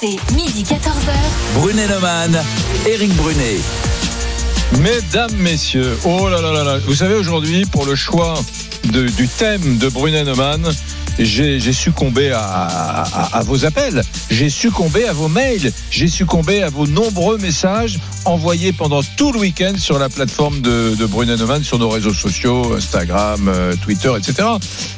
RMC, midi 14h. Brunet-Neumann, Éric Brunet. Mesdames, messieurs, oh là là là là, vous savez aujourd'hui pour le choix de- du thème de Brunet-Neumann, j'ai j'ai succombé à, à- à vos appels, j'ai succombé à vos mails, j'ai succombé à vos nombreux messages envoyés pendant tout le week-end sur la plateforme de, de Brunet-Neumann, sur nos réseaux sociaux, Instagram, euh, Twitter, etc.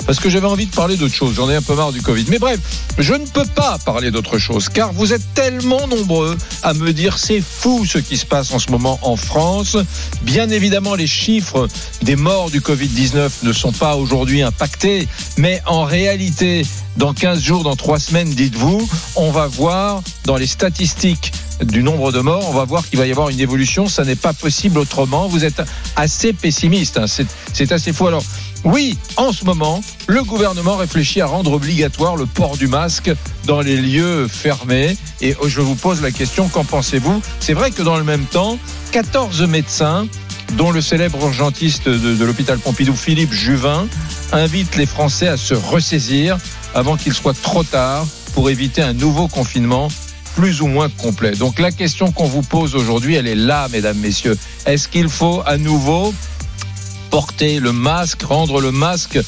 Parce que j'avais envie de parler d'autre chose, j'en ai un peu marre du Covid. Mais bref, je ne peux pas parler d'autre chose, car vous êtes tellement nombreux à me dire c'est fou ce qui se passe en ce moment en France. Bien évidemment, les chiffres des morts du Covid-19 ne sont pas aujourd'hui impactés, mais en réalité, dans 15 jours, dans 3 semaines, dites-vous, on va voir dans les statistiques du nombre de morts, on va voir qu'il va y avoir une évolution, ça n'est pas possible autrement. Vous êtes assez pessimiste, hein. c'est assez fou. Alors, oui, en ce moment, le gouvernement réfléchit à rendre obligatoire le port du masque dans les lieux fermés. Et je vous pose la question, qu'en pensez-vous? C'est vrai que dans le même temps, 14 médecins, dont le célèbre urgentiste de, de l'hôpital Pompidou, Philippe Juvin, invitent les Français à se ressaisir avant qu'il soit trop tard pour éviter un nouveau confinement plus ou moins complet. Donc la question qu'on vous pose aujourd'hui, elle est là, mesdames, messieurs. Est-ce qu'il faut à nouveau porter le masque, rendre le masque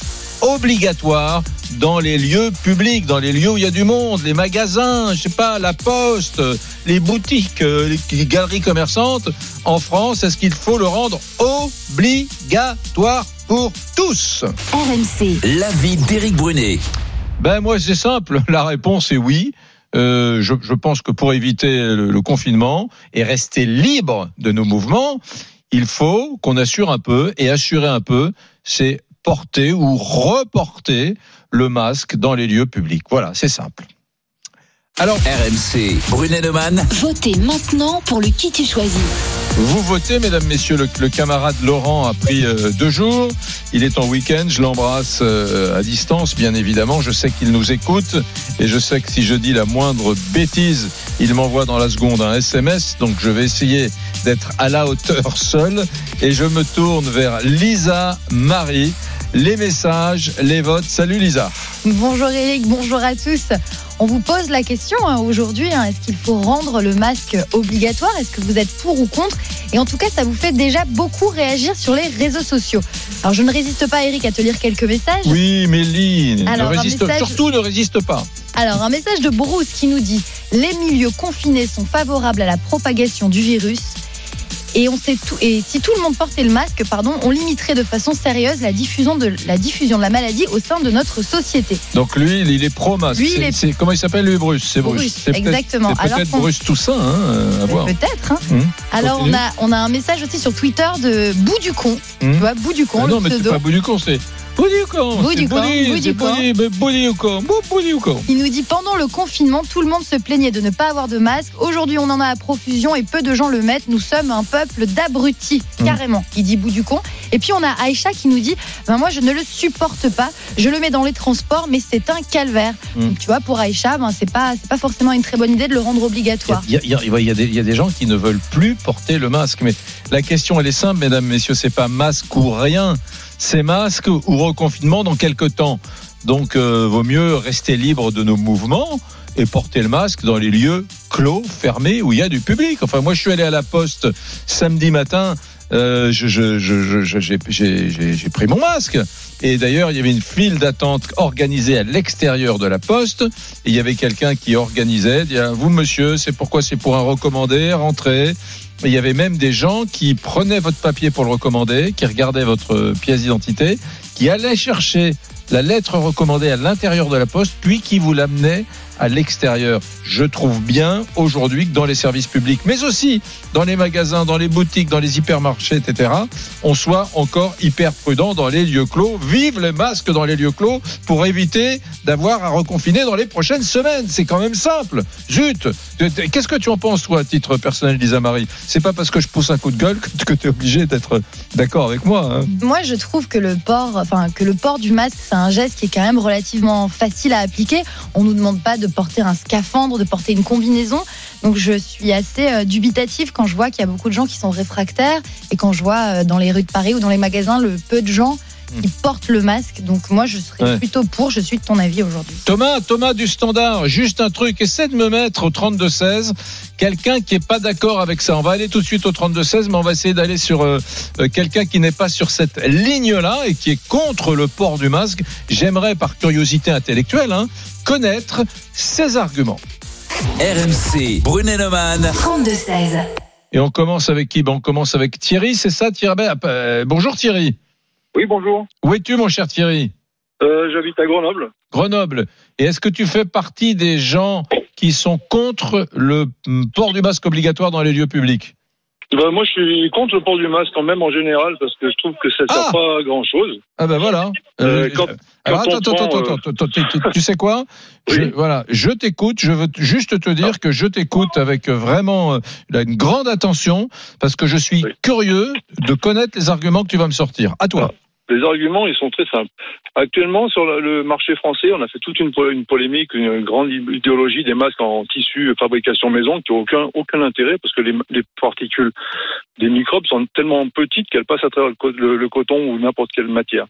obligatoire dans les lieux publics, dans les lieux où il y a du monde, les magasins, je sais pas, la poste, les boutiques, euh, les galeries commerçantes en France, est-ce qu'il faut le rendre obligatoire pour tous? RMC, L'avis d'Éric Brunet. Ben moi c'est simple, la réponse est oui. Euh, je, je pense que pour éviter le, le confinement et rester libre de nos mouvements, il faut qu'on assure un peu et assurer un peu, c'est porter ou reporter le masque dans les lieux publics. Voilà, c'est simple. Alors, RMC, Brunet-Neumann. votez maintenant pour le qui tu choisis. Vous votez, mesdames, messieurs. Le, le camarade Laurent a pris euh, deux jours. Il est en week-end. Je l'embrasse euh, à distance, bien évidemment. Je sais qu'il nous écoute. Et je sais que si je dis la moindre bêtise, il m'envoie dans la seconde un SMS. Donc je vais essayer d'être à la hauteur seul. Et je me tourne vers Lisa Marie. Les messages, les votes. Salut Lisa. Bonjour Eric, bonjour à tous. On vous pose la question hein, aujourd'hui, hein, est-ce qu'il faut rendre le masque obligatoire? Est-ce que vous êtes pour ou contre? Et en tout cas, ça vous fait déjà beaucoup réagir sur les réseaux sociaux. Alors je ne résiste pas Eric à te lire quelques messages. Oui, Méline. Alors, ne résiste, message- Surtout ne résiste pas. Alors un message de Bruce qui nous dit les milieux confinés sont favorables à la propagation du virus. Et, on sait tout, et si tout le monde portait le masque, pardon, on limiterait de façon sérieuse la diffusion de la, diffusion de la maladie au sein de notre société. Donc lui, il- est pro-masque. Lui, il est- c'est- Comment il s'appelle lui, Bruce? C'est Bruce. Bruce, C'est exactement. C'est Alors peut-être Bruce Toussaint, hein, euh, à voir. Peut-être. hein. Hum. Alors on a, on a un message aussi sur Twitter de Bout du con. Hum. Tu vois, Bout du con, Ah le non, mais c'est pseudo. pas bout du con. Bout du c'est du con. Boudi, mais bout du con, bout- bout du con. Il nous dit pendant le confinement, tout le monde se plaignait de ne pas avoir de masque. Aujourd'hui, on en a à profusion et peu de gens le mettent. Nous sommes un peuple d'abrutis, Mm. carrément. Il dit bout du con. Et puis on a Aïcha qui nous dit ben moi je ne le supporte pas. Je le mets dans les transports, mais c'est un calvaire. Mm. Donc tu vois, pour Aïcha, ben c'est pas c'est pas forcément une très bonne idée de le rendre obligatoire. Il y, y a des gens qui ne veulent plus porter le masque. Mais la question, elle est simple, mesdames, messieurs, c'est pas masque ou rien. C'est masque ou reconfinement dans quelques temps. Donc, euh, vaut mieux rester libre de nos mouvements et porter le masque dans les lieux clos, fermés, où il y a du public. Enfin, moi, je suis allé à la poste samedi matin. euh, je- je- je- je- j'ai j'ai- j'ai- j'ai pris mon masque. Et d'ailleurs, il y avait une file d'attente organisée à l'extérieur de la poste. Et il y avait quelqu'un qui organisait. Dit, Ah, vous, monsieur, c'est pourquoi c'est pour un recommandé, rentrez. Il y avait même des gens qui prenaient votre papier pour le recommander, qui regardaient votre pièce d'identité, qui allaient chercher la lettre recommandée à l'intérieur de la poste, puis qui vous l'amenaient à l'extérieur. Je trouve bien aujourd'hui que dans les services publics, mais aussi dans les magasins, dans les boutiques, dans les hypermarchés, etc., on soit encore hyper prudent dans les lieux clos. Vive les masques dans les lieux clos pour éviter d'avoir à reconfiner dans les prochaines semaines. C'est quand même simple. Zut Qu'est-ce que tu en penses, toi, à titre personnel, Lisa Marie? C'est pas parce que je pousse un coup de gueule que tu es obligé d'être d'accord avec moi. Hein. Moi, je trouve que le port, enfin, que le port du masque, c'est un geste qui est quand même relativement facile à appliquer. On nous demande pas de porter un scaphandre, de porter une combinaison. Donc je suis assez euh, dubitative quand je vois qu'il y a beaucoup de gens qui sont réfractaires et quand je vois euh, dans les rues de Paris ou dans les magasins le peu de gens qui portent le masque. Donc moi, je serais plutôt pour. Je suis de ton avis aujourd'hui. Thomas, Thomas du Standard, juste un truc. Essaie de me mettre au 32-16 quelqu'un qui est pas d'accord avec ça. On va aller tout de suite au 32-16, mais on va essayer d'aller sur euh, quelqu'un qui n'est pas sur cette ligne-là et qui est contre le port du masque. J'aimerais, par curiosité intellectuelle, hein, connaître ses arguments. RMC, Brunet-Neumann. 32-16. Et on commence avec qui? Ben, On commence avec Thierry, c'est ça Thierry? Ben, euh, Bonjour Thierry. Oui, bonjour. Où es-tu mon cher Thierry euh, J'habite à Grenoble. Grenoble. Et est-ce que tu fais partie des gens qui sont contre le port du masque obligatoire dans les lieux publics bah, moi, je suis contre le port du masque quand même en général parce que je trouve que ça ne sert ah pas à grand chose. Ah ben voilà. Euh, quand, alors attends, attends, attends, attends, attends, tu sais quoi? Je, Voilà, je t'écoute. Je veux juste te dire que je t'écoute avec vraiment une grande attention parce que je suis curieux de connaître les arguments que tu vas me sortir. À toi. Les arguments, ils sont très simples. Actuellement, sur le marché français, on a fait toute une, polémique, une grande idéologie des masques en tissu fabrication maison qui n'a aucun, intérêt parce que les, particules des microbes sont tellement petites qu'elles passent à travers le, coton ou n'importe quelle matière.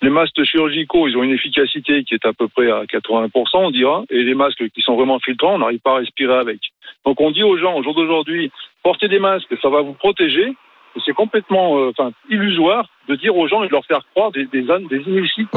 Les masques chirurgicaux, ils ont une efficacité qui est à peu près à 80%, on dira, et les masques qui sont vraiment filtrants, on n'arrive pas à respirer avec. Donc on dit aux gens, au jour d'aujourd'hui, portez des masques, ça va vous protéger, c'est complètement euh, enfin, illusoire de dire aux gens et de leur faire croire des, des, des initiatives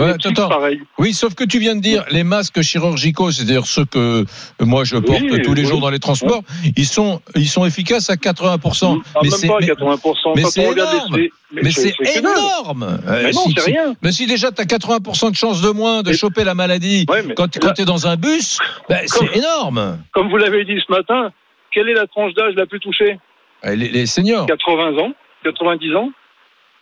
pareils. Oui, sauf que tu viens de dire les masques chirurgicaux, c'est-à-dire ceux que moi je porte tous les jours dans les transports, ils sont ils sont efficaces à 80%. Ah, mais c'est pas à 80%. Mais c'est énorme. Mais, c'est énorme. Euh, mais non, c'est rien. Mais si déjà tu as 80% de chances de moins de choper la maladie quand, tu es dans un bus, ben, c'est énorme. Comme vous l'avez dit ce matin, quelle est la tranche d'âge la plus touchée? Les, les seniors. 80 ans. 90 ans.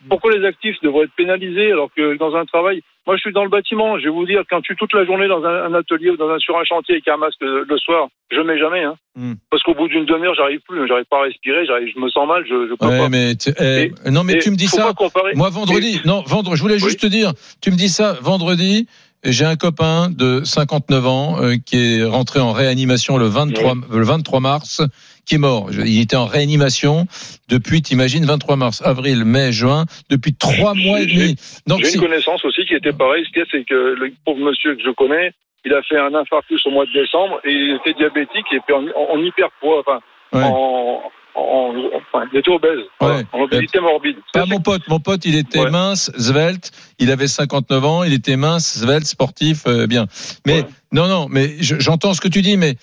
Pourquoi les actifs devraient être pénalisés alors que dans un travail, moi je suis dans le bâtiment, je vais vous dire, quand tu es toute la journée dans un, atelier ou dans un, sur un chantier avec un masque le, soir, je mets jamais. Hein. Hmm. Parce qu'au bout d'une demi-heure, j'arrive plus, j'arrive pas à respirer, je me sens mal, je, je peux pas. Mais eh, non mais tu me dis ça. Moi vendredi, non vendredi, je voulais juste te dire, tu me dis ça vendredi. J'ai un copain de 59 ans euh, qui est rentré en réanimation le 23, le 23 mars qui est mort. Il était en réanimation depuis, t'imagines, 23 mars, avril, mai, juin, depuis trois mois et demi. J'ai une connaissance aussi qui était pareil. Ce qu'il y a, c'est que le pauvre monsieur que je connais, il a fait un infarctus au mois de décembre et il était diabétique et puis en, en hyperpoids, enfin, en, en, enfin, il était obèse, en obésité morbide. Pas mon pote, mon pote, il était mince, svelte, il avait 59 ans, il était mince, svelte, sportif, euh, bien. Mais non, non, mais j'entends ce que tu dis, mais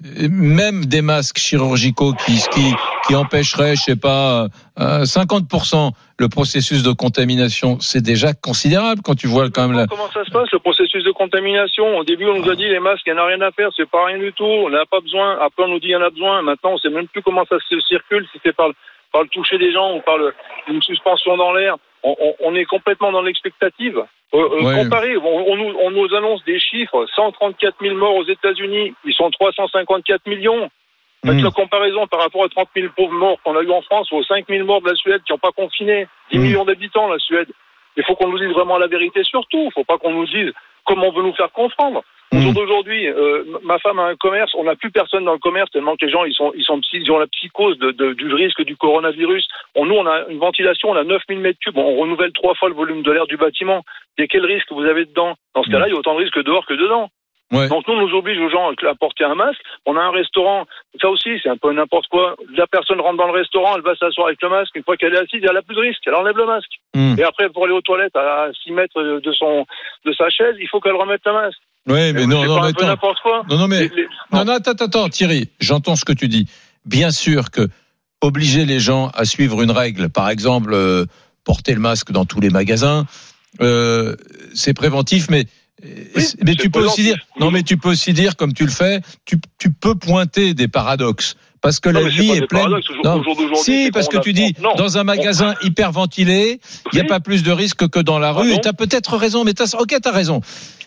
même des masques chirurgicaux qui, qui, qui empêcheraient, je sais pas, 50% euh, le processus de contamination, c'est déjà considérable quand tu vois quand même la... Comment ça se passe le processus de contamination? Au début, on nous a dit les masques, il n'y en a rien à faire, c'est pas rien du tout, on n'a pas besoin. Après, on nous dit il y en a besoin. Maintenant, on sait même plus comment ça se circule, si c'est par, par le toucher des gens ou par le, une suspension dans l'air. On, on, on, est complètement dans l'expectative. Euh, euh Comparé, on, nous, on, nous, annonce des chiffres 134 000 morts aux États-Unis, ils sont 354 millions. Faites mmh. la comparaison par rapport aux 30 000 pauvres morts qu'on a eu en France ou aux 5 000 morts de la Suède qui n'ont pas confiné. 10 mmh. millions d'habitants, la Suède. Il faut qu'on nous dise vraiment la vérité surtout. Il ne faut pas qu'on nous dise comment on veut nous faire comprendre. Au jour d'aujourd'hui, euh, ma femme a un commerce, on n'a plus personne dans le commerce tellement que les gens ils sont ils sont ils ont la psychose de, de, du risque du coronavirus. On, nous on a une ventilation, on a 9000 mètres cubes, on renouvelle trois fois le volume de l'air du bâtiment. Et quel risque vous avez dedans? Dans ce cas-là, il y a autant de risques dehors que dedans. Donc nous, on nous oblige aux gens à porter un masque. On a un restaurant, ça aussi, c'est un peu n'importe quoi. La personne rentre dans le restaurant, elle va s'asseoir avec le masque. Une fois qu'elle est assise, elle a plus de risque. Elle enlève le masque. Hmm. Et après, pour aller aux toilettes à 6 mètres de son de sa chaise, il faut qu'elle remette le masque. Oui, mais non, non, mais attends. Non, non, mais non, non, attends, attends, Thierry, j'entends ce que tu dis. Bien sûr que obliger les gens à suivre une règle, par exemple euh, porter le masque dans tous les magasins, euh, c'est préventif, mais mais tu peux aussi dire non, mais tu peux aussi dire comme tu le fais, tu, tu peux pointer des paradoxes. Parce que Non, la vie est des pleine. Non. Si, parce que tu dis, non. dans un magasin hyper ventilé, il n'y a pas plus de risque que dans la Ah rue. et bon tu as peut-être raison, mais t'as, ok, tu as raison.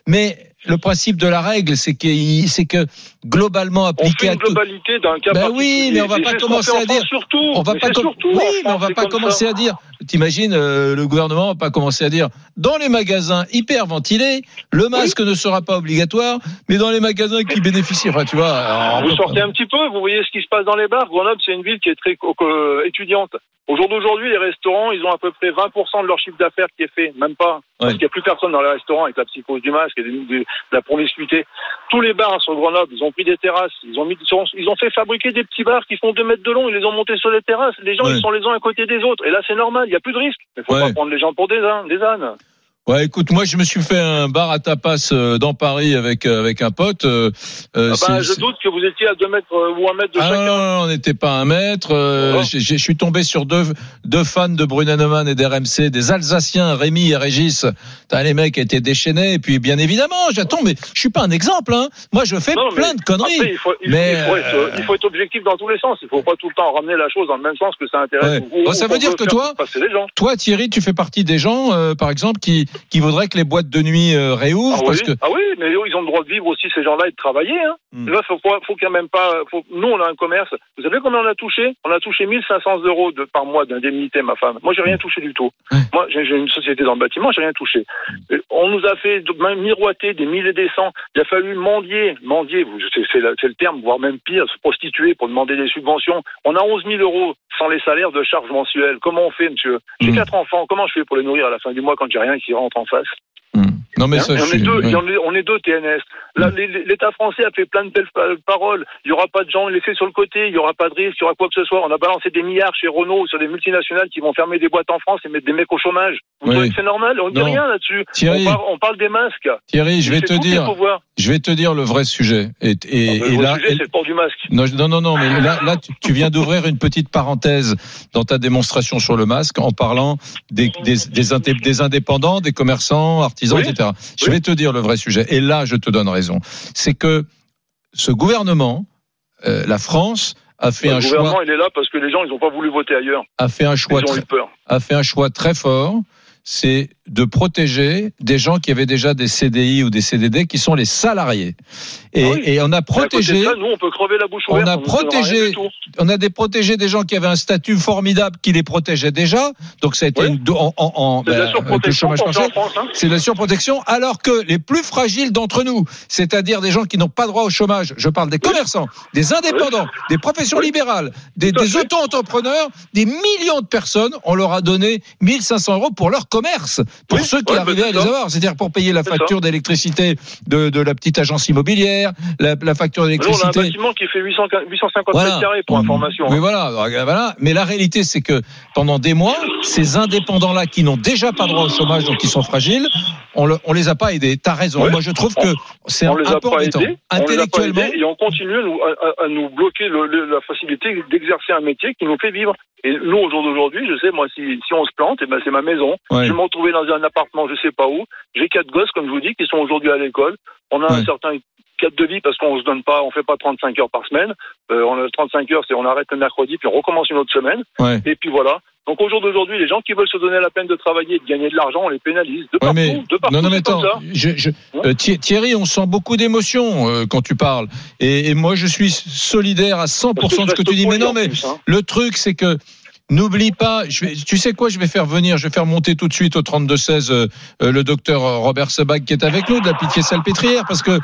Mais le principe de la règle, c'est que, c'est que globalement On appliqué fait à une tout. globalité d'un cas Ben oui, mais on va pas commencer fait en à dire- Surtout, On va pas surtout oui, mais on va pas comme commencer ça. à dire. T'imagines, euh, le gouvernement va pas commencer à dire dans les magasins hyper ventilés, le masque ne sera pas obligatoire, mais dans les magasins qui bénéficient, enfin tu vois. alors, on Vous sortez un petit peu, vous voyez ce qui se passe dans les bars. Grenoble, c'est une ville qui est très co- étudiante. Au jour d'aujourd'hui, les restaurants, ils ont à peu près 20% de leur chiffre d'affaires qui est fait, même pas. Parce qu'il n'y a plus personne dans les restaurants avec la psychose du masque et de, la promiscuité. Tous les bars sur Grenoble, ils ont pris des terrasses, ils ont mis, ils ont, ils ont fait fabriquer des petits bars qui font 2 mètres de long, ils les ont montés sur les terrasses. Les gens, Ouais. ils sont les uns à côté des autres. Et là, c'est normal, il n'y a plus de risque. Il faut Ouais. pas prendre les gens pour des ânes. Des ânes. Ouais, écoute, moi je me suis fait un bar à tapas euh, dans Paris avec euh, avec un pote. euh, euh, Ah ben, je doute que vous étiez à 2 mètres euh, ou 1 mètre de Ah chacun. non, non, on n'était pas un mètre. euh, Oh. Je suis tombé sur deux, deux fans de Bruno Neumann et d'RMC, des Alsaciens, Rémi et Régis. T'as les mecs étaient déchaînés. Et puis, bien évidemment, j'attends, mais je suis pas un exemple. Hein. Moi, je fais Non, plein de conneries. Après, il faut, il, Mais, il faut être, euh, il faut être objectif dans tous les sens. Il faut pas tout le temps ramener la chose dans le même sens que ça intéresse. Ouais. ou- ou- Bon, ça veut dire que toi-. Toi, Thierry, tu fais partie des gens, euh, par exemple, qui, qui voudraient que les boîtes de nuit euh, réouvrent Ah, parce oui. que. ah oui, mais eux, ils ont le droit de vivre aussi ces gens-là et de travailler. Hein. Hmm. Là, faut, pas- faut quand même pas. Faut, nous, on a un commerce. Vous savez combien on a touché? On a touché 1500 euros de, par mois d'indemnité, ma femme. Moi, j'ai rien touché du tout. Ouais. Moi, j'ai une société dans le bâtiment, j'ai rien touché. Et On nous a fait même miroiter des milliers et des cents. Il a fallu mendier, mendier, c'est le, terme, voire même pire, se prostituer pour demander des subventions. On a 11 000 euros sans les salaires de charges mensuelles. Comment on fait, monsieur? J'ai Hmm. quatre enfants. Comment je fais pour les nourrir à la fin du mois quand j'ai rien qui rentre? En face Hmm. Non, mais ça, je on, est suis- deux, on, est, deux TNS. L'État français a fait plein de belles pa- paroles. Il n'y aura pas de gens laissés sur le côté, il n'y aura pas de risque, il y aura quoi que ce soit. On a balancé des milliards chez Renault sur des multinationales qui vont fermer des boîtes en France et mettre des mecs au chômage. Oui. c'est normal On ne dit rien là-dessus. Thierry. On, parle- on parle des masques. Thierry, je vais te dire, je vais te dire le vrai sujet. Et, et, Ah, et le là, sujet, et- c'est le port du masque. Non, non, non, non, mais là, là tu, tu viens d'ouvrir une petite parenthèse dans ta démonstration sur le masque en parlant des, des, des, indé- des indépendants, des commerçants, artisans, Oui. etc. Je Oui. vais te dire le vrai sujet. Et là, je te donne raison. C'est que ce gouvernement, euh, la France, a fait le un gouvernement, choix, il est là parce que les gens, ils n'ont pas voulu voter ailleurs. a fait un Ils choix, ont très, eu peur. a fait un choix très fort. C'est de protéger des gens qui avaient déjà des CDI ou des CDD qui sont les salariés. Et, Ah oui. et on a côté protégé. ça, nous, on peut crever la bouche On a protégé- on a des protégés des gens qui avaient un statut formidable qui les protégeait déjà. Donc ça a été Oui. une do- en, en, ben, le chômage partiel. Hein. C'est la surprotection, alors que les plus fragiles d'entre nous, c'est-à-dire des gens qui n'ont pas droit au chômage, je parle des commerçants, des indépendants, des professions libérales, des, des auto-entrepreneurs, des millions de personnes, on leur a donné 1500 euros pour leur commerce, pour Oui, ceux qui ouais, arrivaient bah, à c'est les avoir, c'est-à-dire pour payer la facture d'électricité de, de la petite agence immobilière, la, la facture Nous, on a un d'électricité. bâtiment qui fait 800, 850 Voilà. mètres carrés pour information. Oui, hein. voilà, euh, voilà. Mais la réalité, c'est que pendant des mois, ces indépendants-là qui n'ont déjà pas droit au chômage, donc qui sont fragiles, on, le, on les a pas aidés. T'as raison. Ouais. Moi, je trouve que c'est un, peu embêtant. Intellectuellement, et on continue à nous, à, à- à nous bloquer le- le- la facilité d'exercer un métier qui nous fait vivre. Et nous, au jour d'aujourd'hui, je sais, moi, si, si on se plante, eh ben, c'est ma maison. Ouais. Je vais me retrouver dans un appartement, je sais pas où. J'ai quatre gosses, comme je vous dis, qui sont aujourd'hui à l'école. On a Ouais. un certain cadre de vie parce qu'on se donne pas, on fait pas 35 heures par semaine. Euh, on a 35 heures, c'est on arrête le mercredi, puis on recommence une autre semaine. Ouais. Et puis voilà. Donc au jour d'aujourd'hui, les gens qui veulent se donner la peine de travailler et de gagner de l'argent, on les pénalise. De Ouais, partout, mais de partout. non, non, mais attends, ça. je, je- euh, Thi- Thierry, on sent beaucoup d'émotions euh, quand tu parles, et, et moi je suis solidaire à 100% Parce que de ce que tu dis. Mais non, mais hein. le truc c'est que N'oublie pas, tu sais quoi, je vais faire venir, je vais faire monter tout de suite au 32-16 euh, euh, le docteur Robert Sebag qui est avec nous de la pitié salpêtrière parce que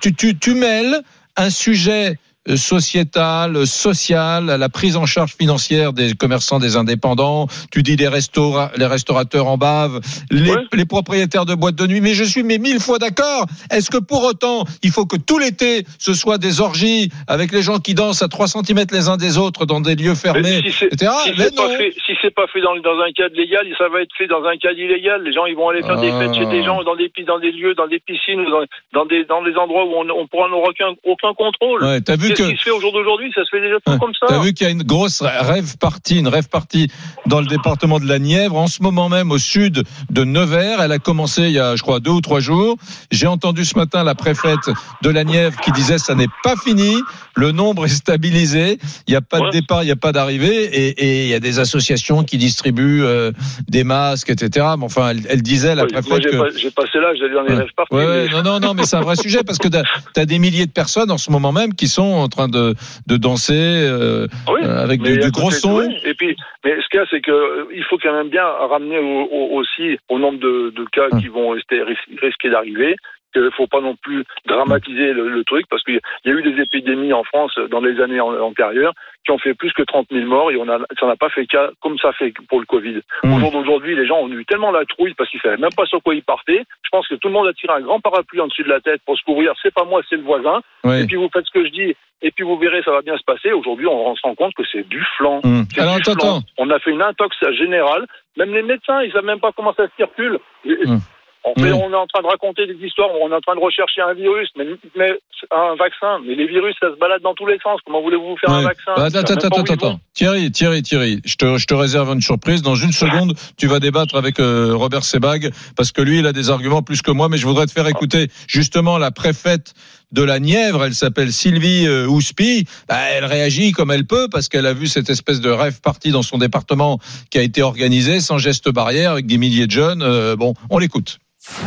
tu, tu, tu mêles un sujet euh, sociétal, euh, social, à la prise en charge financière des commerçants, des indépendants. Tu dis les, restaura les restaurateurs en bave, les, Ouais. les propriétaires de boîtes de nuit. Mais je suis mais mille fois d'accord. Est-ce que pour autant, il faut que tout l'été, ce soit des orgies avec les gens qui dansent à 3 cm les uns des autres dans des lieux fermés, Mais si etc. si Mais c'est pas fait, si c'est pas fait dans, dans un cadre légal, ça va être fait dans un cadre illégal. Les gens, ils vont aller faire des Ah. fêtes chez des gens, dans des, dans des lieux, dans des piscines, dans, dans des, dans des endroits où on, on pourra n'aura aucun, aucun contrôle. Ouais, t'as vu que ce qui se fait au jour d'aujourd'hui, ça se fait déjà tout comme ça. T'as vu qu'il y a une grosse rêve partie, une rêve partie dans le département de la Nièvre, en ce moment même au sud de Nevers. Elle a commencé il y a, je crois, deux ou trois jours. J'ai entendu ce matin la préfète de la Nièvre qui disait ça n'est pas fini, le nombre est stabilisé, il n'y a pas de départ, il n'y a pas d'arrivée, et, il y a des associations qui distribuent euh, des masques, etc. Mais enfin, elle, elle disait la Ouais, préfète j'ai que pas- j'ai passé l'âge d'aller dans les Ouais. rêves parties. Mais- non, non, non, mais c'est un vrai sujet parce que tu as, des milliers de personnes en ce moment même qui sont en train de, de danser euh, Oui, euh, avec du, gros son. oui. Et puis, mais ce qu'il y a, c'est que euh, il faut quand même bien ramener au- au- aussi au nombre de, de cas Hum. qui vont rester, ris- risquer d'arriver. Il ne faut pas non plus dramatiser le, le truc parce qu'il y a eu des épidémies en France dans les années an- antérieures qui ont fait plus que 30 000 morts et on a, ça n'a pas fait cas comme ça fait pour le Covid. Mmh. Au jour d'aujourd'hui, les gens ont eu tellement la trouille parce qu'ils savaient même pas sur quoi ils partaient. Je pense que tout le monde a tiré un grand parapluie en dessus de la tête pour se couvrir. C'est pas moi, c'est le voisin. Et puis vous faites ce que je dis. Et puis vous verrez, ça va bien se passer. Aujourd'hui, on, on se rend compte que c'est du flanc. Alors du attends. On a fait une intox générale. Même les médecins, ils savent même pas comment ça circule. Hum. On, fait- on est en train de raconter des histoires. On est en train de rechercher un virus, mais, mais un vaccin. Mais les virus, ça se balade dans tous les sens. Comment voulez-vous faire un vaccin Bah, attends, attends, attends, attends. Thierry, Thierry, Thierry, je te, je te réserve une surprise. Dans une seconde, tu vas débattre avec euh, Robert Sebag parce que lui, il a des arguments plus que moi. Mais je voudrais te faire écouter justement la préfète de la Nièvre. Elle s'appelle Sylvie euh, Houspy. Bah, elle réagit comme elle peut parce qu'elle a vu cette espèce de rêve parti dans son département qui a été organisé sans geste barrière avec des milliers de jeunes. Euh, bon, on l'écoute.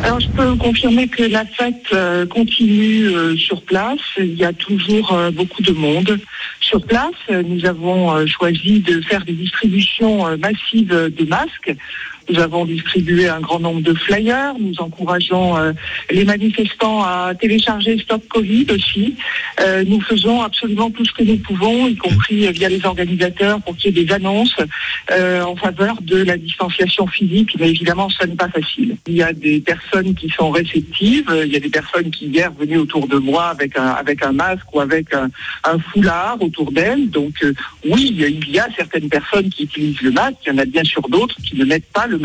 Alors, je peux confirmer que la fête euh, continue euh, sur place. Il y a toujours euh, beaucoup de monde sur place. Nous avons choisi de faire des distributions massives de masques. Nous avons distribué un grand nombre de flyers. Nous encourageons euh, les manifestants à télécharger Stop Covid aussi. Euh, nous faisons absolument tout ce que nous pouvons, y compris euh, via les organisateurs, pour qu'il y ait des annonces en faveur de la distanciation physique. Mais évidemment, ça n'est pas facile. Il y a des personnes qui sont réceptives. Il y a des personnes qui hier venaient autour de moi avec un, avec un masque ou avec un, foulard autour d'elles. Donc oui, il y a certaines personnes qui utilisent le masque. Il y en a bien sûr d'autres qui ne mettent pas le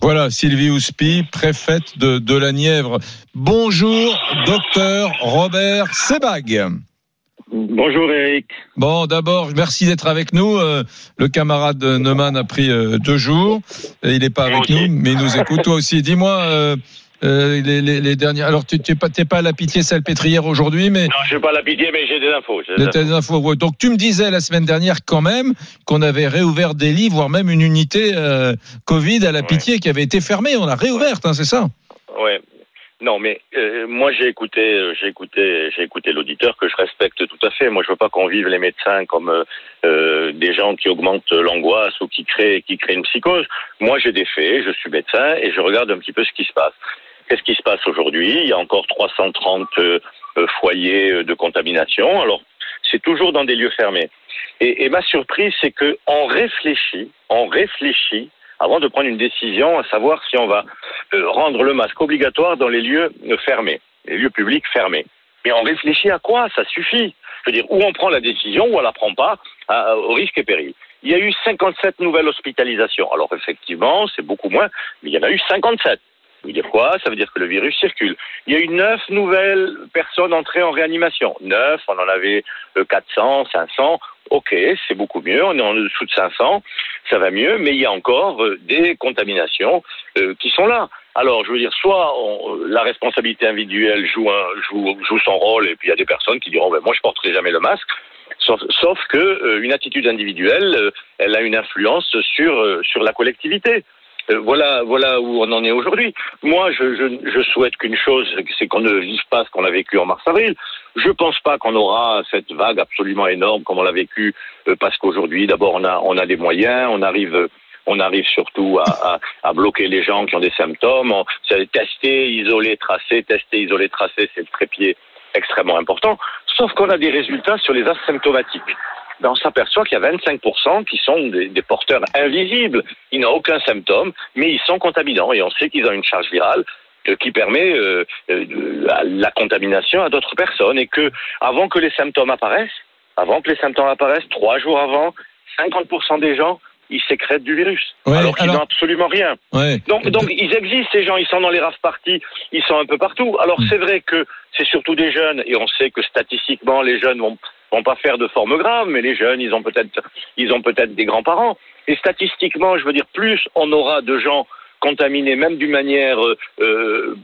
Voilà, Sylvie Houspy, préfète de, de la Nièvre. Bonjour, docteur Robert Sebag. Bonjour Eric. Bon, d'abord, merci d'être avec nous. Euh, le camarade Neumann a pris euh, deux jours. Il n'est pas avec nous, mais il nous écoute. Toi aussi, dis-moi euh, euh, les, les, les derniers. Alors, tu n'es pas, pas à la pitié salpêtrière aujourd'hui, mais Non, je n'ai pas la pitié, mais j'ai des infos. j'ai des des infos. Ouais. Donc, tu me disais la semaine dernière quand même qu'on avait réouvert des lits, voire même une unité euh, Covid à la Ouais. pitié qui avait été fermée. On l'a réouverte, hein, c'est ça? Ouais. Non, mais euh, moi j'ai écouté, j'ai écouté, j'ai écouté l'auditeur que je respecte tout à fait. Moi, je veux pas qu'on vive les médecins comme euh, des gens qui augmentent l'angoisse ou qui créent, qui créent une psychose. Moi, j'ai des faits. Je suis médecin et je regarde un petit peu ce qui se passe. Qu'est-ce qui se passe aujourd'hui Il y a encore 330 euh, euh, foyers euh, de contamination. Alors, c'est toujours dans des lieux fermés. Et, ma surprise, c'est que on réfléchit, on réfléchit avant de prendre une décision, à savoir si on va rendre le masque obligatoire dans les lieux fermés, les lieux publics fermés. Mais on réfléchit à quoi? Ça suffit. Je veux dire, ou on prend la décision, ou on la prend pas, au risque et péril. Il y a eu 57 nouvelles hospitalisations. Alors effectivement, c'est beaucoup moins, mais il y en a eu 57. Ça veut dire quoi? Ça veut dire que le virus circule. Il y a eu neuf nouvelles personnes entrées en réanimation. Neuf, on en avait euh, 400, 500. Ok, c'est beaucoup mieux. On est en dessous de 500, ça va mieux. Mais il y a encore euh, des contaminations euh, qui sont là. Alors, je veux dire, soit euh, la responsabilité individuelle joue, un- joue, son rôle, et puis il y a des personnes qui diront, ben, moi, je porterai jamais le masque. Sauf, sauf que euh, attitude individuelle, euh, elle a une influence sur euh, sur la collectivité. Euh, voilà, voilà où on en est aujourd'hui. Moi, je, je, je souhaite qu'une chose, c'est qu'on ne vive pas ce qu'on a vécu en mars-avril. Je pense pas qu'on aura cette vague absolument énorme comme on l'a vécu, euh, parce qu'aujourd'hui, d'abord, on a, on a des moyens, on arrive, on arrive surtout à, à, à bloquer les gens qui ont des symptômes. On, tester, isoler, tracer, tester, isoler, tracer, c'est le trépied extrêmement important. Sauf qu'on a des résultats sur les asymptomatiques. Ben, on s'aperçoit qu'il y a 25% qui sont des, des porteurs invisibles. Ils n'ont aucun symptôme, mais ils sont contaminants et on sait qu'ils ont une charge virale euh, qui permet euh, euh, la, contamination à d'autres personnes et que avant que les symptômes apparaissent, avant que les symptômes apparaissent, trois jours avant, 50% des gens, ils sécrètent du virus. Ouais, alors qu'ils alors- n'ont absolument rien. Ouais. Donc, donc ils existent, ces gens, ils sont dans les rave parties, ils sont un peu partout. Alors Mm. c'est vrai que c'est surtout des jeunes, et on sait que statistiquement, les jeunes vont, vont pas faire de forme grave, mais les jeunes, ils ont peut-être, ils ont peut-être des grands-parents. Et statistiquement, je veux dire, plus on aura de gens contaminés, même d'une manière euh, euh,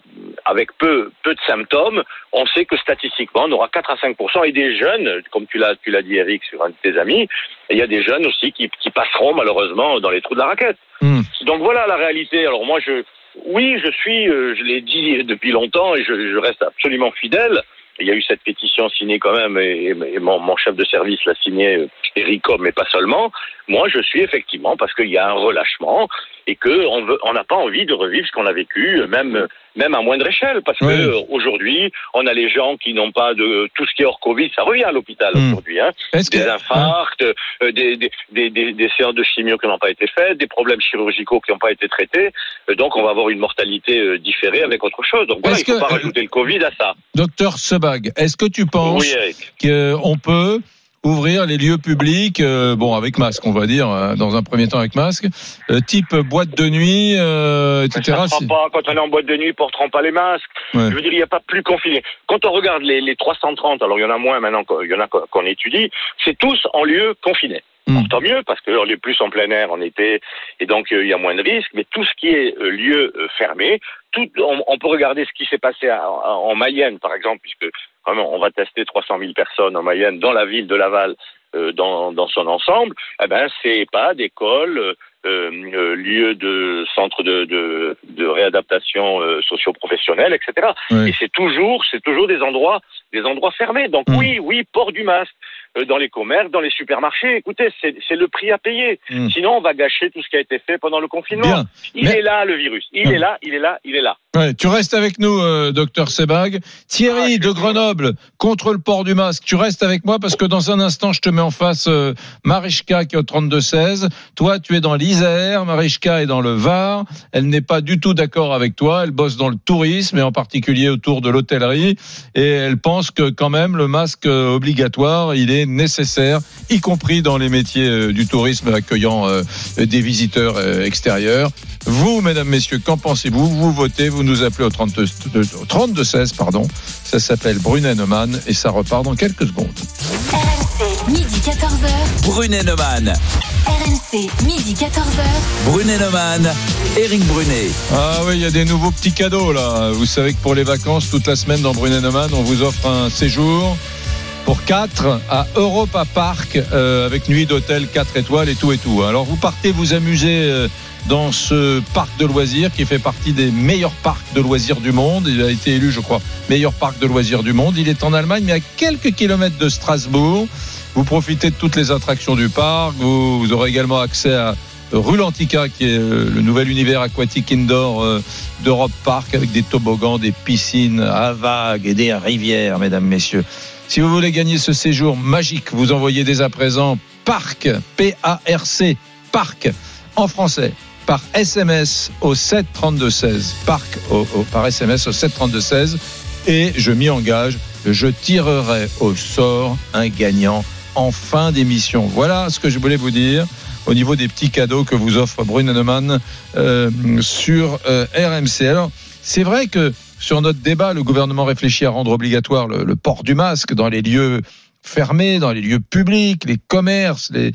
avec peu, peu de symptômes, on sait que statistiquement, on aura 4 à 5 et des jeunes, comme tu l'as, tu l'as dit Eric sur un de tes amis, il y a des jeunes aussi qui, qui passeront malheureusement dans les trous de la raquette. Hmm. Donc voilà la réalité. Alors moi, je, oui, je suis, euh, je l'ai dit depuis longtemps et je, je reste absolument fidèle. Il y a eu cette pétition signée quand même et, mon, chef de service l'a signée, euh, Eric Cobb, mais pas seulement. Moi, je suis effectivement parce qu'il y a un relâchement et que on n'a pas envie de revivre ce qu'on a vécu, même même à moindre échelle, parce que Oui. euh, aujourd'hui, on a les gens qui n'ont pas de tout ce qui est hors Covid, ça revient à l'hôpital Hmm. aujourd'hui. Hein Est-ce que des infarcts, euh, des, des, des, des, des séances de chimio qui n'ont pas été faites, des problèmes chirurgicaux qui n'ont pas été traités. Euh, donc, on va avoir une mortalité euh, différée avec autre chose. Donc, voilà, il ne faut que- pas rajouter le Covid à ça. Docteur Sebag, est-ce que tu penses Oui, qu'on peut ouvrir les lieux publics, euh, bon avec masque, on va dire, euh, dans un premier temps avec masque, euh, type boîte de nuit, euh, etc. ça pas, quand on est en boîte de nuit, ne porteront pas les masques. Ouais. Je veux dire, il n'y a pas plus confiné. Quand on regarde les, les 330, alors il y en a moins maintenant, qu'on- il y en a qu'on étudie, c'est tous en lieu confiné. Bon, tant mieux, parce qu'on est plus en plein air en été, et donc euh, il y a moins de risques. Mais tout ce qui est euh, lieu fermé, tout, on, on peut regarder ce qui s'est passé à- en Mayenne, par exemple, puisque vraiment on va tester 300 000 personnes en Mayenne dans la ville de Laval. euh, dans, dans son ensemble, eh ben c'est EHPAD, école, euh, euh, lieu de centre de, de, de réadaptation euh, socio-professionnelle, etc. Et c'est toujours, c'est toujours des endroits, des endroits fermés. Donc Mm. oui, oui, port du masque euh, dans les commerces, dans les supermarchés. Écoutez, c'est le prix à payer. Mm. Sinon, on va gâcher tout ce qui a été fait pendant le confinement. Bien. Il Mais- est là, le virus. Il Mm. est là, il est là, il est là. Ouais, tu restes avec nous, euh, docteur Sebag. Thierry Ah, de Grenoble contre le port du masque. Tu restes avec moi parce que dans un instant, je te mets en face euh, Marichka qui est au 32-16. Toi, tu es dans l'Isère. Marichka est dans le Var. Elle n'est pas du tout d'accord avec toi. Elle bosse dans le tourisme et en particulier autour de l'hôtellerie. Et elle pense que quand même le masque euh, obligatoire, il est nécessaire, y compris dans les métiers euh, du tourisme accueillant des visiteurs extérieurs. Vous, mesdames, messieurs, qu'en pensez-vous? Vous votez, vous nous appelez au 32 au 32 16, pardon. Ça s'appelle Brunet Neumann et ça repart dans quelques secondes. RMC, midi 14h. Brunet Neumann. RMC, midi 14h. Brunet Neumann. Eric Brunet. Ah oui, il y a des nouveaux petits cadeaux là. Vous savez que pour les vacances, toute la semaine dans Brunet Neumann, on vous offre un séjour pour 4 à Europa Park euh, avec nuit d'hôtel 4 étoiles et tout et tout. Alors vous partez vous amuser euh, dans ce parc de loisirs qui fait partie des meilleurs parcs de loisirs du monde. Il a été élu, je crois, meilleur parc de loisirs du monde. Il est en Allemagne, mais à quelques kilomètres de Strasbourg. Vous profitez de toutes les attractions du parc. Vous, aurez également accès à Rulantica, qui est euh, le nouvel univers aquatique indoor euh, d'Europe Park, avec des toboggans, des piscines à vagues et des rivières, mesdames, messieurs. Si vous voulez gagner ce séjour magique, vous envoyez dès à présent Parc, P-A-R-C, Parc, en français, par SMS au 732-16. Parc au- au- par SMS au 732-16. Et je m'y engage, je tirerai au sort un gagnant en fin d'émission. Voilà ce que je voulais vous dire au niveau des petits cadeaux que vous offre Brune Neumann euh, sur euh, RMC. Alors, c'est vrai que sur notre débat, le gouvernement réfléchit à rendre obligatoire le port du masque dans les lieux fermés, dans les lieux publics, les commerces, les,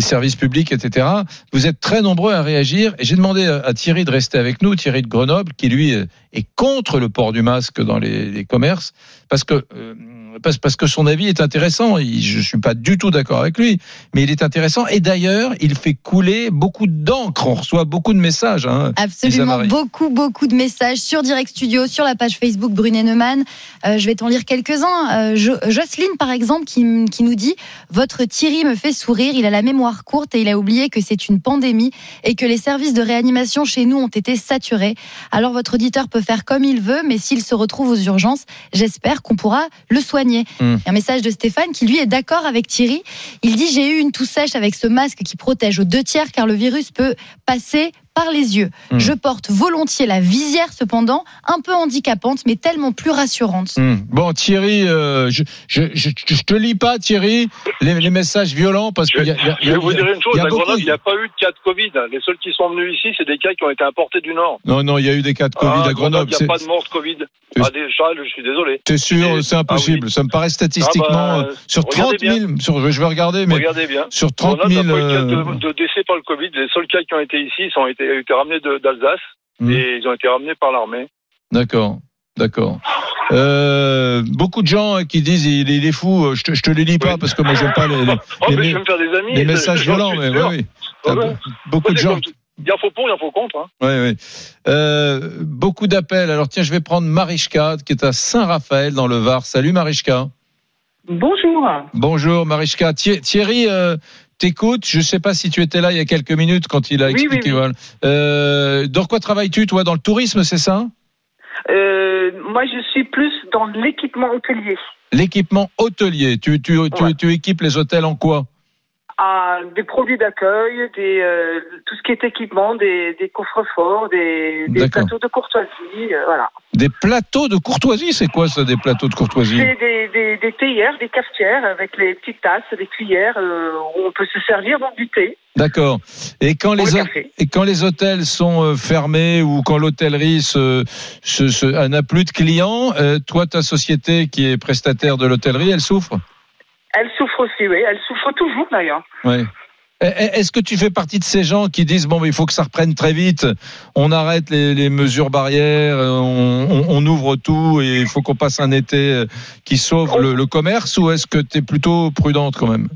services publics, etc. Vous êtes très nombreux à réagir et j'ai demandé à, Thierry de rester avec nous, Thierry de Grenoble, qui lui euh, est contre le port du masque dans les, les commerces, parce que euh, parce, parce que son avis est intéressant. Il- je suis pas du tout d'accord avec lui, mais il est intéressant. Et d'ailleurs, il fait couler beaucoup d'encre. On reçoit beaucoup de messages. Hein, Absolument, beaucoup, beaucoup de messages sur Direct Studio, sur la page Facebook Brunet Neumann. Euh, je vais t'en lire quelques-uns. Euh, Jo- Jocelyne, par exemple, qui nous dit Votre Thierry me fait sourire, il a la mémoire courte et il a oublié que c'est une pandémie et que les services de réanimation chez nous ont été saturés. Alors votre auditeur peut faire comme il veut, mais s'il se retrouve aux urgences, j'espère qu'on pourra le soigner. Hmm. Un message de Stéphane qui lui est d'accord avec Thierry. Il dit J'ai eu une toux sèche avec ce masque qui protège aux deux tiers car le virus peut passer par les yeux. Hmm. Je porte volontiers la visière cependant, un peu handicapante, mais tellement plus rassurante. Hmm. Bon, Thierry, euh, je, je, je, je te lis pas, Thierry, les, les messages violents parce Je, qu'il y a, y a- je vais vous dire une chose, à Grenoble, il n'y a pas eu de cas de Covid. Les seuls qui sont venus ici, c'est des cas qui ont été importés du Nord. Non, non, il y a eu des cas de Covid Ah, à Grenoble. Il n'y a pas de mort de Covid. Ah, Charles, je suis désolé. T'es sûr, c'est impossible. Ah oui. Ça me paraît statistiquement Ah bah, euh, sur regardez 30 000. bien. Sur, je vais regarder, mais Regardez bien. sur 30 Grenoble 000. n'a pas eu de cas euh, de, de décès par le Covid. Les seuls cas qui ont été ici, ils ont été, été ramenés d'Alsace Hmm. et ils ont été ramenés par l'armée. D'accord, d'accord. Euh, beaucoup de gens euh, qui disent il, il est fou. euh, Je te, je te les lis pas Oui. parce que moi j'aime pas les, les, Oh, les mais je vais me faire des amis. les messages violents. Mais oui, ouais. beaucoup de gens. Il y en faut pour, il y en faut contre. Hein. Ouais, ouais. Euh, beaucoup d'appels. Alors tiens, je vais prendre Marichka qui est à Saint-Raphaël dans le Var. Salut Marichka. Bonjour. Bonjour Marichka. Thi- Thierry, euh, t'écoutes. Je sais pas si tu étais là il y a quelques minutes quand il a expliqué. oui, oui. Euh, dans quoi travailles-tu toi? Dans le tourisme, c'est ça? Euh, moi, je suis plus dans l'équipement hôtelier. L'équipement hôtelier. Tu, tu, tu, Ouais. tu équipes les hôtels en quoi? À des produits d'accueil, des, euh, tout ce qui est équipement, des, des coffres-forts, des, plateaux de courtoisie, euh, voilà. Des plateaux de courtoisie, c'est quoi ça, des plateaux de courtoisie C'est des, des, des théières, des cafetières avec les petites tasses, des cuillères euh, où on peut se servir donc du thé D'accord. Et quand les le et quand les hôtels sont fermés ou quand l'hôtellerie se, se, se- euh, n'a plus de clients, toi ta société qui est prestataire de l'hôtellerie, elle souffre? Elle souffre aussi, oui. Elle souffre toujours d'ailleurs. Ouais. Eh, eh, Est-ce que tu fais partie de ces gens qui disent bon mais il faut que ça reprenne très vite, on arrête les, les mesures barrières, on, on- on ouvre tout et il faut qu'on passe un été euh, qui sauve le, le commerce ou est-ce que tu es plutôt prudente quand même?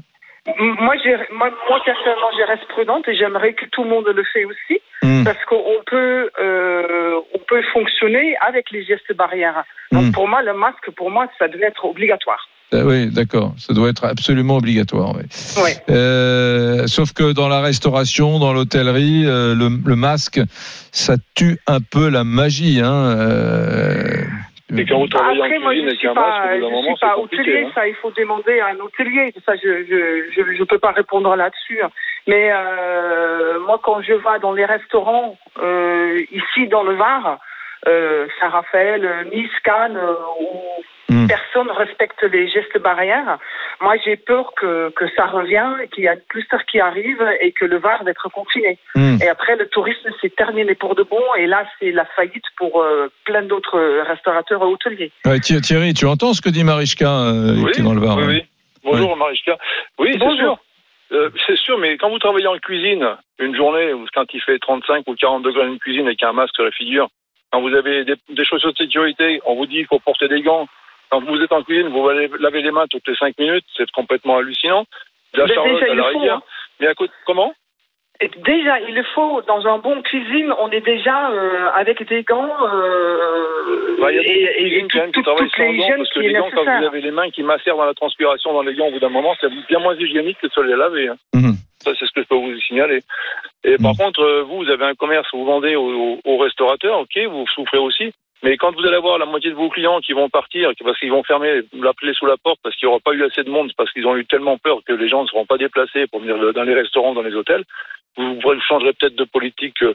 Moi, moi, moi, personnellement, je reste prudente et j'aimerais que tout le monde le fait aussi. Hmm. parce qu'on peut euh, on peut fonctionner avec les gestes barrières. Donc Mm. pour moi le masque pour moi ça devait être obligatoire. Euh, Oui, d'accord. Ça doit être absolument obligatoire. oui. Ouais. Euh, sauf que dans la restauration, dans l'hôtellerie, euh, le, le masque, ça tue un peu la magie. Hein, euh, Et quand vous travaillez Après en moi cuisine je avec suis un masque, pas au bout d'un je moment, suis c'est pas compliqué. hôtelier hein. ça il faut demander à un hôtelier ça je je je, je peux pas répondre là-dessus. Mais euh, moi quand je vais dans les restaurants euh, ici dans le Var euh, Saint-Raphaël, Nice, Cannes, euh, Mm. personne respecte les gestes barrières. Moi, j'ai peur que, que ça revienne, qu'il y a une cluster qui arrive et que le Var va être confiné. Hmm. Et après, le tourisme s'est terminé pour de bon. Et là, c'est la faillite pour euh, plein d'autres restaurateurs et hôteliers. Ouais, Thierry, tu entends ce que dit Marichka euh, Oui, qui est dans le Var oui, hein oui. Bonjour Marichka. Oui, c'est Bonjour. sûr. Euh, c'est sûr, mais quand vous travaillez en cuisine, une journée, ou quand il fait 35 ou 40 degrés dans une cuisine avec un masque sur la figure, quand vous avez des, des chaussures de sécurité, on vous dit qu'il faut porter des gants. Quand vous êtes en cuisine, vous allez laver les mains toutes les 5 minutes, c'est complètement hallucinant. La Mais Charlotte déjà, à il la rivière. hein. Mais à côté, comment? Et déjà, il le faut. Dans un bon cuisine, on est déjà euh, avec des gants euh, Bah, Il y a beaucoup de et, et, et cuisines quand même qui tout- sans gants, parce que les gants, quand vous avez les mains qui macèrent dans la transpiration dans les gants, au bout d'un moment, c'est bien moins hygiénique que de se les laver. hein. Mhm. Ça, c'est ce que je peux vous signaler. Et par Mhm. contre, euh, vous, vous avez un commerce, vous vendez aux, aux restaurateurs, ok, vous souffrez aussi. Mais quand vous allez avoir la moitié de vos clients qui vont partir, parce qu'ils vont fermer la sous la porte, parce qu'il n'y aura pas eu assez de monde, parce qu'ils ont eu tellement peur que les gens ne seront pas déplacés pour venir dans les restaurants, dans les hôtels, vous, changerez peut-être de politique euh,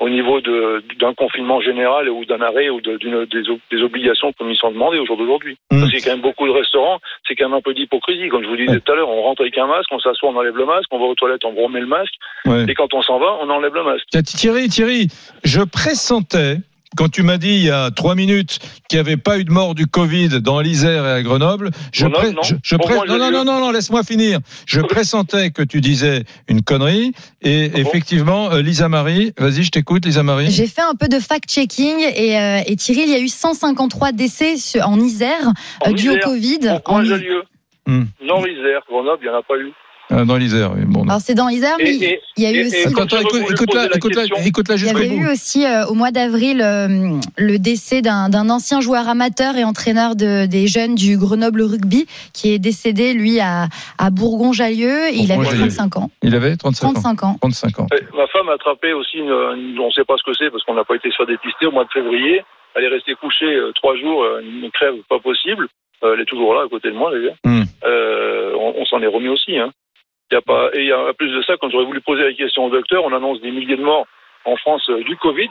au niveau d'un confinement général ou d'un arrêt ou de- d'une des, des obligations comme ils sont demandées au jour d'aujourd'hui. Mhm. Parce qu'il y a quand même beaucoup de restaurants, c'est quand même un peu d'hypocrisie. Comme je vous disais tout à l'heure, on rentre avec un masque, on s'assoit, on enlève le masque, on va aux toilettes, on remet le masque, Ouais. et quand on s'en va, on enlève le masque. Thierry, Thierry, je pressentais, quand tu m'as dit il y a trois minutes qu'il n'y avait pas eu de mort du Covid dans l'Isère et à Grenoble, je, Grenoble, pré- non. je, je Pour pré- moi, non, j'ai non, lu. non, non, non, laisse-moi finir. Je pressentais que tu disais une connerie et bon effectivement, euh, Lisa Marie, vas-y, je t'écoute, Lisa Marie. J'ai fait un peu de fact-checking et, euh, et Thierry, il y a eu 153 décès en Isère En euh, dû au Isère, Covid. En En- Coin-Jalieu, Hmm. Nord-Isère, Grenoble, il n'y en a pas eu. Ah, dans l'Isère, oui. Bon, Alors c'est dans Isère, mais Et- il y a eu et- aussi. Attends, attends, écoute, écoute-la, la Il y avait eu aussi euh, au mois d'avril euh, le décès d'un d'un ancien joueur amateur et entraîneur de, des jeunes du Grenoble Rugby qui est décédé lui à, à Bourgon-Jallieu. Il avait Bourgon-Jallieu. 35 ans. Il avait 35 ans. 35 ans. 35 ans. Eh, Ma femme a attrapé aussi, une, une- on ne sait pas ce que c'est parce qu'on n'a pas été se faire dépister au mois de février. Elle est restée couchée euh, trois jours, euh, une crève pas possible. Euh, elle est toujours là à côté de moi d'ailleurs. Euh, on on s'en est remis aussi. Hein. Il y a pas, et à plus de ça, quand j'aurais voulu poser la question au docteur, on annonce des milliers de morts en France euh, du Covid.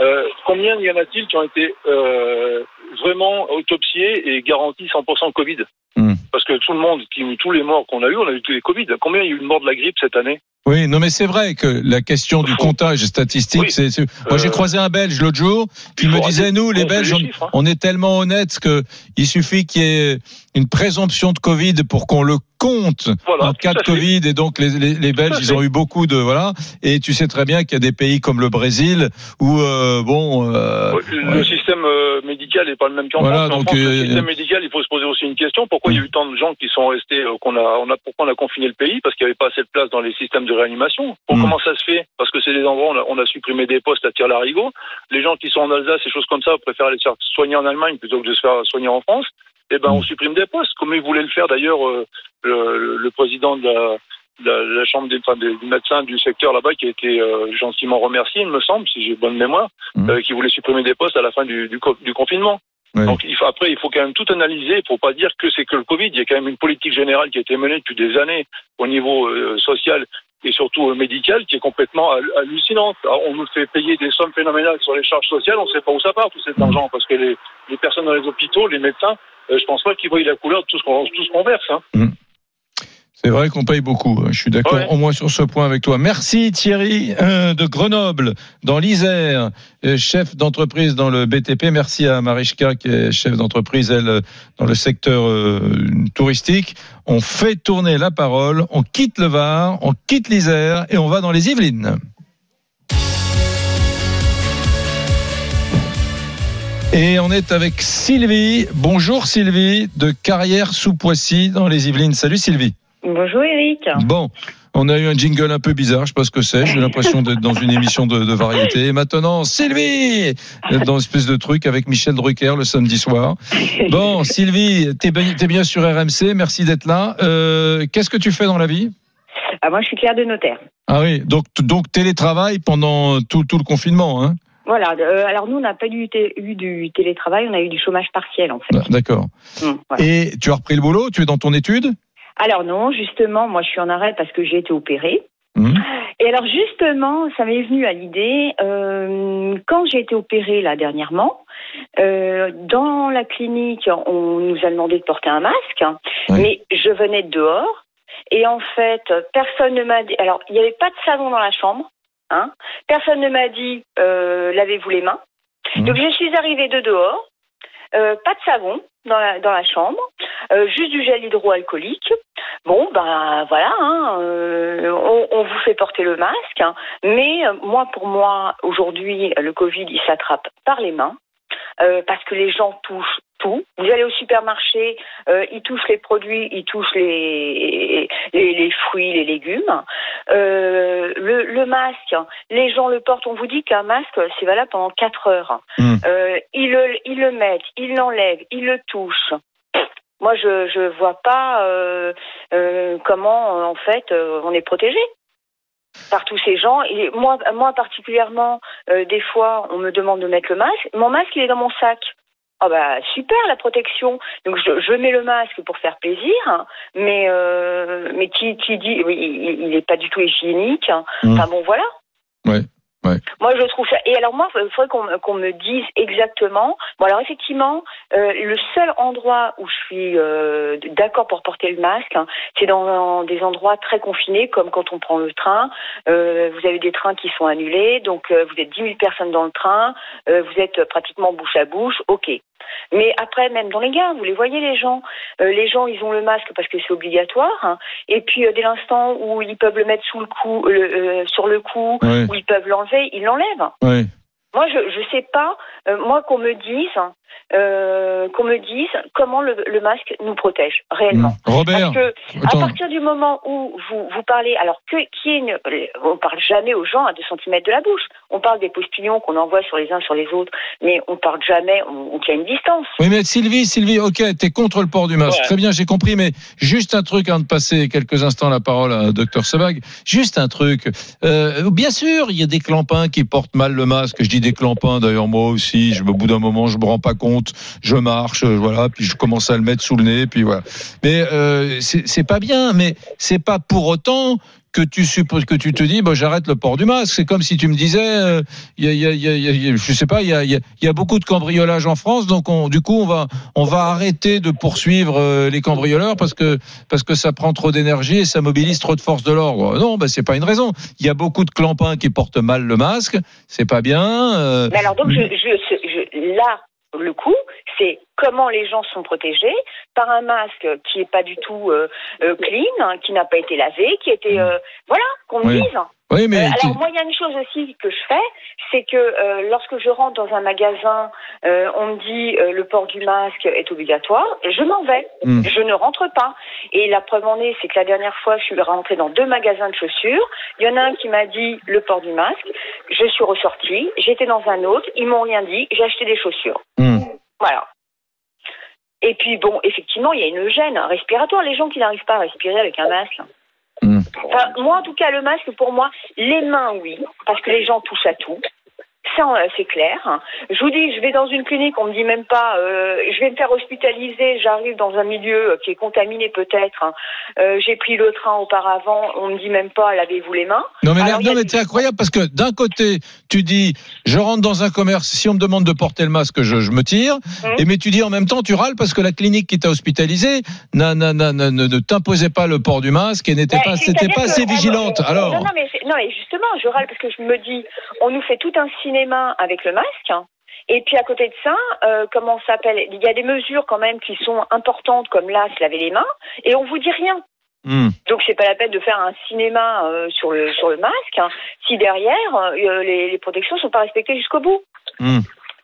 Euh, combien y en a-t-il qui ont été euh, vraiment autopsiés et garantis 100% Covid Hmm. Parce que tout le monde, qui, tous les morts qu'on a eu, on a eu tous les Covid. Combien il y a eu de morts de la grippe cette année Oui, non, mais c'est vrai que la question du comptage statistique, Oui. c'est. Moi, j'ai Euh, croisé un Belge l'autre jour qui me disait nous, les Belges, les on, chiffres, hein. on est tellement honnêtes que il suffit qu'il y ait une présomption de Covid pour qu'on le compte Voilà, en cas de fait. Covid. Et donc, les, les, les Belges, ils ont eu beaucoup de voilà. Et tu sais très bien qu'il y a des pays comme le Brésil où euh, bon. euh, Le ouais. système euh, médical n'est pas le même qu'en Voilà, France. En France, euh, le système médical, il faut se poser aussi une question. Pourquoi il y a eu tant de gens qui sont restés, qu'on a, on a, pourquoi on a confiné le pays? Parce qu'il n'y avait pas assez de place dans les systèmes de réanimation. Bon, Mm. Comment ça se fait? Parce que c'est des endroits où on a, on a supprimé des postes à tir-larigot. Les gens qui sont en Alsace et choses comme ça préfèrent aller se faire soigner en Allemagne plutôt que de se faire soigner en France. Eh ben, on supprime des postes. Comme il voulait le faire d'ailleurs euh, le, le président de la, de la, de la chambre des, enfin, des médecins du secteur là-bas, qui a été euh, gentiment remercié, il me semble, si j'ai bonne mémoire, euh, qui voulait supprimer des postes à la fin du, du, du confinement. Donc il faut, après, il faut quand même tout analyser. Il faut pas dire que c'est que le Covid. Il y a quand même une politique générale qui a été menée depuis des années au niveau euh, social et surtout euh, médical qui est complètement hal- hallucinante. Alors, on nous fait payer des sommes phénoménales sur les charges sociales. On ne sait pas où ça part tout cet argent parce que les, les personnes dans les hôpitaux, les médecins, je pense pas qu'ils voient la couleur de tout ce qu'on verse. Hein. C'est vrai qu'on paye beaucoup. hein. Je suis d'accord Ouais. au moins sur ce point avec toi. Merci Thierry euh, de Grenoble, dans l'Isère, euh, chef d'entreprise dans le BTP. Merci à Marichka qui est chef d'entreprise, elle, euh, dans le secteur euh, touristique. On fait tourner la parole, on quitte le Var, on quitte l'Isère et on va dans les Yvelines. Et on est avec Sylvie. Bonjour Sylvie de Carrière sous Poissy dans les Yvelines. Salut Sylvie. Bonjour Eric. Bon, on a eu un jingle un peu bizarre, je sais pas ce que c'est, j'ai l'impression d'être dans une émission de, de variété. Et maintenant, Sylvie Dans une espèce de truc avec Michel Drucker le samedi soir. Bon, Sylvie, t'es bien, t'es bien sur RMC, merci d'être là. Euh, Qu'est-ce que tu fais dans la vie? Ah, moi, je suis Claire de notaire. Ah oui, donc, donc télétravail pendant tout, tout le confinement, hein? Voilà. euh, alors nous, on n'a pas eu, du télétravail, on a eu du chômage partiel en fait. Bah, D'accord. Hum, voilà. Et tu as repris le boulot Tu es dans ton étude? Alors non, justement, moi, je suis en arrêt parce que j'ai été opérée. Hum. Et alors justement, ça m'est venu à l'idée euh, quand j'ai été opérée là dernièrement. euh, dans la clinique, on nous a demandé de porter un masque, Oui. mais je venais de dehors et en fait, personne ne m'a dit. Alors, il n'y avait pas de savon dans la chambre. Hein personne ne m'a dit euh, lavez-vous les mains. Mhm. Donc je suis arrivée de dehors, euh, pas de savon dans la, dans la chambre, euh, juste du gel hydroalcoolique. Bon, ben voilà, hein, on, on vous fait porter le masque, hein. mais moi, pour moi, aujourd'hui, le Covid, il s'attrape par les mains. euh, parce que les gens touchent tout. Vous allez au supermarché, euh, ils touchent les produits, ils touchent les, les, les fruits, les légumes. Euh, le, le masque, les gens le portent. On vous dit qu'un masque, c'est valable pendant 4 heures. Mm. Euh, ils, le, ils le mettent, ils l'enlèvent, ils le touchent. Moi, je je vois pas comment, en fait, on est protégé par tous ces gens. Et moi, moi particulièrement, euh, des fois, on me demande de mettre le masque. Mon masque, il est dans mon sac. Ah bah super la protection. Donc je, je mets le masque pour faire plaisir, hein. mais euh, mais qui qui dit oui, il il est pas du tout hygiénique. hein. Mm. Enfin bon voilà. Ouais, ouais. Moi je trouve ça. Et alors moi, il faudrait qu'on me- dise exactement. Bon alors effectivement, euh, le seul endroit où je suis euh, d'accord pour porter le masque, hein, c'est dans, dans des endroits très confinés, comme quand on prend le train. Euh, vous avez des trains qui sont annulés, donc vous êtes 10 000 personnes dans le train, vous êtes pratiquement bouche à bouche, ok. Mais après, même dans les gares, vous les voyez les gens. Euh, les gens, ils ont le masque parce que c'est obligatoire. hein. Et puis euh, dès l'instant où ils peuvent le mettre sous le cou, le- euh, sur le cou, Ouais, où ils peuvent l'enlever, ils l'enlèvent. ouais. Moi, je je sais pas. euh, moi, qu'on me dise, euh, qu'on me dise comment le, le masque nous protège réellement. Hum. Robert, Parce que à partir du moment où vous vous parlez, alors que qui est une, on parle jamais aux gens à 2 cm de la bouche. On parle des postillons qu'on envoie sur les uns sur les autres, mais on parle jamais. On, on tient une distance. Oui, mais Sylvie, Sylvie, ok, t'es contre le port du masque. Ouais. Très bien, j'ai compris, mais juste un truc avant de passer quelques instants la parole à Dr Sebag. Juste un truc. Euh, bien sûr, il y a des clampins qui portent mal le masque. Je dis des clampins, d'ailleurs, moi aussi. Je, au bout d'un moment, je me rends pas compte. Je marche, euh, voilà, puis je commence à le mettre sous le nez, puis voilà. Mais euh, c'est c'est pas bien, mais c'est pas pour autant que tu supposes que tu te dis, bah, j'arrête le port du masque. C'est comme si tu me disais, euh, y a, a- a- je sais pas, il y a, il y beaucoup de cambriolages en France, donc on, du coup on va on va arrêter de poursuivre euh, les cambrioleurs parce que parce que ça prend trop d'énergie et ça mobilise trop de forces de l'ordre. Non, bah, c'est pas une raison. Il y a beaucoup de clampins qui portent mal le masque, c'est pas bien. euh, Mais alors donc, je, je, je- là, le coup, c'est comment les gens sont protégés par un masque qui est pas du tout euh, euh, clean, hein, qui n'a pas été lavé, qui était, euh, voilà, qu'on me Oui. dise. Oui, mais Euh, tu- alors moi, il y a une chose aussi que je fais, c'est que euh, lorsque je rentre dans un magasin, euh, on me dit le port du masque est obligatoire, je m'en vais, Mm. je ne rentre pas. Et la preuve en est, c'est que la dernière fois, je suis rentrée dans deux magasins de chaussures. Il y en a un qui m'a dit le port du masque, je suis ressortie, j'étais dans un autre, ils m'ont rien dit, j'ai acheté des chaussures. Hmm. Voilà. Et puis bon, effectivement, il y a une gêne respiratoire. Les gens qui n'arrivent pas à respirer avec un masque. Hmm. Enfin, moi, en tout cas, le masque, pour moi, les mains, oui, parce que les gens touchent à tout. Ça, c'est clair. Je vous dis, je vais dans une clinique, on me dit même pas, euh, je vais me faire hospitaliser, j'arrive dans un milieu euh, qui est contaminé peut-être. hein. Euh, J'ai pris le train auparavant, on me dit même pas, lavez-vous les mains. Non mais, Alors, non, mais c'est incroyable parce que d'un côté tu dis je rentre dans un commerce si on me demande de porter le masque je, je me tire Hum. et mais tu dis en même temps tu râles parce que la clinique qui t'a hospitalisé n'a- n'a- n'a- n'a- ne, ne t'imposait pas le port du masque et n'était Ben, pas c'était pas assez vigilante alors Non, non, mais, c'est- non, mais justement, je râle parce que je me dis, on nous fait tout un cinéma avec le masque. Et puis à côté de ça, euh, comment s'appelle? Il y a des mesures quand même qui sont importantes, comme là, se laver les mains, et on vous dit rien. Hmm. Donc c'est pas la peine de faire un cinéma euh, sur le sur le masque hein, si derrière euh, les, les protections sont pas respectées jusqu'au bout. Hmm.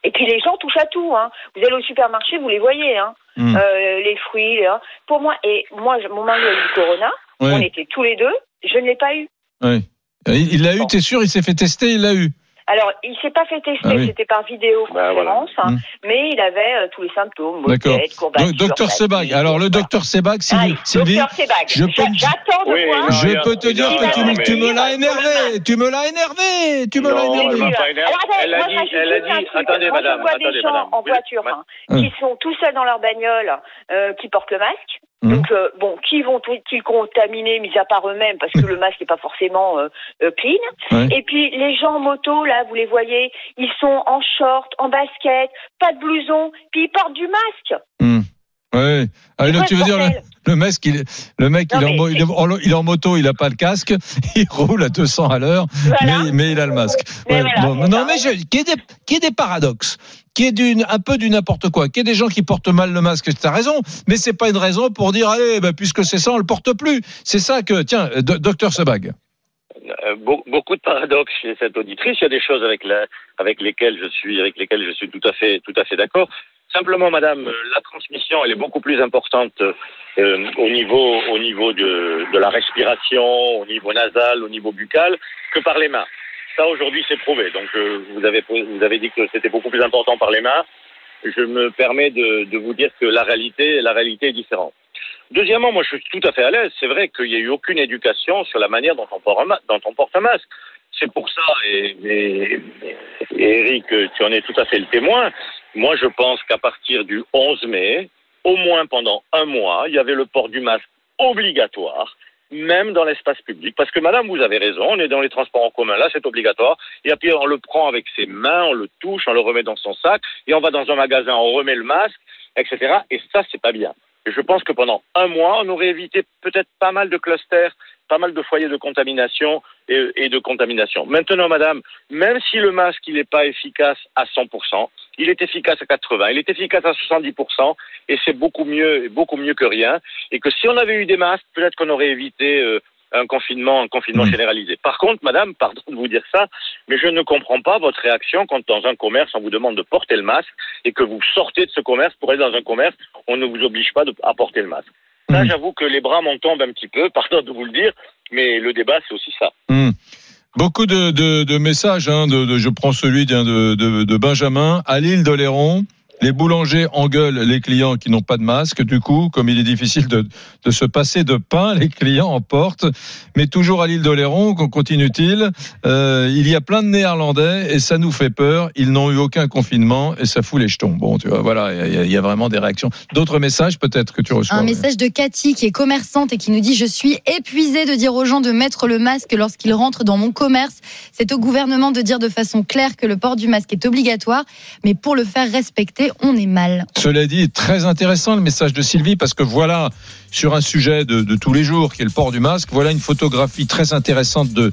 Et puis les gens touchent à tout. Hein. Vous allez au supermarché, vous les voyez. Hein. Hmm. Euh, les fruits. les- Pour moi, et moi, mon mari a eu le corona. Oui. On était tous les deux. Je ne l'ai pas eu. Oui. Il l'a eu t'es sûr il s'est fait tester il l'a eu Alors, il s'est pas fait tester, Ah oui. c'était par vidéoconférence, Bah, hein, Mm. mais il avait euh, tous les symptômes. D'accord. Donc, docteur Sebag alors le voilà. docteur Sebag Sylvie, Sylvie docteur Sebag, je peux j'attends de Oui, voir. non, je peux te dire que tu, non, me- tu mais- me l'as énervé tu me l'as énervé tu me l'as énervé elle a moi, dit- je elle a dit- attendez, Moi, madame, je vois attendez, des gens madame. en voiture hein, qui sont tout seuls dans leur bagnole, euh, qui portent le masque. Mhm. Donc, euh, bon, qui vont-ils contaminer, mis à part eux-mêmes, parce que le masque n'est pas forcément euh, euh, clean. Ouais. Et puis, les gens en moto, là, vous les voyez, ils sont en short, en basket, pas de blouson, puis ils portent du masque. Hmm. Ouais. Ah, donc tu veux dire le, masque, il, est- le mec, Non, il, est en, mais mo- il, est en, il est en moto, il a pas le casque, il roule à 200 à l'heure, Voilà. mais, mais il a le masque. Mais voilà, bon, c'est non, ça. mais je, des, y ait des paradoxes, qu'il y ait d'une, un peu du n'importe quoi, qu'il y ait des gens qui portent mal le masque, tu as raison, mais c'est pas une raison pour dire allez, bah, puisque c'est ça, on le porte plus. C'est ça que, tiens, euh, do- docteur Sebag. Euh, beau- beaucoup de paradoxes chez cette auditrice. Il y a des choses avec, la, avec lesquelles je suis, avec lesquelles je suis tout à fait, tout à fait d'accord. Simplement, Madame, euh, la transmission, elle est beaucoup plus importante au niveau, au niveau de la respiration, au niveau nasal, au niveau buccal, que par les mains. Ça, aujourd'hui, c'est prouvé. Donc, euh, vous avez, vous avez dit que c'était beaucoup plus important par les mains. Je me permets de, vous dire que la réalité, la réalité est différente. Deuxièmement, moi, je suis tout à fait à l'aise. C'est vrai qu'il n'y a eu aucune éducation sur la manière dont on porte un, ma- dont on porte un masque. C'est pour ça, et, et- et Eric, tu en es tout à fait le témoin. Moi, je pense qu'à partir du 11 mai, au moins pendant un mois, il y avait le port du masque obligatoire, même dans l'espace public. Parce que, madame, vous avez raison, on est dans les transports en commun, là, c'est obligatoire. Et puis, on le prend avec ses mains, on le touche, on le remet dans son sac, et on va dans un magasin, on remet le masque, etc. Et ça, c'est pas bien. Et je pense que pendant un mois, on aurait évité peut-être pas mal de clusters, pas mal de foyers de contamination et, de contamination. Maintenant, madame, même si le masque il n'est pas efficace à 100%, il est efficace à 80, il est efficace à 70%, et c'est beaucoup mieux, beaucoup mieux que rien. Et que si on avait eu des masques, peut-être qu'on aurait évité euh, un confinement, un confinement Mmh. généralisé. Par contre, madame, pardon de vous dire ça, mais je ne comprends pas votre réaction quand dans un commerce on vous demande de porter le masque et que vous sortez de ce commerce pour aller dans un commerce, on ne vous oblige pas de, à porter le masque. Là, Mmh. j'avoue que les bras m'en tombent un petit peu, pardon de vous le dire, mais le débat, c'est aussi ça. Hmm. Beaucoup de, de, de messages. Hein, de, je prends celui de Benjamin à l'île d'Oléron. Les boulangers engueulent les clients qui n'ont pas de masque. Du coup, comme il est difficile de, de se passer de pain, les clients emportent. Mais toujours à l'île d'Oléron, qu'on continue-t-il euh, Il y a plein de Néerlandais et ça nous fait peur. Ils n'ont eu aucun confinement et ça fout les jetons. Bon, tu vois, voilà, il y, a- il y a vraiment des réactions. D'autres messages peut-être que tu reçois. Un message de Cathy qui est commerçante et qui nous dit Je suis épuisée de dire aux gens de mettre le masque lorsqu'ils rentrent dans mon commerce. C'est au gouvernement de dire de façon claire que le port du masque est obligatoire, mais pour le faire respecter, on est mal. Cela dit, très intéressant le message de Sylvie parce que voilà, sur un sujet de, de tous les jours qui est le port du masque, voilà une photographie très intéressante de,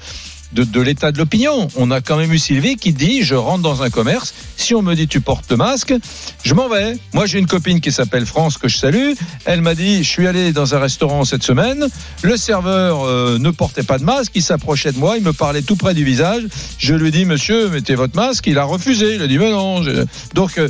de, l'état de l'opinion. On a quand même eu Sylvie qui dit je rentre dans un commerce, si on me dit tu portes le masque, je m'en vais. Moi j'ai une copine qui s'appelle France que je salue. Elle m'a dit je suis allé dans un restaurant cette semaine, le serveur euh, ne portait pas de masque, il s'approchait de moi, il me parlait tout près du visage. Je lui dis monsieur mettez votre masque, il a refusé. Il a dit mais non. Donc euh,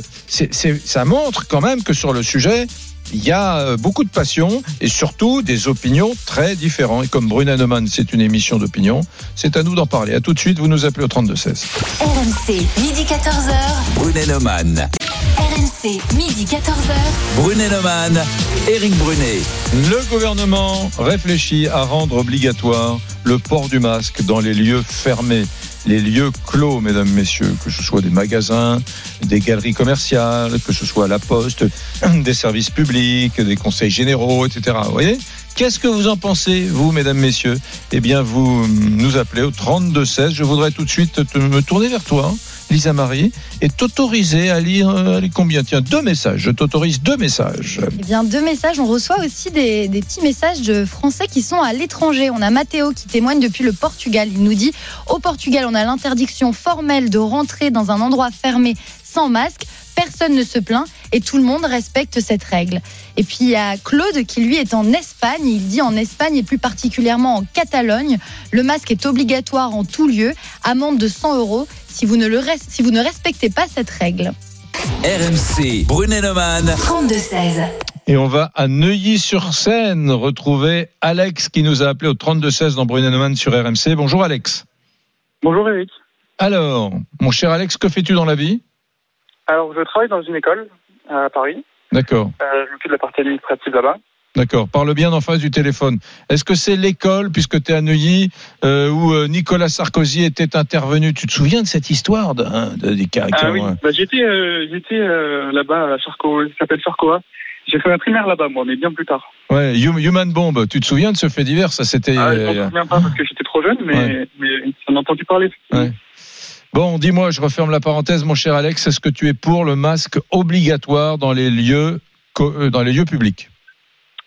ça montre quand même que sur le sujet il y a euh, beaucoup de passion et surtout des opinions très différentes. Et comme Bruna Neumann, c'est une émission d'opinion, c'est à nous d'en parler. À tout de suite, vous nous appelez au 32-16. RMC, midi 14h. Brunet Neumann. RMC, midi 14h. Brunet Neumann. Eric Brunet. Le gouvernement réfléchit à rendre obligatoire le port du masque dans les lieux fermés. Les lieux clos, mesdames, messieurs, que ce soit des magasins, des galeries commerciales, que ce soit la poste, des services publics, des conseils généraux, etc. Voyez? Qu'est-ce que vous en pensez, vous, mesdames, messieurs? Eh bien, vous nous appelez au 32-16. Je voudrais tout de suite te- me tourner vers toi, hein, Lisa Marie, et t'autoriser à lire euh, combien? Tiens, deux messages. Je t'autorise deux messages. Eh bien, deux messages. On reçoit aussi des, des petits messages de Français qui sont à l'étranger. On a Mathéo qui témoigne depuis le Portugal. Il nous dit Au Portugal, on a l'interdiction formelle de rentrer dans un endroit fermé sans masque. Personne ne se plaint et tout le monde respecte cette règle. Et puis il y a Claude qui lui est en Espagne. Il dit en Espagne et plus particulièrement en Catalogne, le masque est obligatoire en tout lieu. Amende de 100 euros si vous ne, le res- si vous ne respectez pas cette règle. RMC. Brunet Neumann. 32-16. Et on va à Neuilly-sur-Seine retrouver Alex qui nous a appelé au 32-16 dans Brunet-Neumann sur RMC. Bonjour Alex. Bonjour Eric. Alors, mon cher Alex, que fais-tu dans la vie? Alors, je travaille dans une école à Paris. D'accord, Euh, je m'occupe de la partie administrative là-bas. d'accord. Parle bien en face du téléphone. Est-ce que c'est l'école, puisque tu es à Neuilly, euh, où euh, Nicolas Sarkozy était intervenu? Tu te souviens de cette histoire de, hein, de- des cas- Ah oui, ouais. bah, j'étais euh, j'étais là-bas à Charco, ça s'appelle Charcoa. J'ai fait ma primaire là-bas, moi, mais bien plus tard. Ouais, Hum- Human Bomb, tu te souviens de ce fait divers? Ça, c'était. Ah, je euh, m'en souviens pas parce que j'étais trop jeune, mais, Ouais. mais j'en ai entendu parler. Ouais. Bon, dis-moi, je referme la parenthèse, mon cher Alex. Est-ce que tu es pour le masque obligatoire dans les lieux, euh, dans les lieux publics?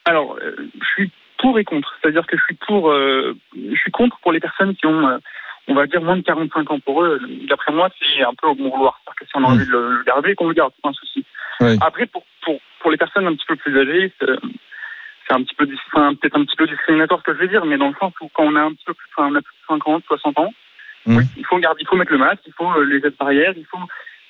Alors, euh, je suis pour et contre. C'est-à-dire que je suis pour, euh, je suis contre pour les personnes qui ont, euh, on va dire, moins de 45 ans. Pour eux, d'après moi, c'est un peu au bon vouloir. C'est-à-dire que si on a Mm. envie de le garder, qu'on le garde, c'est pas un souci. Oui. Après, pour, pour, pour les personnes un petit peu plus âgées, c'est c'est un petit peu, dis- enfin, peut-être un petit peu discriminatoire ce que je vais dire, mais dans le sens où quand on a un petit peu plus, on a plus de 50, 60 ans, Oui, il faut garder, il faut mettre le masque, il faut euh, les aides barrières, il faut,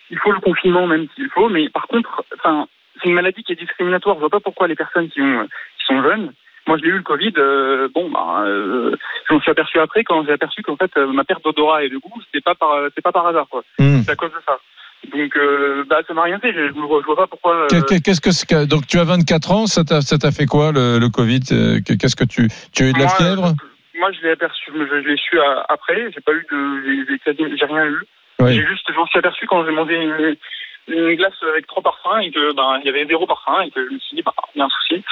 il faut le confinement même s'il faut, mais par contre, enfin, c'est une maladie qui est discriminatoire. Je vois pas pourquoi les personnes qui ont, qui sont jeunes, moi je l'ai eu le Covid, euh, bon, bah, euh, je m'en suis aperçu après quand j'ai aperçu qu'en fait euh, ma perte d'odorat et de goût, c'était pas par, c'est pas par hasard quoi. Hmm. C'est à cause de ça. Donc, euh, bah, ça m'a rien fait. Je, je, vois- pas pourquoi. euh, Qu'est- qu'est- Qu'est-ce que c'est que- donc tu as 24 ans, ça t'a ça t'a fait quoi le, le Covid Euh, que- Qu'est-ce que tu tu as eu de la Moi, fièvre? euh, Moi, je l'ai aperçu, je, je l'ai su à- après. J'ai pas eu de, j'ai- rien eu. Oui. J'ai juste, j'en suis aperçu quand j'ai mangé une, une glace avec trop parfum et que ben il y avait zéro parfum et que je me suis dit bah il y a un souci.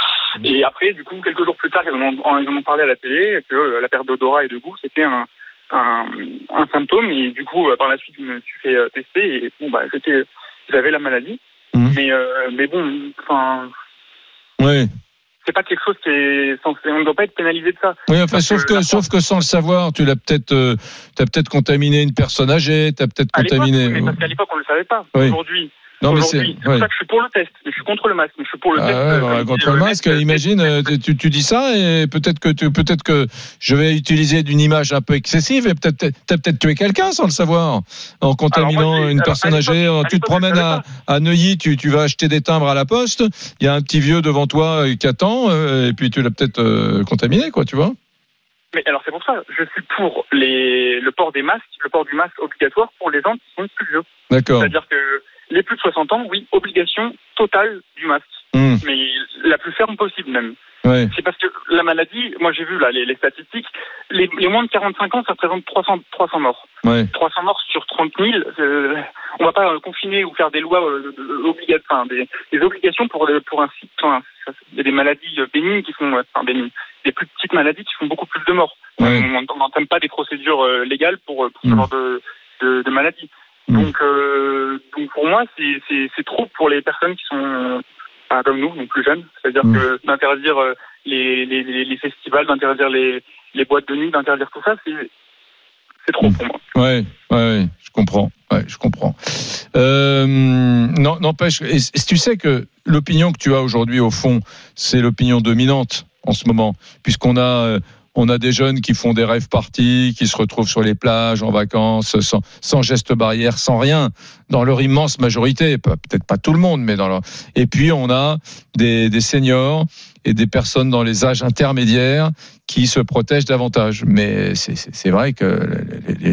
Et après, du coup, quelques jours plus tard, ils en ont, parlé à la télé que euh, la perte d'odorat et de goût c'était un, un, un symptôme et du coup euh, par la suite je me suis fait euh, tester et bon bah j'étais, j'avais la maladie. Mhm. Mais euh, mais bon, enfin Oui. C'est pas quelque chose qui est on ne doit pas être pénalisé de ça. Oui, enfin, Parce sauf que sauf que sans le savoir, tu l'as peut-être, euh, t'as peut-être contaminé une personne âgée, t'as peut-être À l'époque, contaminé. mais parce qu'à l'époque, on ne le savait pas. Oui. Aujourd'hui, Non, mais c'est, ouais. pour ça que je suis pour le test. Je suis contre le masque. Mais je suis pour le Ah test. ouais, euh, bah, contre le masque, euh, imagine, euh, tu, tu dis ça et peut-être que tu, peut-être que je vais utiliser d'une image un peu excessive et peut-être t'as peut-être tué quelqu'un sans le savoir en contaminant moi, une alors, personne âgée. à tu te promènes à, à Neuilly, tu, tu vas acheter des timbres à la poste. Il y a un petit vieux devant toi euh, qui attend euh, et puis tu l'as peut-être euh, contaminé, quoi, tu vois. Mais alors, c'est pour ça. Je suis pour les, le port des masques, le port du masque obligatoire pour les gens qui sont plus vieux. D'accord. C'est-à-dire que les plus de 60 ans, oui, obligation totale du masque. Hmm. Mais la plus ferme possible même. Ouais. C'est parce que la maladie, moi j'ai vu là les, les statistiques, les, les moins de 45 ans, ça représente 300, 300 morts. Ouais. 300 morts sur 30 000. Euh, on va pas euh, confiner ou faire des lois euh, obligato- enfin, des, des obligations pour pour un site. Enfin, il y a des maladies euh, bénignes qui font, euh, enfin bénignes, des plus petites maladies qui font beaucoup plus de morts. Ouais. On n'entame pas des procédures légales pour, ce Mm. genre de, de, de maladies. Mm. Donc, euh, donc pour moi, c'est- trop pour les personnes qui sont enfin, comme nous, donc plus jeunes. C'est-à-dire Mm. que d'interdire euh, les, les, festivals, d'interdire les, les boîtes de nuit, d'interdire tout ça, c'est c'est trop Mm. pour moi. Ouais, ouais, ouais, je comprends. Ouais, je comprends. Euh, non, n'empêche. Tu sais que l'opinion que tu as aujourd'hui, au fond, c'est l'opinion dominante en ce moment, puisqu'on a. On a des jeunes qui font des rêves partis, qui se retrouvent sur les plages en vacances, sans, sans geste barrière, sans rien, dans leur immense majorité, peut-être pas tout le monde, mais dans leur. Et puis on a des, des seniors et des personnes dans les âges intermédiaires qui se protègent davantage. Mais c'est- vrai que les-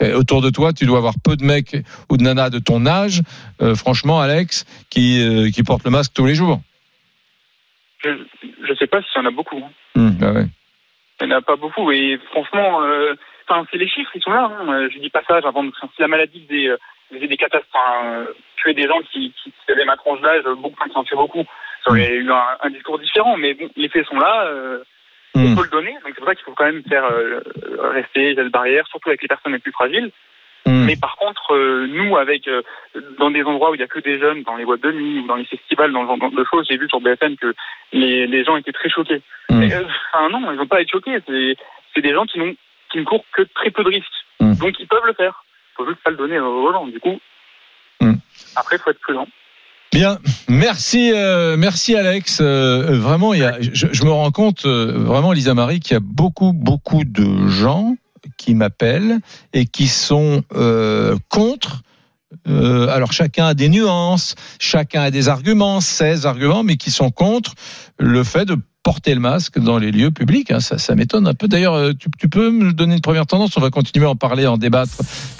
les- Autour de toi, tu dois avoir peu de mecs ou de nanas de ton âge, euh, franchement, Alex, qui, euh, qui portent le masque tous les jours. Je ne sais pas s'il y en a beaucoup. hein. Hum, bah ouais. Il n'y en a pas beaucoup. Et franchement, euh, enfin, c'est les chiffres, ils sont là. Hein. Euh, Je dis pas ça, j'invente. Si la maladie faisait, euh, faisait des catastrophes, tuer des gens qui, qui, qui avaient ma tranche d'âge, beaucoup, qui en tuaient beaucoup, ça aurait eu un, un discours différent. Mais bon, les faits sont là. on Hum, peut le donner. Donc c'est pour ça qu'il faut quand même faire rester les barrières, surtout avec les personnes les plus fragiles. Hum. Mais par contre, euh, nous, avec euh, dans des endroits où il y a que des jeunes, dans les boîtes de nuit ou dans les festivals, dans ce genre de choses, j'ai vu sur BFM que les, les gens étaient très choqués. Mm. Mais, euh, enfin non, ils vont pas être choqués. C'est c'est des gens qui n'ont qui ne courent que très peu de risques. Mm. Donc ils peuvent le faire. faut juste pas le donner aux gens. Du coup, Mm. après, faut être prudent. Bien, merci, euh, merci Alex. Euh, vraiment, il y a, je, je me rends compte, euh, vraiment, Lisa Marie, qu'il y a beaucoup, beaucoup de gens qui m'appellent et qui sont euh, contre. euh, alors chacun a des nuances, chacun a des arguments, 16 arguments, mais qui sont contre le fait de porter le masque dans les lieux publics. hein. ça, ça m'étonne un peu. D'ailleurs, euh, tu, tu peux me donner une première tendance On va continuer à en parler, à en débattre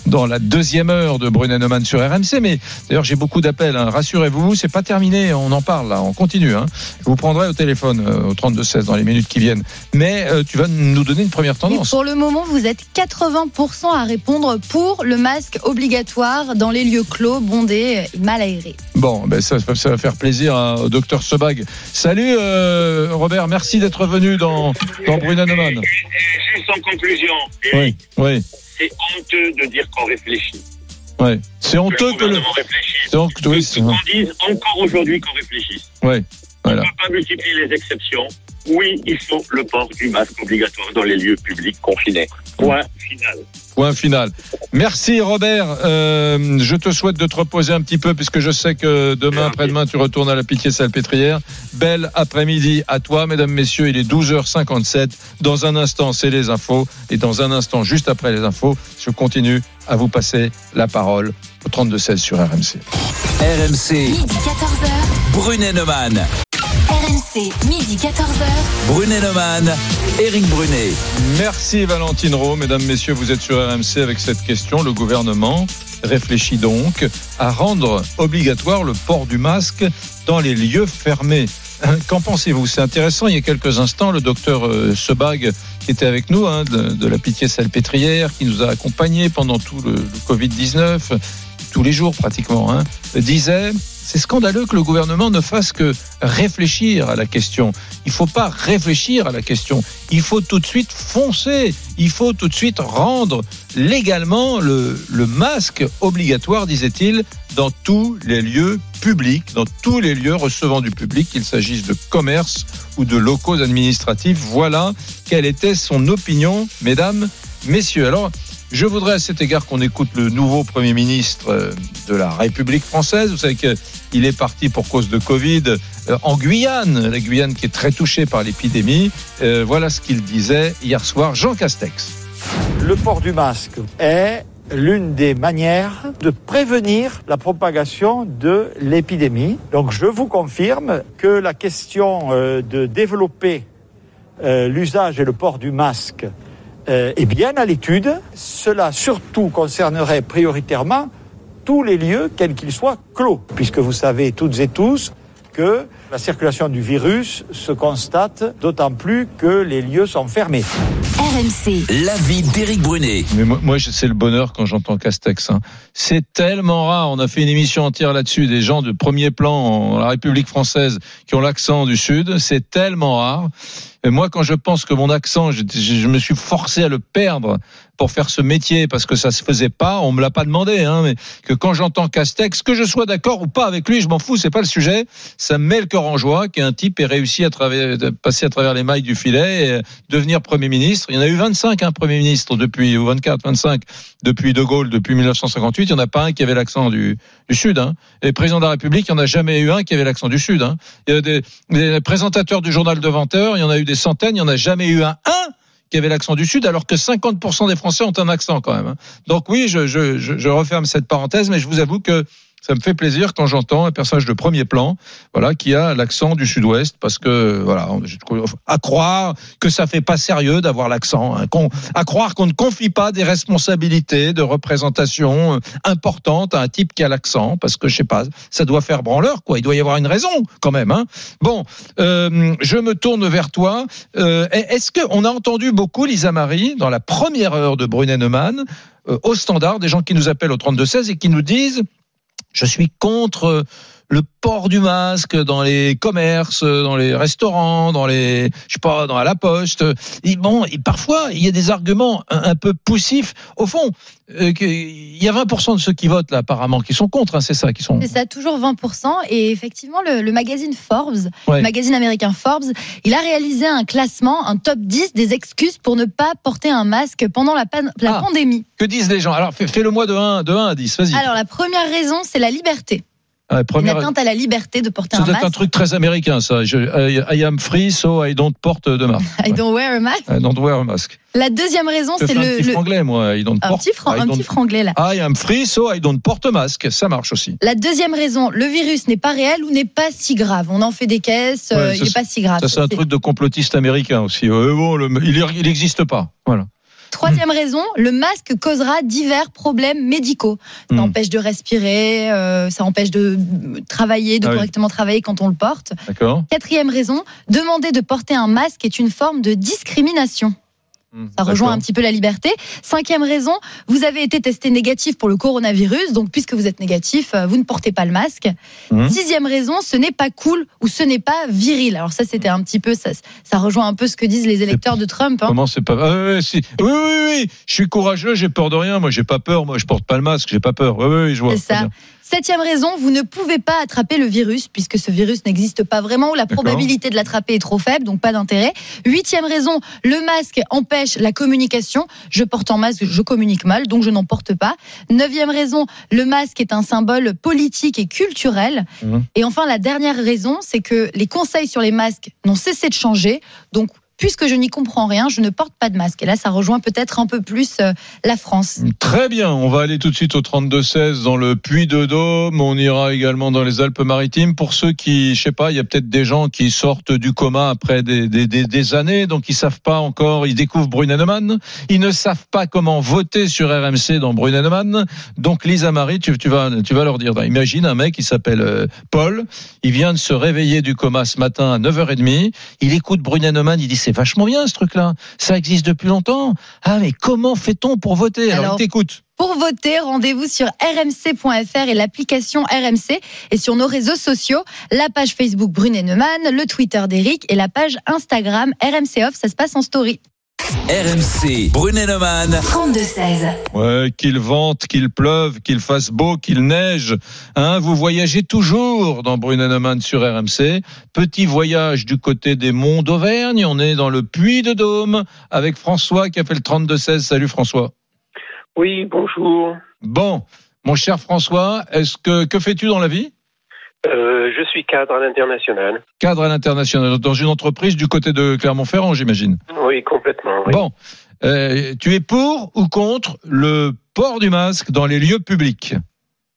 dans la deuxième heure de Brunet Neumann sur RMC. Mais d'ailleurs, j'ai beaucoup d'appels. hein. Rassurez-vous, c'est pas terminé. On en parle là. On continue. hein. Je vous prendrai au téléphone euh, au 32 16 dans les minutes qui viennent. Mais euh, tu vas nous donner une première Et tendance. pour le moment, vous êtes 80% à répondre pour le masque obligatoire dans les lieux clos, bondés et mal aérés. Bon, ben ça, ça va faire plaisir au docteur Sebag. Salut euh, Robert, merci d'être venu dans, dans Brunet Neumann. Juste en conclusion, Oui, oui, c'est honteux de dire qu'on réfléchit. oui. C'est honteux que le. c'est- Qu'on dise encore aujourd'hui qu'on réfléchisse. On voilà. ne peut pas multiplier les exceptions. Oui, il faut le port du masque obligatoire dans les lieux publics confinés. Point final. Point final. Merci Robert. Euh, je te souhaite de te reposer un petit peu puisque je sais que demain, après-demain, tu retournes à la pitié salpêtrière. Belle après-midi à toi, mesdames, messieurs. Il est 12h57. Dans un instant, c'est les infos. Et dans un instant, juste après les infos, je continue à vous passer la parole au 32-16 sur RMC. RMC, Midi 14h. Brunet Neumann. RMC, midi 14h. Brunet Neumann, Éric Brunet. Merci Valentine Rowe. Mesdames, messieurs, vous êtes sur RMC avec cette question. Le gouvernement réfléchit donc à rendre obligatoire le port du masque dans les lieux fermés. Hein, Qu'en pensez-vous? C'est intéressant. Il y a quelques instants, le docteur euh, Sebag, qui était avec nous, hein, de, de la pitié salpêtrière, qui nous a accompagnés pendant tout le, le Covid-19, tous les jours pratiquement, hein, disait c'est scandaleux que le gouvernement ne fasse que réfléchir à la question. Il faut pas réfléchir à la question. Il faut tout de suite foncer. Il faut tout de suite rendre légalement le, le masque obligatoire, disait-il, dans tous les lieux publics, dans tous les lieux recevant du public, qu'il s'agisse de commerce ou de locaux administratifs. Voilà quelle était son opinion, mesdames, messieurs. Alors, je voudrais à cet égard qu'on écoute le nouveau Premier ministre euh, de la République française. Vous savez qu'il est parti pour cause de Covid euh, en Guyane, la Guyane qui est très touchée par l'épidémie. Euh, voilà ce qu'il disait hier soir, Jean Castex. Le port du masque est l'une des manières de prévenir la propagation de l'épidémie. Donc je vous confirme que la question de développer l'usage et le port du masque euh, est bien à l'étude. Cela surtout concernerait prioritairement tous les lieux, quels qu'ils soient, clos. Puisque vous savez toutes et tous que la circulation du virus se constate d'autant plus que les lieux sont fermés. RMC. L'avis d'Éric Brunet. Mais moi, moi, c'est le bonheur quand j'entends Castex. hein. C'est tellement rare. On a fait une émission entière là-dessus. Des gens de premier plan en la République française qui ont l'accent du Sud. C'est tellement rare. Moi, quand je pense que mon accent, je, me suis forcé à le perdre pour faire ce métier parce que ça se faisait pas. On me l'a pas demandé, hein, mais que quand j'entends Castex, que je sois d'accord ou pas avec lui, je m'en fous. C'est pas le sujet. Ça me met le cœur en joie qu'un type ait réussi à passer à travers les mailles du filet et devenir Premier ministre. Il y en a eu 25, hein, Premier ministre depuis, ou 24, 25, depuis De Gaulle, depuis 1958. Il n'y en a pas un qui avait l'accent du, Sud. Hein. Et président de la République, il n'y en a jamais eu un qui avait l'accent du Sud. Hein. Il y a des, des présentateurs du journal de 20 heures, il y en a eu des centaines, il n'y en a jamais eu un, un qui avait l'accent du Sud, alors que 50% des Français ont un accent quand même. hein. Donc oui, je, referme cette parenthèse, mais je vous avoue que ça me fait plaisir quand j'entends un personnage de premier plan, voilà, qui a l'accent du Sud-Ouest, parce que voilà, à croire que ça fait pas sérieux d'avoir l'accent, hein, à croire qu'on ne confie pas des responsabilités de représentation euh, importantes à un type qui a l'accent, parce que je sais pas, ça doit faire branleur, quoi. Il doit y avoir une raison quand même. Hein. Bon, euh, je me tourne vers toi. Euh, Est-ce que on a entendu beaucoup, Lisa Marie, dans la première heure de Brunet Neumann, euh, au standard, des gens qui nous appellent au 32-16 et qui nous disent je suis contre euh, le port du masque dans les commerces, dans les restaurants, dans les, je sais pas, dans la poste. Et bon, et parfois il y a des arguments un, un peu poussifs. Au fond, euh, il y a 20% de ceux qui votent là apparemment qui sont contre. hein, c'est ça, qui sont. C'est ça, toujours 20%. Et effectivement, le, le magazine Forbes, Ouais. le magazine américain Forbes, il a réalisé un classement, un top 10 des excuses pour ne pas porter un masque pendant la, pan- la Ah. pandémie. Que disent les gens? Alors fais, le moi de 1, de 1 à 10. Vas-y. Alors, la première raison, c'est la liberté. Ouais, Une première- atteinte à la liberté de porter un doit être un masque. truc très américain, ça. Je, I, I am free, so I don't porte de masque. I don't wear a mask. I don't wear a mask. La deuxième raison, c'est fais un le, petit le- franglais, moi. I don't un porte. petit, fran- I un don't- petit franglais là. I am free, so I don't porte masque. Ça marche aussi. La deuxième raison, le virus n'est pas réel ou n'est pas si grave. On en fait des caisses, euh, Ouais, il ça, n'est pas si grave. Ça, c'est un truc de complotiste américain aussi. Euh, bon, le- il n'existe pas. Voilà. Troisième raison, le masque causera divers problèmes médicaux. Ça Hmm. empêche de respirer, euh, ça empêche de travailler, de Ah oui. correctement travailler quand on le porte. D'accord Quatrième raison, demander de porter un masque est une forme de discrimination. Hmm, Ça rejoint un petit peu la liberté. Cinquième raison, vous avez été testé négatif pour le coronavirus, donc puisque vous êtes négatif, euh, vous ne portez pas le masque. Mhm. Sixième raison, ce n'est pas cool ou ce n'est pas viril. Alors ça, c'était un petit peu, ça, ça rejoint un peu ce que disent les électeurs de Trump. hein. Comment c'est pas Ah, si. Oui, oui, oui. Je suis courageux, j'ai peur de rien. Moi, j'ai pas peur. Moi, je porte pas le masque, j'ai pas peur. Oui, oui, je vois. C'est ça. Septième raison, vous ne pouvez pas attraper le virus puisque ce virus n'existe pas vraiment ou la probabilité de l'attraper est trop faible, donc pas d'intérêt. Huitième raison, le masque empêche la communication. Je porte en masque, je communique mal, donc je n'en porte pas. Neuvième raison, le masque est un symbole politique et culturel. Mhm. Et enfin, la dernière raison, c'est que les conseils sur les masques n'ont cessé de changer. Donc, puisque je n'y comprends rien, je ne porte pas de masque. Et là, ça rejoint peut-être un peu plus euh, la France. Très bien, on va aller tout de suite au 32-16 dans le Puy de Dôme. On ira également dans les Alpes-Maritimes. Pour ceux qui, je sais pas, il y a peut-être des gens qui sortent du coma après des, années, donc ils savent pas encore, ils découvrent Brunet-Neumann. Ils ne savent pas comment voter sur RMC dans Brunet-Neumann. Donc Lisa Marie, tu, vas, tu vas leur dire, imagine un mec qui s'appelle euh, Paul, il vient de se réveiller du coma ce matin à 9h30, il écoute Brunet-Neumann, il dit c'est vachement bien ce truc-là, ça existe depuis longtemps. Ah mais comment fait-on pour voter? Alors, Alors, t'écoute. Pour voter, rendez-vous sur rmc.fr et l'application RMC et sur nos réseaux sociaux, la page Facebook Brunet Neumann, le Twitter d'Eric et la page Instagram RMC Off, ça se passe en story. RMC, Brunet-Neumann. 32-16. Ouais, qu'il vente, qu'il pleuve, qu'il fasse beau, qu'il neige. Hein, vous voyagez toujours dans Brunet-Neumann sur RMC. Petit voyage du côté des monts d'Auvergne. On est dans le Puy de Dôme avec François qui a fait le 32-16. Salut François. Oui, bonjour. Bon, mon cher François, est-ce que que fais-tu dans la vie? Euh, je suis cadre à l'international. Cadre à l'international dans une entreprise du côté de Clermont-Ferrand, j'imagine. Oui, complètement. oui. Bon, euh, tu es pour ou contre le port du masque dans les lieux publics?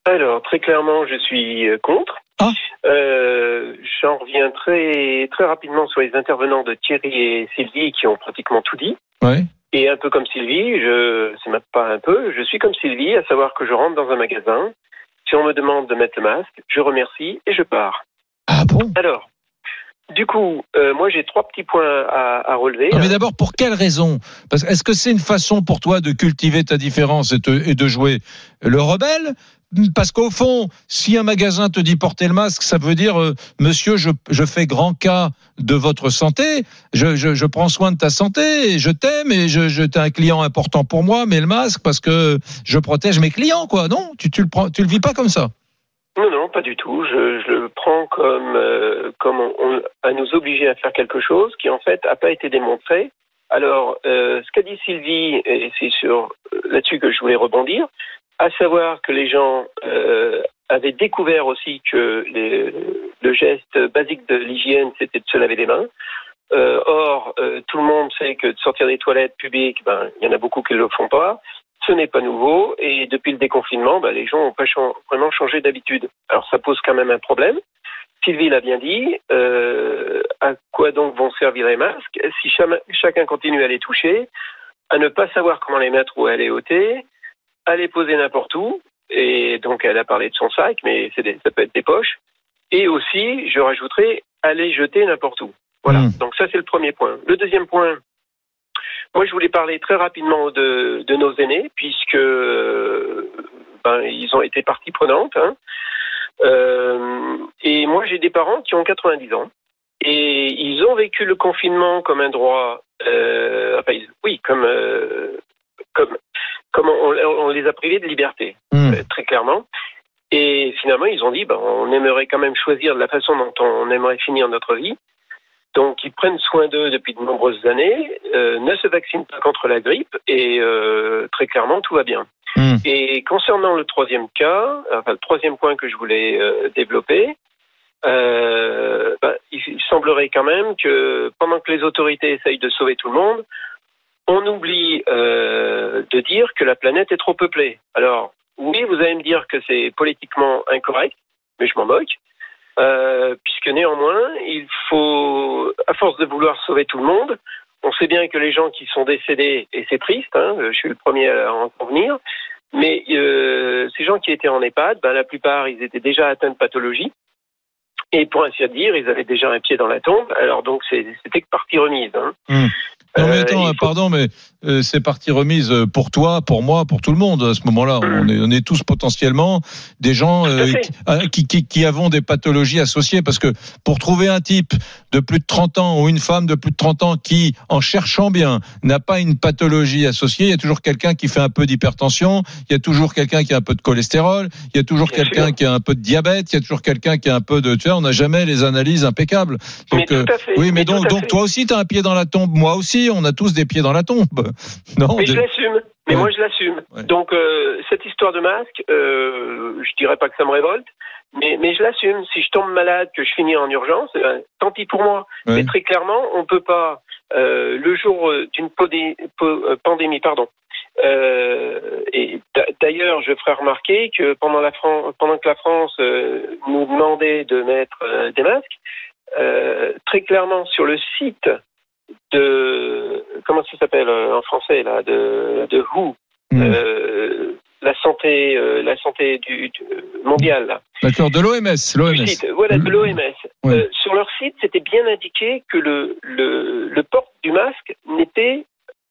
Alors, très clairement, je suis euh, contre. Ah. Euh, J'en reviens très, très rapidement sur les intervenants de Thierry et Sylvie qui ont pratiquement tout dit. Ouais. Et un peu comme Sylvie, je, c'est même pas un peu, je suis comme Sylvie, à savoir que je rentre dans un magasin Si on me demande de mettre le masque, je remercie et je pars. Ah bon? Alors, du coup, euh, moi j'ai trois petits points à, à relever. Non, mais d'abord, pour quelle raison? Parce Est-ce que c'est une façon pour toi de cultiver ta différence et, et de jouer le rebelle? Parce qu'au fond, si un magasin te dit porter le masque, ça veut dire, euh, monsieur, je, je fais grand cas de votre santé, je, je, je prends soin de ta santé, et je t'aime et je t'es un client important pour moi, mais le masque parce que je protège mes clients, quoi. Non, tu, tu le prends, tu le vis pas comme ça. Non, non, pas du tout. Je, je le prends comme, euh, comme on, on- à nous obliger à faire quelque chose qui en fait n'a pas été démontré. Alors, euh, ce qu'a dit Sylvie, et c'est sur euh, là-dessus que je voulais rebondir, à savoir que les gens euh, avaient découvert aussi que les- le geste basique de l'hygiène, c'était de se laver les mains. Euh, or, euh, tout le monde sait que de sortir des toilettes publiques, ben, il y en a beaucoup qui ne le font pas. Ce n'est pas nouveau et depuis le déconfinement, ben, les gens n'ont pas vraiment changé d'habitude. Alors ça pose quand même un problème. Sylvie l'a bien dit. euh, à quoi donc vont servir les masques? Si chacun continue à les toucher, à ne pas savoir comment les mettre ou à les ôter, à les poser n'importe où. Et donc elle a parlé de son sac, mais des- ça peut être des poches. Et aussi, je rajouterai, à les jeter n'importe où. Voilà. Donc ça c'est le premier point. Le deuxième point, moi, je voulais parler très rapidement de, de nos aînés, puisque euh, ben, ils ont été partie prenante. hein. Euh, et moi, j'ai des parents qui ont 90 ans. Et ils ont vécu le confinement comme un droit, euh, enfin, oui, comme, euh, comme, comme on, on les a privés de liberté, euh, très clairement. Et finalement, ils ont dit, ben, on aimerait quand même choisir la façon dont on aimerait finir notre vie. Donc, ils prennent soin d'eux depuis de nombreuses années, euh, ne se vaccinent pas contre la grippe et euh, très clairement, tout va bien. Et concernant le troisième cas, enfin le troisième point que je voulais euh, développer, ben, il, semblerait quand même que pendant que les autorités essayent de sauver tout le monde, on oublie de dire que la planète est trop peuplée. Alors, oui, vous allez me dire que c'est politiquement incorrect, mais je m'en moque. Euh, puisque néanmoins, il faut, à force de vouloir sauver tout le monde, on sait bien que les gens qui sont décédés, et c'est triste, hein, je suis le premier à en convenir, mais euh, ces gens qui étaient en EHPAD, ben, la plupart, ils étaient déjà atteints de pathologie. Et pour ainsi dire, ils avaient déjà un pied dans la tombe. Alors donc, c'était que partie remise. Hein. Hmm. Non mais Euh, attends, pardon, mais euh, c'est partie remise euh, pour toi, pour moi, pour tout le monde à ce moment-là. On, est, on est tous potentiellement des gens euh, qui, ah, qui, qui, avons des pathologies associées. Parce que pour trouver un type de plus de 30 ans ou une femme de plus de 30 ans qui, en cherchant bien, n'a pas une pathologie associée, il y a toujours quelqu'un qui fait un peu d'hypertension, il y a toujours quelqu'un qui a un peu de cholestérol, il y a toujours quelqu'un qui a un peu de diabète, il y a toujours quelqu'un qui a un peu de... Tu vois, on n'a jamais les analyses impeccables. Donc, Mais oui, mais, mais donc, donc toi aussi, tu as un pied dans la tombe, moi aussi, on a tous des pieds dans la tombe. Non, Mais je l'assume. Mais Ouais. moi, je l'assume. Donc, euh, cette histoire de masque, euh, je dirais pas que ça me révolte, mais, mais je l'assume. Si je tombe malade, que je finis en urgence, eh ben, tant pis pour moi. Ouais. Mais très clairement, on peut pas, euh, le jour euh, d'une pandémie, pardon. Euh, et d'a- d'ailleurs, je ferai remarquer que pendant, la Fran- pendant que la France euh, nous demandait de mettre euh, des masques, très clairement sur le site de comment ça s'appelle euh, en français là de de WHO euh, la santé euh, la santé du, du- mondiale. D'accord, de l'OMS, l'OMS. site, voilà de l'OMS Ouais. Euh, sur leur site c'était bien indiqué que le le, le port du masque n'était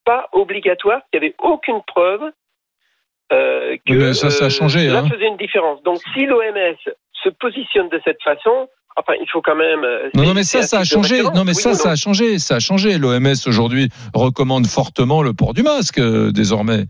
pas obligatoire qu'il n'y avait aucune preuve que mais ça, ça a changé, hein. faisait une différence donc si l'OMS se positionne de cette façon enfin il faut quand même euh, Non, non, mais ça, ça a changé. Non, mais oui ça, ça non a changé. Ça a changé. L'OMS aujourd'hui recommande fortement le port du masque euh, désormais.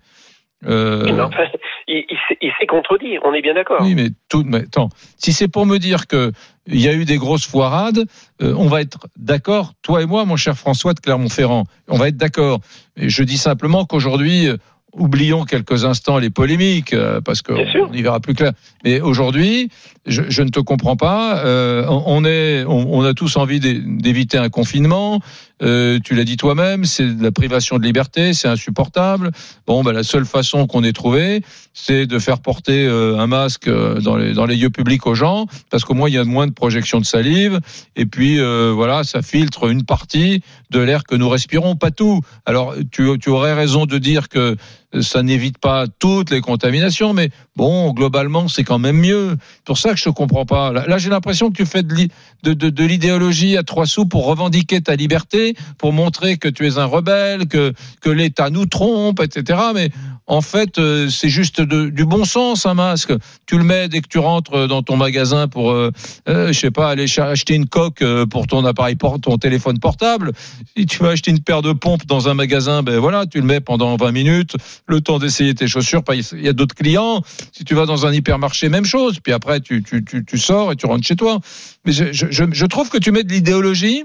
Euh, Mais enfin, il, il s'est- il s'est contredit, on est bien d'accord. Oui, mais tout. Mais attends, si c'est pour me dire que il y a eu des grosses foirades, euh, on va être d'accord, toi et moi, mon cher François de Clermont-Ferrand, on va être d'accord. Je dis simplement qu'aujourd'hui, euh, oublions quelques instants les polémiques, euh, parce qu'on on y verra plus clair. Mais aujourd'hui, je, je ne te comprends pas. euh, on, est, on, on a tous envie d'é- d'éviter un confinement. euh, tu l'as dit toi-même, c'est de la privation de liberté, c'est insupportable. Bon, bah, la seule façon qu'on ait trouvé, c'est de faire porter euh, un masque dans les, dans les lieux publics aux gens, parce qu'au moins il y a moins de projection de salive, et puis voilà, ça filtre une partie de l'air que nous respirons, pas tout. Alors tu, tu aurais raison de dire que ça n'évite pas toutes les contaminations, mais bon, globalement, c'est quand même mieux. Pour ça que je ne comprends pas. Là, j'ai l'impression que tu fais de l'idéologie à trois sous pour revendiquer ta liberté, pour montrer que tu es un rebelle, que, que l'État nous trompe, etc. Mais en fait, euh, c'est juste du bon sens, un masque. Tu le mets dès que tu rentres dans ton magasin pour, euh, euh, je sais pas, aller ch- acheter une coque euh, pour ton appareil, ton téléphone portable. Si tu vas acheter une paire de pompes dans un magasin, ben voilà, tu le mets pendant 20 minutes, le temps d'essayer tes chaussures. Il y a d'autres clients. Si tu vas dans un hypermarché, même chose. Puis après, tu, tu, tu, sors et tu rentres chez toi. Mais je, je, je- trouve que tu mets de l'idéologie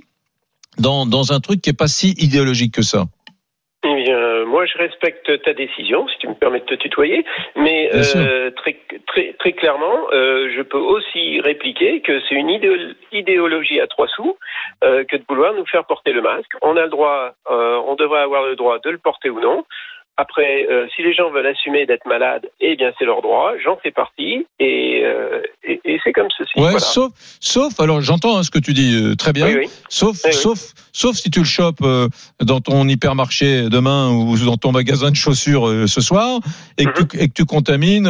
dans, dans un truc qui est pas si idéologique que ça. Bien, moi, je respecte ta décision, si tu me permets de te tutoyer, mais euh, très, très, très clairement, euh, je peux aussi répliquer que c'est une idéo- idéologie à trois sous euh, que de vouloir nous faire porter le masque. On a le droit, euh, on devrait avoir le droit de le porter ou non. Après, euh, si les gens veulent assumer d'être malades, eh bien, c'est leur droit. J'en fais partie, et, euh, et, et c'est comme ceci. Ouais, voilà. sauf, sauf, alors j'entends hein, ce que tu dis euh, très bien, Oui, oui. sauf, Oui, sauf, sauf si tu le chopes dans ton hypermarché demain ou dans ton magasin de chaussures ce soir et que, tu, et que tu contamines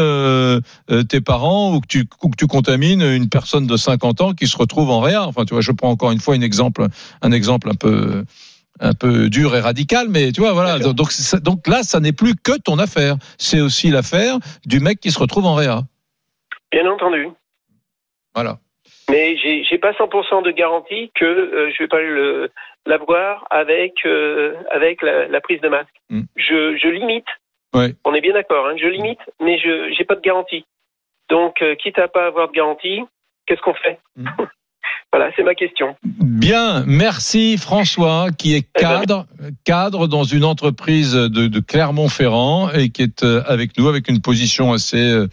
tes parents ou que tu, ou que tu contamines une personne de 50 ans qui se retrouve en réa. Enfin, tu vois, je prends encore une fois un exemple, un exemple un peu un peu dur et radical, mais tu vois, voilà. Donc, là, ça n'est plus que ton affaire. C'est aussi l'affaire du mec qui se retrouve en réa. Bien entendu. Voilà. Mais j'ai j'ai pas 100% de garantie que euh, je vais pas le l'avoir avec euh, avec la, la prise de masque. Mm. Je, je limite. Ouais. On est bien d'accord. Hein, je limite, mais je j'ai pas de garantie. Donc, euh, quitte à pas avoir de garantie, qu'est-ce qu'on fait? Mm. Voilà, c'est ma question. Bien, merci François, qui est cadre, cadre dans une entreprise de, de Clermont-Ferrand et qui est euh, avec nous avec une position assez, euh,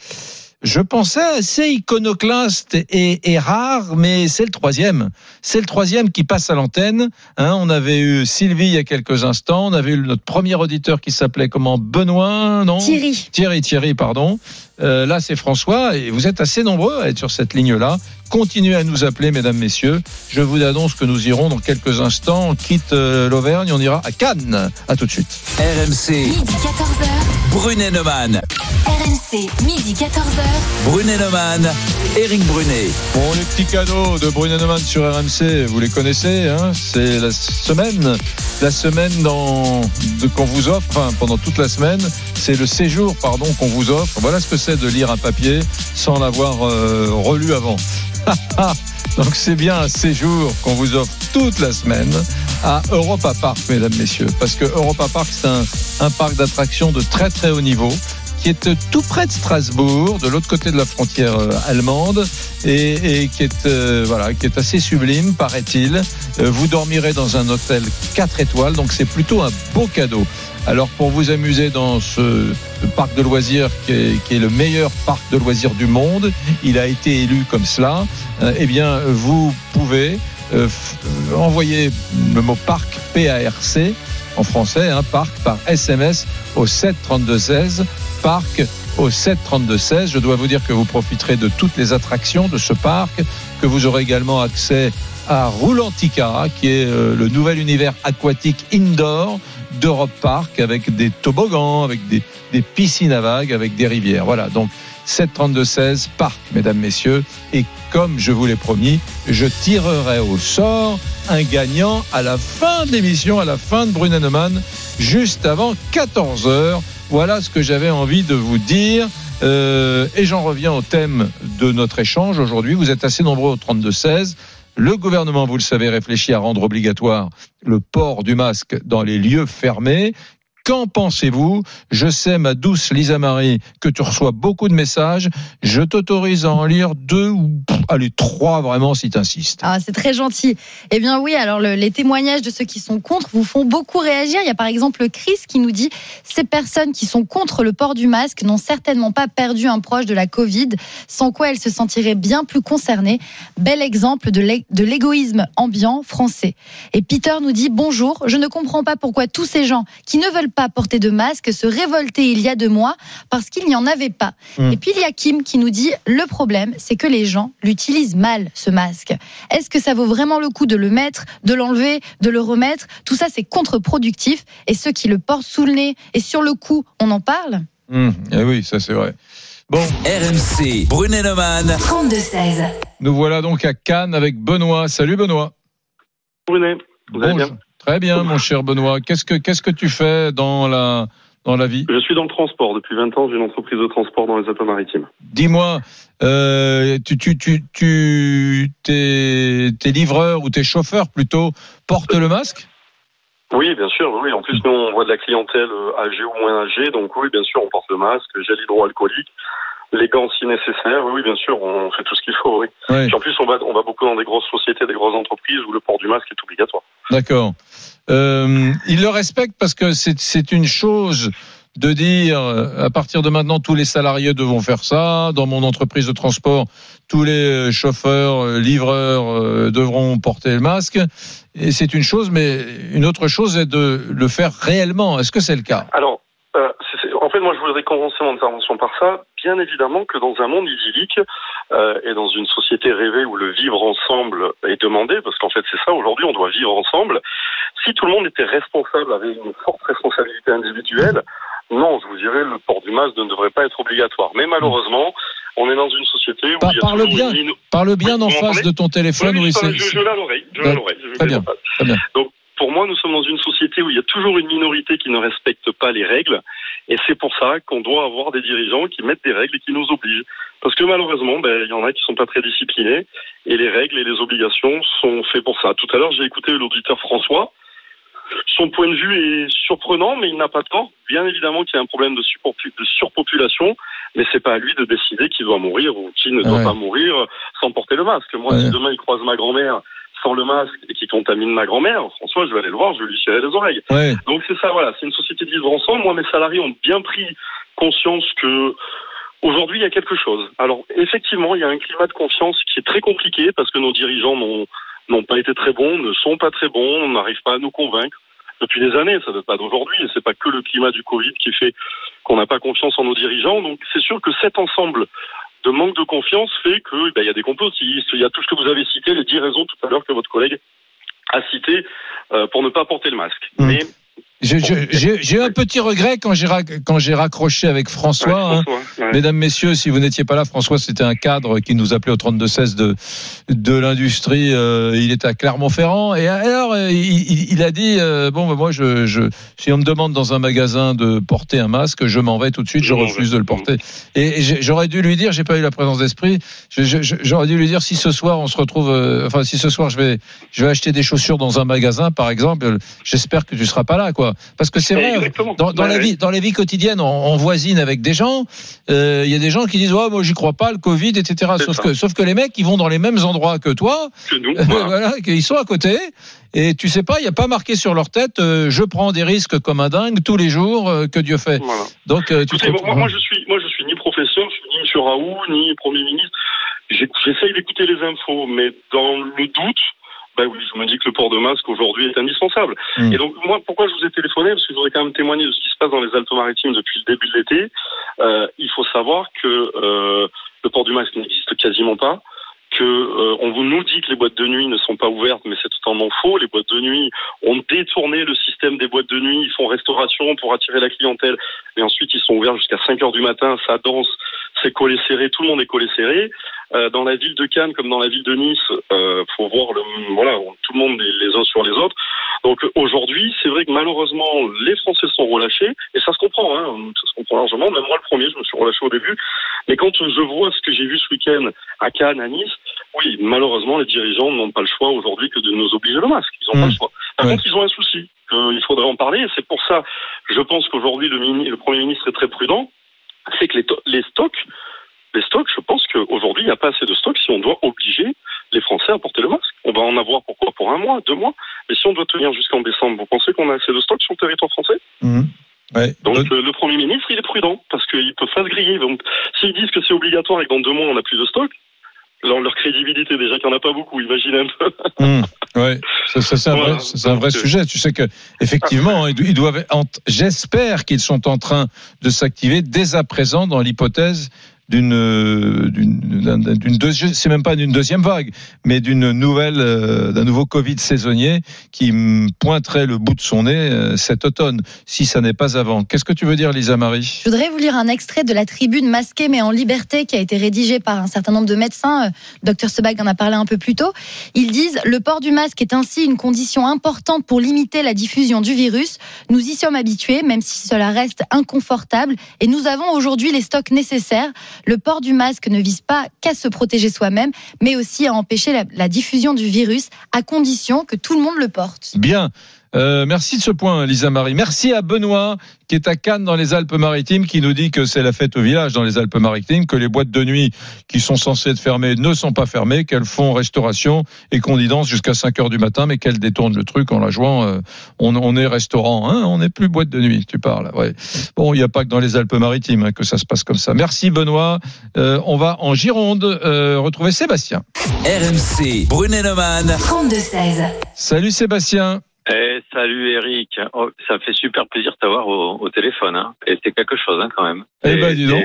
je pensais assez iconoclaste et, et rare, mais c'est le troisième. C'est le troisième qui passe à l'antenne. Hein, on avait eu Sylvie il y a quelques instants, on avait eu notre premier auditeur qui s'appelait comment? Benoît, non? Thierry. Thierry, Thierry, pardon. Euh, là, c'est François, et vous êtes assez nombreux à être sur cette ligne-là. Continuez à nous appeler, mesdames, messieurs. Je vous annonce que nous irons dans quelques instants. On quitte euh, l'Auvergne, on ira à Cannes. À tout de suite. RMC, Midi 14h. Brunet Neumann. RMC, midi 14h. Brunet Neumann, Eric Brunet. Bon, les petits cadeaux de Bruno Neumann sur RMC, vous les connaissez, hein c'est la semaine, la semaine dans, qu'on vous offre, enfin, pendant toute la semaine, c'est le séjour, pardon, qu'on vous offre. Voilà ce que c'est de lire un papier sans l'avoir euh, relu avant. Donc c'est bien un séjour qu'on vous offre toute la semaine à Europa Park, mesdames, messieurs, parce que Europa Park, c'est un, un parc d'attractions de très très haut niveau qui est tout près de Strasbourg, de l'autre côté de la frontière euh, allemande, et, qui est euh, voilà, qui est assez sublime, paraît-il. Euh, vous dormirez dans un hôtel 4 étoiles, donc c'est plutôt un beau cadeau. Alors pour vous amuser dans ce parc de loisirs qui est, le meilleur parc de loisirs du monde, il a été élu comme cela. eh bien, vous pouvez envoyer le mot parc P-A-R-C en français, hein, parc par SMS au 73216 parc au 73216. Je dois vous dire que vous profiterez de toutes les attractions de ce parc, que vous aurez également accès à Roulantica, qui est euh, le nouvel univers aquatique indoor d'Europe Park, avec des toboggans, avec des, piscines à vagues, avec des rivières. Voilà, donc 73216 parc, mesdames, messieurs. Et comme je vous l'ai promis, je tirerai au sort un gagnant à la fin de l'émission, à la fin de Brunenemann, juste avant 14 heures. Voilà ce que j'avais envie de vous dire. Euh, et j'en reviens au thème de notre échange aujourd'hui. Vous êtes assez nombreux au 32-16. Le gouvernement, vous le savez, réfléchit à rendre obligatoire le port du masque dans les lieux fermés. Qu'en pensez-vous? Je sais, ma douce Lisa Marie, que tu reçois beaucoup de messages. Je t'autorise à en lire deux ou allez, trois vraiment si t'insistes. Ah, c'est très gentil. Eh bien oui, alors le- les témoignages de ceux qui sont contre vous font beaucoup réagir. Il y a par exemple Chris qui nous dit ces personnes qui sont contre le port du masque n'ont certainement pas perdu un proche de la Covid, sans quoi elles se sentiraient bien plus concernées. Bel exemple de l'égoïsme ambiant français. Et Peter nous dit bonjour, je ne comprends pas pourquoi tous ces gens qui ne veulent pas porter de masque se révoltaient il y a deux mois parce qu'il n'y en avait pas. Mm. Et puis il y a Kim qui nous dit le problème, c'est que les gens l'utilisent mal ce masque. Est-ce que ça vaut vraiment le coup de le mettre, de l'enlever, de le remettre? Tout ça c'est contre-productif. Et ceux qui le portent sous le nez et sur le cou, on en parle? Hum, eh oui, ça c'est vrai. Bon, RMC, Brunet-Neumann. 32-16. nous voilà donc à Cannes avec Benoît. Salut Benoît. Brunet, vous allez bien? Très bien, mon cher Benoît. Qu'est-ce que qu'est-ce que tu fais dans la dans la vie? Je suis dans le transport. Depuis 20 ans, j'ai une entreprise de transport dans les Alpes-Maritimes. Dis-moi, euh, tu tu tu tu tes tes livreurs ou tes chauffeurs plutôt portent le masque? Oui, bien sûr. Oui, en plus, nous, on voit de la clientèle euh, âgée ou moins âgée. Donc oui, bien sûr, on porte le masque, gel hydroalcoolique, les gants si nécessaire. Oui, oui, bien sûr, on fait tout ce qu'il faut. Oui. Ouais. Puis en plus, on va, on va beaucoup dans des grosses sociétés, des grosses entreprises où le port du masque est obligatoire. D'accord. Euh, ils le respectent parce que c'est une chose de dire euh, à partir de maintenant tous les salariés devront faire ça. Dans mon entreprise de transport, tous les chauffeurs, euh, livreurs euh, devront porter le masque. Et c'est une chose, mais une autre chose est de le faire réellement. Est-ce que c'est le cas? Euh, fait, moi, je voudrais commencer mon intervention par ça. Bien évidemment que dans un monde idyllique euh, et dans une société rêvée où le vivre ensemble est demandé, parce qu'en fait, c'est ça, aujourd'hui, on doit vivre ensemble. Si tout le monde était responsable, avait une forte responsabilité individuelle, non, je vous dirais, le port du masque ne devrait pas être obligatoire. Mais malheureusement, on est dans une société où Par- il y a parle bien, une parle bien Oui, en face de ton téléphone. Oui, oui, je, c'est- je, je l'ai à l'oreille. Bien, très bien. Donc, pour moi, nous sommes dans une société où il y a toujours une minorité qui ne respecte pas les règles. Et c'est pour ça qu'on doit avoir des dirigeants qui mettent des règles et qui nous obligent. Parce que malheureusement, ben, il y en a qui sont pas très disciplinés. Et les règles et les obligations sont faits pour ça. Tout à l'heure, j'ai écouté l'auditeur François. Son point de vue est surprenant, mais il n'a pas tort. Bien évidemment qu'il y a un problème de, surpopu- de surpopulation, mais c'est pas à lui de décider qui doit mourir ou qui ne doit Ouais. pas mourir sans porter le masque. Moi, Ouais. si demain il croise ma grand-mère sans le masque et qui contamine ma grand-mère, François, je vais aller le voir, je vais lui tirer les oreilles. Ouais. Donc c'est ça, voilà, c'est une société de vivre ensemble. Moi, mes salariés ont bien pris conscience que aujourd'hui il y a quelque chose. Alors effectivement, il y a un climat de confiance qui est très compliqué parce que nos dirigeants n'ont n'ont pas été très bons, ne sont pas très bons, on n'arrive pas à nous convaincre depuis des années. Ça ne date pas d'aujourd'hui. Et c'est pas que le climat du Covid qui fait qu'on n'a pas confiance en nos dirigeants. Donc c'est sûr que cet ensemble de manque de confiance fait que ben, il y a des complotistes, il y a tout ce que vous avez cité, les dix raisons tout à l'heure que votre collègue a cité euh, pour ne pas porter le masque. Mm. Mais je- J'ai un petit regret quand j'ai rac- quand j'ai raccroché avec François. hein. François, ouais. Mesdames, messieurs, si vous n'étiez pas là, François, c'était un cadre qui nous appelait au 32-16 de, de l'industrie. euh, il était à Clermont-Ferrand. Et alors, euh, il, a dit, euh, bon, ben, moi, je, je, si on me demande dans un magasin de porter un masque, je m'en vais tout de suite, je refuse de le porter. Et j'aurais dû lui dire, j'ai pas eu la présence d'esprit, j'aurais dû lui dire, si ce soir on se retrouve, euh, enfin, si ce soir je vais, je vais acheter des chaussures dans un magasin, par exemple, j'espère que tu seras pas là, quoi. Parce que c'est vrai, Exactement. dans, dans Ouais, la ouais. vie, dans la vie quotidienne, on, on voisine avec des gens. euh, Il y a des gens qui disent, ouais, moi j'y crois pas, le Covid, etc. Sauf ça. que, sauf que les mecs, ils vont dans les mêmes endroits que toi. Que nous, voilà. voilà, qu'ils sont à côté. Et tu sais pas, il n'y a pas marqué sur leur tête, euh, je prends des risques comme un dingue tous les jours euh, que Dieu fait. Voilà. Donc, tu te Écoutez, moi, je suis, moi, je suis ni professeur, je suis ni M. Raoult, ni Premier ministre. J'essaye d'écouter les infos, mais dans le doute, ben oui, je me dis que le port de masque aujourd'hui est indispensable. Mm. Et donc, moi, pourquoi je vous ai téléphoné? Parce que je voudrais quand même témoigner de ce qui se passe dans les Alpes-Maritimes depuis le début de l'été. Euh, il faut savoir que euh, le port du masque n'existe quasiment pas que euh, on vous nous dit que les boîtes de nuit ne sont pas ouvertes, mais c'est totalement faux. Les boîtes de nuit ont détourné le système des boîtes de nuit, ils font restauration pour attirer la clientèle, et ensuite ils sont ouverts jusqu'à 5 heures du matin, ça danse, c'est collé serré, tout le monde est collé serré. Euh, dans la ville de Cannes comme dans la ville de Nice, euh, faut voir le voilà, tout le monde les uns sur les autres. Donc aujourd'hui, c'est vrai que malheureusement les Français sont relâchés et ça se comprend, hein, ça se comprend largement. Même moi le premier, je me suis relâché au début, mais quand je vois ce que j'ai vu ce week-end à Cannes, à Nice, oui, malheureusement les dirigeants n'ont pas le choix aujourd'hui que de nous obliger le masque. Ils n'ont pas Mmh. le choix. Par Ouais. contre, ils ont un souci. Euh, il faudrait en parler. et C'est pour ça, je pense qu'aujourd'hui le, le premier ministre est très prudent. C'est que les, les stocks les stocks, je pense qu'aujourd'hui, il n'y a pas assez de stocks si on doit obliger les Français à porter le masque. On va en avoir pourquoi? Pour un mois, deux mois? Mais si on doit tenir jusqu'en décembre, vous pensez qu'on a assez de stocks sur le territoire français? Mhm. Ouais. Donc le Premier ministre, il est prudent, parce qu'ils peuvent pas se griller. Donc s'ils disent que c'est obligatoire et que dans deux mois, on n'a plus de stock, leur, leur crédibilité, déjà qu'il n'y en a pas beaucoup, imaginez un peu. Ouais, ça, c'est un vrai, un vrai euh, sujet. Tu sais que effectivement, ils, do- ils doivent. ent- J'espère qu'ils sont en train de s'activer dès à présent dans l'hypothèse d'une d'une c'est même pas d'une deuxième vague mais d'une nouvelle euh, d'un nouveau Covid saisonnier qui pointerait le bout de son nez euh, cet automne si ça n'est pas avant qu'est-ce que tu veux dire Lisa Marie? Je voudrais vous lire un extrait de la tribune masquée mais en liberté qui a été rédigée par un certain nombre de médecins. Euh, Docteur Sebag en a parlé un peu plus tôt. Ils disent le port du masque est ainsi une condition importante pour limiter la diffusion du virus. Nous y sommes habitués, même si cela reste inconfortable. Et nous avons aujourd'hui les stocks nécessaires. Le port du masque ne vise pas qu'à se protéger soi-même, mais aussi à empêcher la, diffusion du virus, à condition que tout le monde le porte. Bien. Euh, merci de ce point, Lisa Marie. Merci à Benoît, qui est à Cannes dans les Alpes-Maritimes, qui nous dit que c'est la fête au village dans les Alpes-Maritimes, que les boîtes de nuit qui sont censées être fermées ne sont pas fermées, qu'elles font restauration et qu'on y danse jusqu'à 5 heures du matin, mais qu'elles détournent le truc en la jouant. euh, on, on est restaurant, hein, on n'est plus boîte de nuit, tu parles. Ouais. Bon, il n'y a pas que dans les Alpes-Maritimes hein, que ça se passe comme ça. Merci Benoît. Euh, on va en Gironde euh, retrouver Sébastien. RMC, Brunet-Neumann. 32-16. Salut Sébastien. Eh, salut Eric, Oh, ça me fait super plaisir de t'avoir au, au téléphone. Hein. Et c'est quelque chose hein, quand même. Eh ben, dis donc.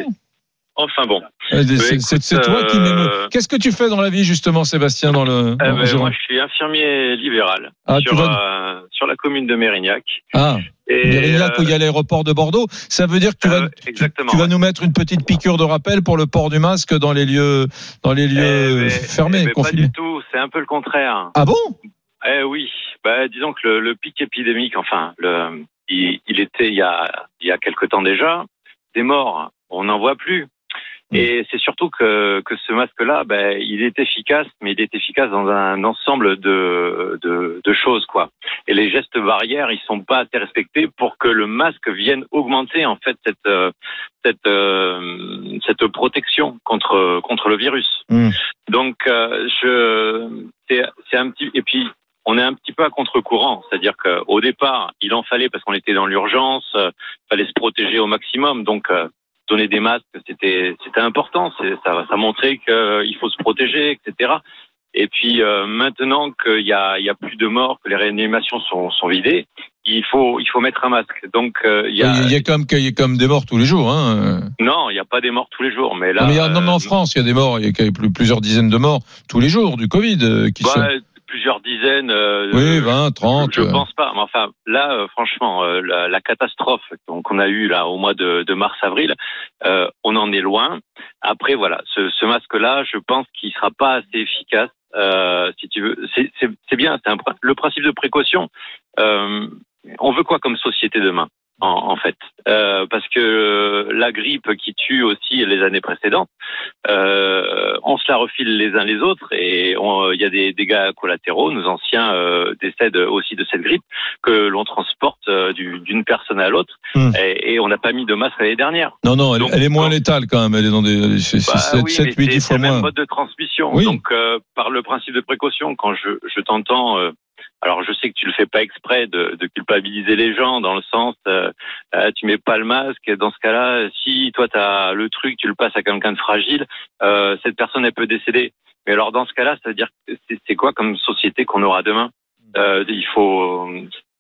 Enfin bon. Euh, Mais C'est toi qui euh, m'émeut. Qu'est-ce que tu fais dans la vie justement, Sébastien, dans le Eh en ben, moi, je suis infirmier libéral Ah, tu sur, vas- euh, sur la commune de Mérignac. Ah, Et, Mérignac, euh, où il y a l'aéroport de Bordeaux. Ça veut dire que tu vas, euh, exactement. tu vas nous mettre une petite piqûre de rappel pour le port du masque dans les lieux, dans les lieux Eh ben, fermés, eh ben, pas confinés. du tout, c'est un peu le contraire. Ah bon? Eh oui, bah, disons que le, le pic épidémique, enfin, le, il, il était il y a il y a quelque temps déjà. Des morts, on n'en voit plus. Et c'est surtout que, que ce masque-là, ben, il est efficace, mais il est efficace dans un ensemble de, de, de choses, quoi. Et les gestes barrières, ils sont pas assez respectés pour que le masque vienne augmenter en fait cette euh, cette euh, cette protection contre contre le virus. Hmm. Donc, euh, je c'est c'est un petit et puis on est un petit peu à contre-courant, c'est-à-dire qu'au départ, il en fallait parce qu'on était dans l'urgence, euh, fallait se protéger au maximum, donc euh, donner des masques, c'était c'était important, ça ça montrait qu'il faut se protéger, etc. Et puis euh, maintenant qu'il y a il y a plus de morts, que les réanimations sont sont vidées, il faut il faut mettre un masque. Donc euh, il y a Il y a comme il y a comme des morts tous les jours. Hein. non, il n'y a pas des morts tous les jours, mais là non, mais il y a- non, mais en euh, France, il y a des morts. Il y a quand même plus- plusieurs dizaines de morts tous les jours du Covid euh, qui bah, sont. Plusieurs dizaines. euh, Oui, 20, 30. Je euh. pense pas. Mais enfin, là, euh, franchement, euh, la, la catastrophe qu'on a eue là au mois de, de mars-avril, euh, on en est loin. Après, voilà, ce, ce masque-là, je pense qu'il sera pas assez efficace. Euh, si tu veux, c'est c'est- c'est bien. C'est le principe de précaution. Euh, on veut quoi comme société demain? En, en fait, Euh, parce que la grippe qui tue aussi les années précédentes, euh, on se la refile les uns les autres et il y a des dégâts collatéraux. Nos anciens euh, décèdent aussi de cette grippe que l'on transporte euh, du- d'une personne à l'autre Hmm. et, et on n'a pas mis de masque l'année dernière. Non, non, elle, Donc, elle est moins létale quand même. Elle est dans des 7, Bah oui, 7 mais 8, c'est- 10 c'est le même mode de transmission. Oui. Donc, euh, par le principe de précaution, quand je, je t'entends, euh, alors je sais que tu le fais pas exprès de, de culpabiliser les gens dans le sens, euh, euh, tu mets pas le masque. Dans ce cas-là, si toi tu as le truc, tu le passes à quelqu'un de fragile, euh, cette personne elle peut décéder. Mais alors dans ce cas-là, ça veut dire c'est c'est quoi comme société qu'on aura demain? Euh, Il faut,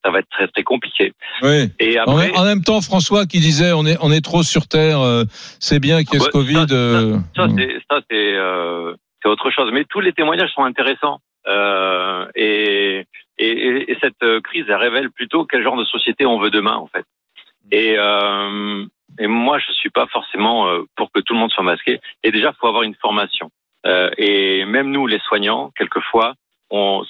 ça va être très très compliqué. Oui. Et En, après, même- en même temps, François qui disait on est on est trop sur terre. euh, c'est bien qu'il y ait ce Ouais, Covid. euh, Ça, c'est ça, c'est euh, c'est autre chose. Mais tous les témoignages sont intéressants. Euh, et, et, et cette crise, révèle plutôt quel genre de société on veut demain, en fait. Et, euh, et moi, je suis pas forcément euh, pour que tout le monde soit masqué. Et déjà, faut avoir une formation. Euh, et même nous, les soignants, quelquefois,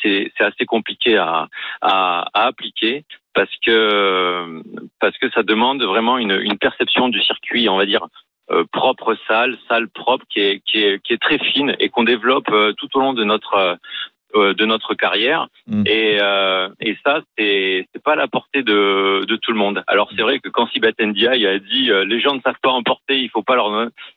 c'est, assez compliqué à, à, à appliquer parce que parce que ça demande vraiment une, une perception du circuit, on va dire euh, propre, sale, sale propre, qui est qui est qui est très fine et qu'on développe euh, tout au long de notre de notre carrière. Mm. Et, euh, et ça, c'est c'est pas à la portée de, de tout le monde. Alors c'est vrai que quand Sibeth Ndiaye a dit euh, les gens ne savent pas emporter, il faut pas leur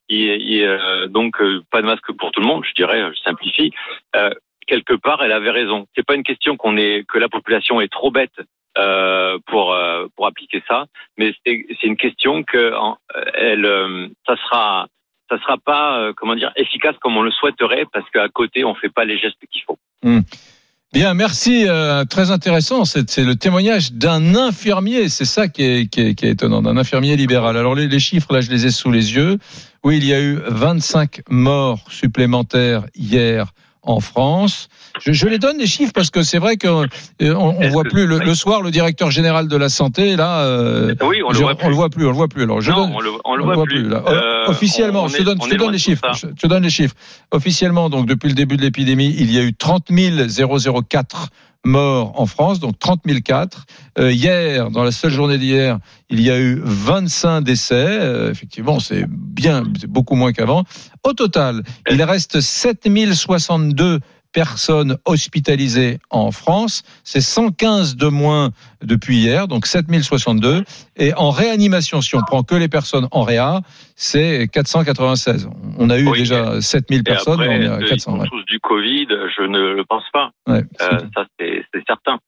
il, il, euh, donc euh, pas de masque pour tout le monde. Je dirais, je simplifie. Euh, quelque part, elle avait raison. C'est pas une question qu'on est que la population est trop bête euh, pour euh, pour appliquer ça, mais c'est c'est une question que en- elle euh, ça sera ça sera pas euh, comment dire efficace comme on le souhaiterait parce qu'à côté on fait pas les gestes qu'il faut. Hmm. Bien, merci. euh, très intéressant. C'est le témoignage d'un infirmier. C'est ça qui est, étonnant, d'un infirmier libéral. Alors les, les chiffres, là, je les ai sous les yeux. Oui, il y a eu 25 morts supplémentaires hier en France. Je, je les donne les chiffres parce que c'est vrai qu'on on voit plus le, le soir le directeur général de la santé là. euh, Oui, on le je- on le voit plus. On le voit plus. Alors je non, donne- on le, on le voit, plus. là. Euh, Officiellement, je te donne, on je te donne les chiffres. Je te donne les chiffres. Officiellement, donc depuis le début de l'épidémie, il y a eu 30 004 morts en France, donc 30 004. Euh, hier, dans la seule journée d'hier, il y a eu 25 décès. Euh, effectivement, c'est bien, c'est beaucoup moins qu'avant. Au total, il reste 7 062 personnes hospitalisées en France. C'est 115 de moins depuis hier, donc 7062. Et en réanimation, si on prend que les personnes en réa, c'est 496. On a eu Oui, déjà 7000 Et personnes, après, mais on est à euh, 400. ils ont ouais. tous du Covid, je ne le pense pas. Ouais, Euh, ça, c'est certain.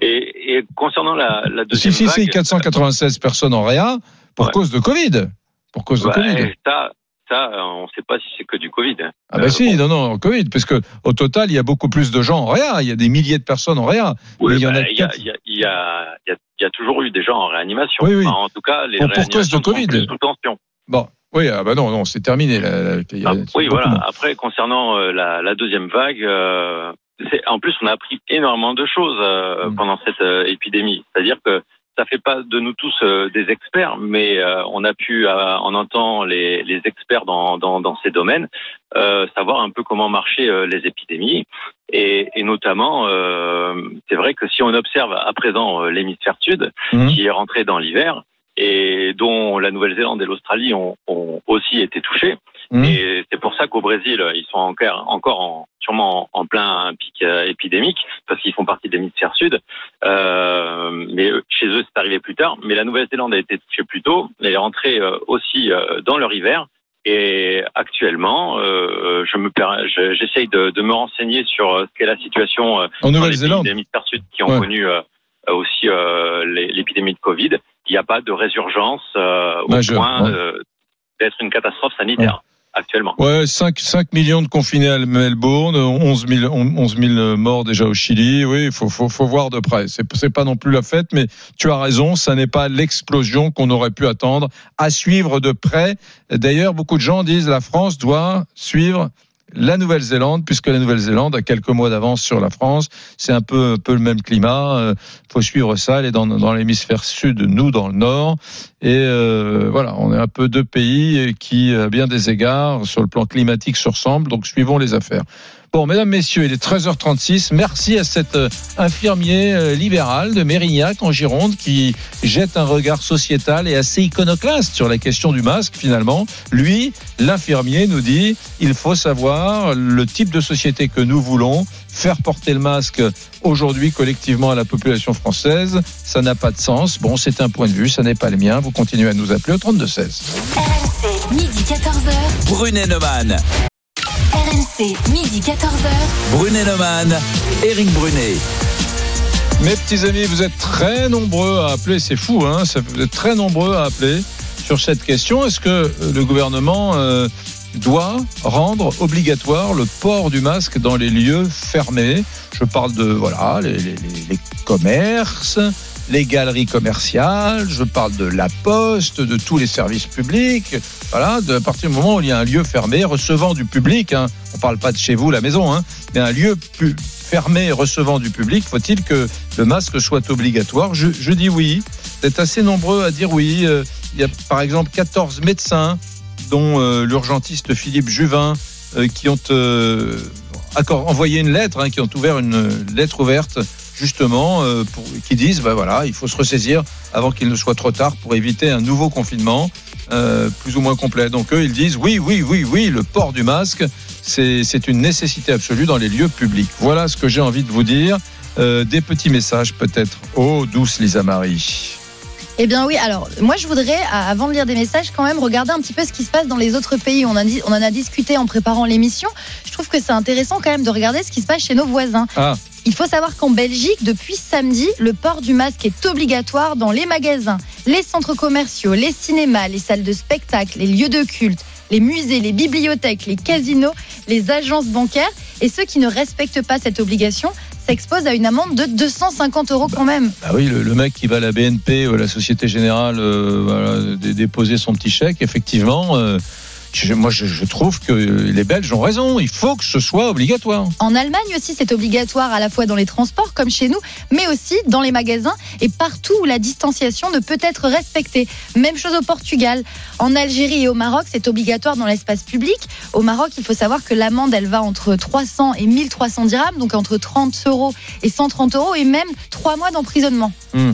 Et, et concernant la, la deuxième Si, si, si, vague, 496 personnes en réa pour Ouais. cause de Covid. Pour cause de bah, Covid. ça, ça, euh, on ne sait pas si c'est que du Covid. Ah bah Euh, si, non, non, Covid, parce que au total, il y a beaucoup plus de gens en réa. Il y a des milliers de personnes en réa. Oui, mais il y en bah, a il y, y, y, y toujours eu des gens en réanimation. Oui, oui. Enfin, en tout cas, les Pour- pour cause de sont Covid. plus sous tension. Bon, oui, ah bah non, non, c'est terminé. là, là, Ah, oui, voilà. moins. Après, concernant euh, la, la deuxième vague, euh, en plus, on a appris énormément de choses euh, Mm. pendant cette épidémie. C'est-à-dire que ça fait pas de nous tous euh, des experts, mais euh, on a pu, euh, en entendant les, les experts dans, dans, dans ces domaines, euh, savoir un peu comment marchaient euh, les épidémies. Et, et notamment, euh, c'est vrai que si on observe à présent euh, l'hémisphère sud, Mhm. qui est rentré dans l'hiver, et dont la Nouvelle-Zélande et l'Australie ont, ont aussi été touchés. Mhm. Et c'est pour ça qu'au Brésil, ils sont encore, encore en, sûrement en plein pic euh, épidémique, parce qu'ils font partie de l'hémisphère sud. Euh, mais chez eux, c'est arrivé plus tard. Mais la Nouvelle-Zélande a été touchée plus tôt. Elle est rentrée euh, aussi euh, dans leur hiver. Et actuellement, euh, je me j'essaye de, de me renseigner sur ce qu'est la situation En Nouvelle-Zélande pays de l'hémisphère sud qui ont Ouais. connu euh, aussi euh, l'épidémie de Covid. Il n'y a pas de résurgence euh, au point ouais. d'être une catastrophe sanitaire actuellement. Ouais, 5, 5 millions de confinés à Melbourne, 11 000, 11 000 morts déjà au Chili. Oui, il faut, faut, faut voir de près. C'est, c'est pas non plus la fête, mais tu as raison, ça n'est pas l'explosion qu'on aurait pu attendre. À suivre de près. D'ailleurs, beaucoup de gens disent la France doit suivre la Nouvelle-Zélande, puisque la Nouvelle-Zélande a quelques mois d'avance sur la France. C'est un peu, un peu le même climat. Euh, faut suivre ça. Elle est dans, dans l'hémisphère sud, nous dans le nord. Et euh, voilà, on est un peu deux pays qui, à bien des égards, sur le plan climatique, se ressemblent. Donc suivons les affaires. Bon, mesdames, messieurs, il est 13h36. Merci à cet euh, infirmier euh, libéral de Mérignac en Gironde qui jette un regard sociétal et assez iconoclaste sur la question du masque finalement. Lui, l'infirmier, nous dit il faut savoir le type de société que nous voulons. Faire porter le masque aujourd'hui collectivement à la population française, ça n'a pas de sens. Bon, c'est un point de vue, ça n'est pas le mien. Vous continuez à nous appeler au 3216. RMC, midi 14h. Brunet Neumann. RMC, midi 14h. Brunet Neumann. Eric Brunet. Mes petits amis, vous êtes très nombreux à appeler, c'est fou, hein vous êtes très nombreux à appeler sur cette question. Est-ce que euh, le gouvernement euh, doit rendre obligatoire le port du masque dans les lieux fermés? Je parle de voilà les, les- les- les commerces, les galeries commerciales, je parle de la poste, de tous les services publics. Voilà, de, à partir du moment où il y a un lieu fermé recevant du public, hein, on parle pas de chez vous, la maison, hein, mais un lieu fermé recevant du public, faut-il que le masque soit obligatoire? Je, dis oui. Vous êtes assez nombreux à dire oui. Euh, Il y a par exemple 14 médecins, dont euh, l'urgentiste Philippe Juvin, euh, qui ont envoyé une lettre, hein, qui ont ouvert une lettre ouverte justement euh, pour, qui disent bah voilà il faut se ressaisir avant qu'il ne soit trop tard pour éviter un nouveau confinement euh, plus ou moins complet donc eux ils disent oui oui oui oui le port du masque c'est une nécessité absolue dans les lieux publics. Voilà ce que j'ai envie de vous dire. Euh, des petits messages peut-être. Oh, douce Lisa Marie. Eh bien oui, alors moi je voudrais, avant de lire des messages, quand même regarder un petit peu ce qui se passe dans les autres pays. On, a on en a discuté en préparant l'émission. Je trouve que c'est intéressant quand même de regarder ce qui se passe chez nos voisins. Ah, Il faut savoir qu'en Belgique, depuis samedi, le port du masque est obligatoire dans les magasins, les centres commerciaux, les cinémas, les salles de spectacle, les lieux de culte, les musées, les bibliothèques, les casinos, les agences bancaires. Et ceux qui ne respectent pas cette obligation s'exposent à une amende de 250 euros quand même. bah oui, le, mec qui va à la BNP à la Société Générale euh, déposer son petit chèque, effectivement, euh, je- moi je, je trouve que les Belges ont raison. Il faut que ce soit obligatoire. En Allemagne aussi, c'est obligatoire à la fois dans les transports comme chez nous, mais aussi dans les magasins et partout où la distanciation ne peut être respectée. Même chose au Portugal. En Algérie et au Maroc, c'est obligatoire dans l'espace public. Au Maroc, il faut savoir que l'amende, elle va entre 300 et 1300 dirhams, donc entre 30 euros et 130 euros, et même trois mois d'emprisonnement Hmm.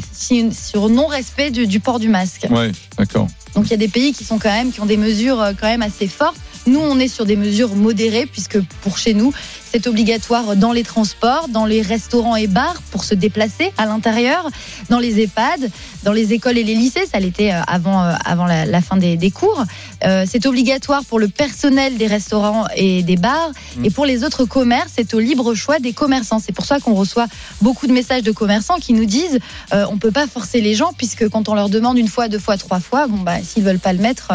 sur non-respect du, du port du masque. Ouais, d'accord. Donc il y a des pays qui sont quand même ont des mesures euh, quand même assez fortes. Nous, on est sur des mesures modérées puisque pour chez nous, c'est obligatoire dans les transports, dans les restaurants et bars pour se déplacer à l'intérieur, dans les EHPAD, dans les écoles et les lycées. Ça l'était euh, avant euh, avant la, la fin des, des cours. Euh, c'est obligatoire pour le personnel des restaurants et des bars. Et pour les autres commerces, c'est au libre choix des commerçants. C'est pour ça qu'on reçoit beaucoup de messages de commerçants qui nous disent euh, on peut pas forcer les gens puisque quand on leur demande une fois, deux fois, trois fois, bon bah s'ils veulent pas le mettre,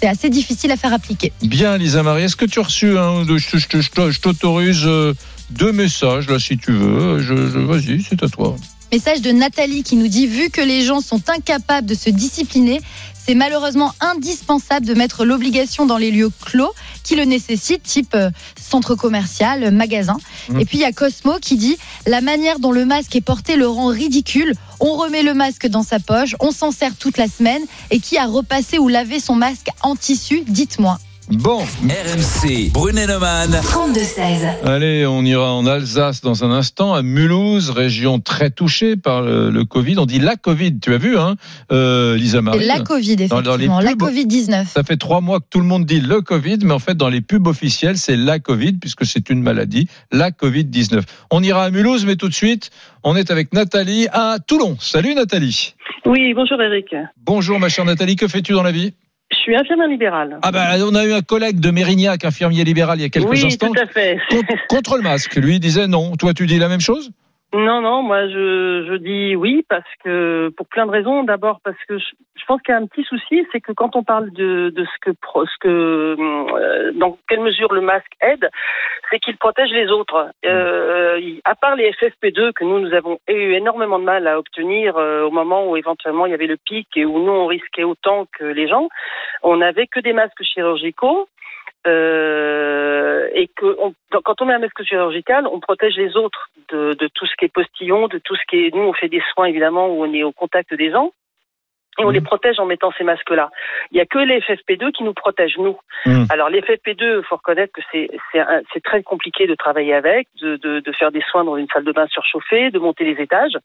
c'est assez difficile à faire appliquer. Bien, Lisa Marie, est-ce que tu as reçu un Je, t'autorise euh, deux messages là, si tu veux. Je, je- Vas-y, c'est à toi. Message de Nathalie qui nous dit vu que les gens sont incapables de se discipliner, c'est malheureusement indispensable de mettre l'obligation dans les lieux clos qui le nécessitent, type euh, centre commercial, magasin. Mhm. Et puis il y a Cosmo qui dit la manière dont le masque est porté le rend ridicule. On remet le masque dans sa poche, on s'en sert toute la semaine. Et qui a repassé ou lavé son masque en tissu Dites-moi. Bon. RMC, Brunet-Neumann. 32-16. Allez, on ira en Alsace dans un instant, à Mulhouse, région très touchée par le, le Covid. On dit la Covid, tu as vu, hein, euh, Lisa Marie? La Covid, Dans- dans effectivement. La pubs- Covid-19. Ça fait trois mois que tout le monde dit le Covid, mais en fait, dans les pubs officielles, c'est la Covid, puisque c'est une maladie, la Covid-19. On ira à Mulhouse, mais tout de suite, on est avec Nathalie à Toulon. Salut Nathalie. Oui, bonjour Eric. Bonjour ma chère Nathalie, que fais-tu dans la vie? Je suis infirmière libérale. Ah ben, on a eu un collègue de Mérignac, infirmier libéral, il y a quelques oui, instants. tout à fait. Contre, contre le masque, lui il disait non. Toi, tu dis la même chose? Non, non, moi je, je dis oui parce que pour plein de raisons. D'abord parce que je, je pense qu'il y a un petit souci, c'est que quand on parle de, de ce que pro- ce que euh, dans quelle mesure le masque aide, c'est qu'il protège les autres. Euh, il- à part les FFP2 que nous nous avons eu énormément de mal à obtenir euh, au moment où éventuellement il y avait le pic et où nous on risquait autant que les gens, on n'avait que des masques chirurgicaux. Euh, et que on- quand on met un masque chirurgical, on protège les autres de, de tout ce qui est postillon, de tout ce qui est. Nous, on fait des soins évidemment où on est au contact des gens. Et on les protège en mettant ces masques-là. Il n'y a que les FFP2 qui nous protègent, nous. Mmh. Alors, les FFP2, il faut reconnaître que c'est très compliqué de travailler avec, de, de, de faire des soins dans une salle de bain surchauffée, de monter les étages.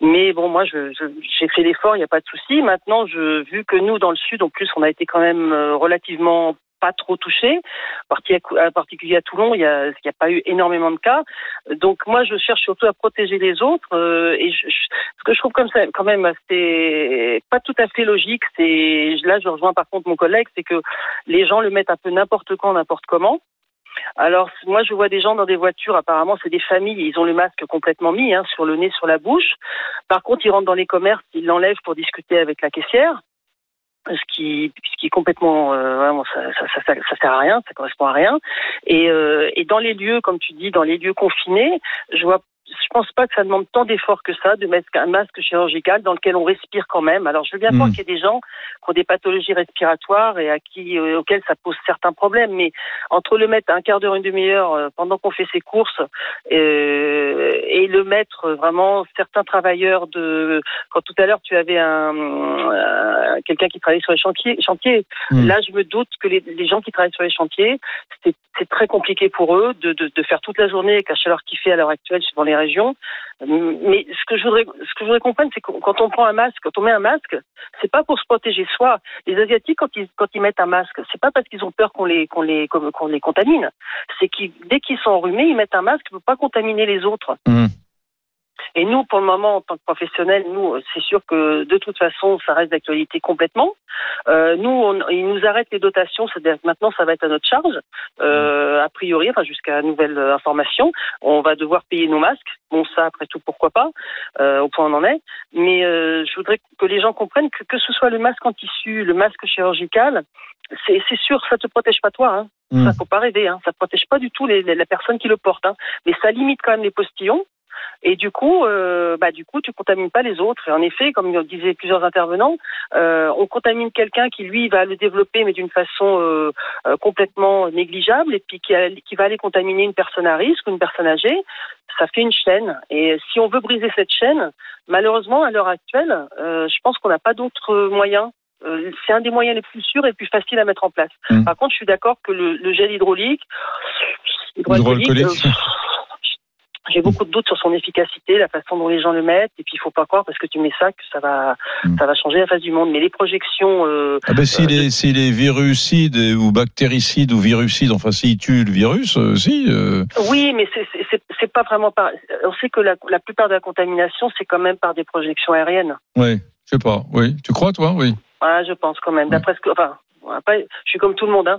Mais bon, moi, je- je- j'ai fait l'effort, il n'y a pas de souci. Maintenant, je, vu que nous, dans le Sud, en plus, on a été quand même euh, relativement trop touché, en particulier à Toulon, il n'y a, pas eu énormément de cas. Donc moi, je cherche surtout à protéger les autres. euh, et ce que je trouve comme ça, quand même, c'est pas tout à fait logique. Là, je rejoins par contre mon collègue, c'est que les gens le mettent un peu n'importe quand, n'importe comment. Alors moi je vois des gens dans des voitures, apparemment c'est des familles, ils ont le masque complètement mis hein, sur le nez, sur la bouche. Par contre ils rentrent dans les commerces, ils l'enlèvent pour discuter avec la caissière, ce qui, ce qui est complètement, euh, vraiment, ça, ça, ça, ça, sert à rien, ça correspond à rien. Et, euh, et dans les lieux, comme tu dis, dans les lieux confinés, je vois je pense pas que ça demande tant d'efforts que ça de mettre un masque chirurgical dans lequel on respire quand même. Alors je veux bien Hmm. croire qu'il y a des gens qui ont des pathologies respiratoires et à qui euh, auxquels ça pose certains problèmes, mais entre le mettre un quart d'heure, une demi-heure euh, pendant qu'on fait ses courses euh, et le mettre vraiment certains travailleurs de quand tout à l'heure tu avais un, un- quelqu'un qui travaille sur les chantiers. chantiers. Mm. Là, je me doute que les, les gens qui travaillent sur les chantiers, c'est très compliqué pour eux de, de, de faire toute la journée avec la chaleur qu'il fait à l'heure actuelle suivant les Mais ce que je voudrais, comprendre, c'est que quand on prend un masque, quand on met un masque, c'est pas pour se protéger soi. Les Asiatiques, quand ils, quand ils mettent un masque, c'est pas parce qu'ils ont peur qu'on les, qu'on les, qu'on les contamine. C'est qu'ils, dès qu'ils sont enrhumés, ils mettent un masque pour pas contaminer les autres. Et nous, pour le moment, en tant que professionnels, nous, c'est sûr que de toute façon, ça reste d'actualité complètement. Euh, nous, on, ils nous arrêtent les dotations, c'est-à-dire que maintenant, ça va être à notre charge, euh, a priori, enfin jusqu'à nouvelle information. On va devoir payer nos masques. Bon, ça, après tout, pourquoi pas, euh, au point où on en est. Mais euh, je voudrais que les gens comprennent que que ce soit le masque en tissu, le masque chirurgical, c'est c'est sûr, ça te protège pas toi. Hein. Mm. Ça, faut pas rêver. Hein. Ça protège pas du tout les, les- la personne qui le porte. Hein. Mais ça limite quand même les postillons. Et du coup, euh, bah, du coup, tu contamines pas les autres. Et en effet, comme disaient plusieurs intervenants, euh, on contamine quelqu'un qui lui va le développer, mais d'une façon euh, euh, complètement négligeable, et puis qui, a- qui va aller contaminer une personne à risque ou une personne âgée. Ça fait une chaîne. Et si on veut briser cette chaîne, malheureusement, à l'heure actuelle, je pense qu'on n'a pas d'autres moyens. C'est un des moyens les plus sûrs et plus faciles à mettre en place. Mm. Par contre, je suis d'accord que le, le gel hydraulique, Hydroalcoolique. euh, j'ai beaucoup de doutes sur son efficacité, la façon dont les gens le mettent, et puis il faut pas croire parce que tu mets ça que ça va, ça va changer la face du monde. Mais les projections, euh, Ah ben s'il est, s'il est virucide et- ou bactéricide ou virucide, enfin s'il tue le virus, euh, si. euh, oui, mais c'est- pas vraiment par. On sait que la, la plupart de la contamination, c'est quand même par des projections aériennes. ouais, je sais pas. Oui, tu crois toi? Oui. Ah, je pense quand même. D'après ce que, enfin, après, je suis comme tout le monde. Hein.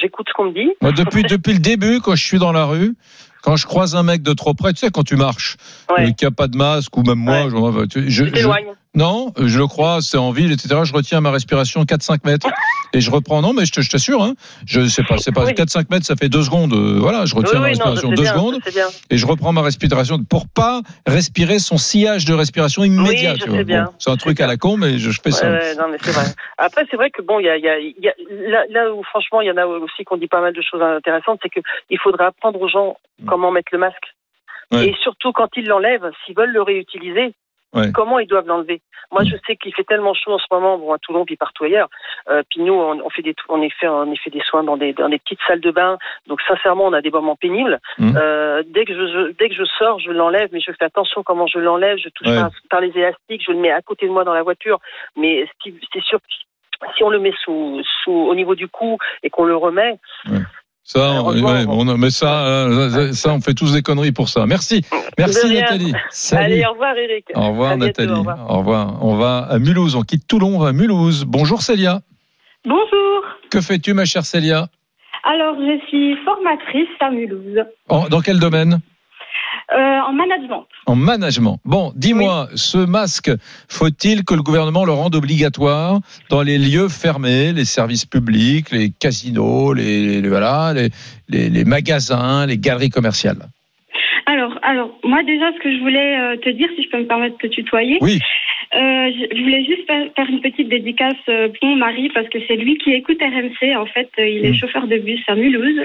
J'écoute ce qu'on me dit. Moi, depuis, depuis le début, quand je suis dans la rue, quand je croise un mec de trop près, tu sais, quand tu marches, Ouais. euh, qui a pas de masque, ou même moi, je, tu- je, Tu t'éloignes. Non, je le crois, c'est en ville, etc. Je retiens ma respiration 4-5 mètres et je reprends. Non, mais je t'assure, hein, je sais pas, c'est pas Oui. 4-5 mètres, ça fait deux secondes. euh, voilà, je retiens Oui, ma non, respiration deux bien, secondes et je reprends ma respiration pour pas respirer son sillage de respiration immédiat. Oui. Bon, c'est un truc à la con, mais je, je fais ça. Ouais, ouais, non, mais c'est vrai. Après, c'est vrai que bon, il y a, il y a, il y a là, là où franchement, il y en a aussi qu'on dit pas mal de choses intéressantes, c'est que il faudra apprendre aux gens comment mettre le masque. Ouais. Et surtout quand ils l'enlèvent, s'ils veulent le réutiliser, Ouais. comment ils doivent l'enlever? Moi, je sais qu'il fait tellement chaud en ce moment, bon, à Toulon puis partout ailleurs. Euh, puis nous, on, on fait des, on est fait, on est fait des soins dans des, dans des petites salles de bain. Donc sincèrement, on a des moments pénibles. Mhm. Euh, dès que je, je- dès que je sors, je l'enlève, mais je fais attention comment je l'enlève. Je touche Ouais. par les élastiques, je le mets à côté de moi dans la voiture. Mais c'est sûr que si on le met sous, sous, au niveau du cou et qu'on le remet, Ça, on, ouais, on- mais ça, euh, ça, on fait tous des conneries pour ça. Merci, merci. Nathalie. Salut. Allez, au revoir Eric. Au revoir À bientôt, Nathalie. au revoir. Au revoir. On va à Mulhouse. On quitte Toulon, on va à Mulhouse. Bonjour Célia. Bonjour. Que fais-tu ma chère Célia? Alors, je suis formatrice à Mulhouse, En- Dans quel domaine? euh, en management. En management. Bon, dis-moi, ce masque, faut-il que le gouvernement le rende obligatoire dans les lieux fermés, les services publics, les casinos, les, les- voilà, les, les, les magasins, les galeries commerciales? Alors, alors, moi déjà, ce que je voulais euh, te dire, si je peux me permettre de te tutoyer, Oui. Euh, je voulais juste faire, une petite dédicace euh, pour mon mari parce que c'est lui qui écoute RMC. En fait, euh, il est Mm. chauffeur de bus à Mulhouse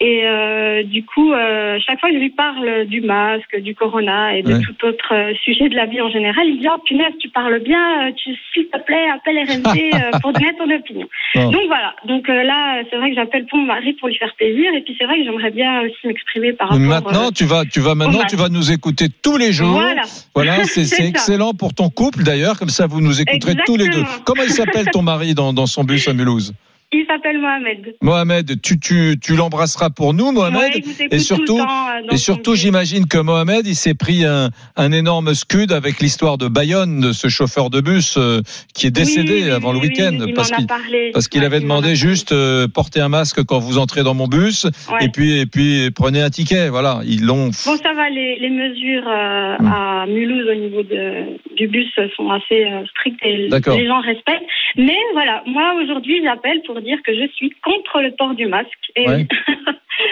et euh, du coup, euh, chaque fois que je lui parle du masque, du corona et de Ouais. tout autre euh, sujet de la vie en général, il dit oh punaise, tu parles bien, tu s'il te plaît, appelle RMC pour donner ton opinion. Donc voilà. Donc là, c'est vrai que j'appelle pour mon mari pour lui faire plaisir et puis c'est vrai que j'aimerais bien aussi m'exprimer par rapport. Maintenant, tu vas, tu vas maintenant, tu vas nous écouter tous les jours. Voilà. Voilà, c'est excellent pour ton couple d'ailleurs, comme ça vous nous écouterez tous les deux. Comment il s'appelle ton mari dans, dans son bus à Mulhouse? Il s'appelle Mohamed. Mohamed, tu, tu, tu l'embrasseras pour nous, Mohamed. Ouais, et tout surtout, temps, euh, et surtout, j'imagine que Mohamed, il s'est pris un, un énorme scud avec l'histoire de Bayonne, de ce chauffeur de bus euh, qui est décédé Oui, oui, avant le week-end parce qu'il parce qu'il Ouais, avait demandé juste euh, porter un masque quand vous entrez dans mon bus Ouais. et puis et puis prenez un ticket. Voilà, ils l'ont. Bon, ça va, les, les mesures euh, Hmm. à Mulhouse au niveau de, du bus sont assez strictes et les gens respectent. Mais voilà, moi aujourd'hui, j'appelle pour dire que je suis contre le port du masque. Et Ouais.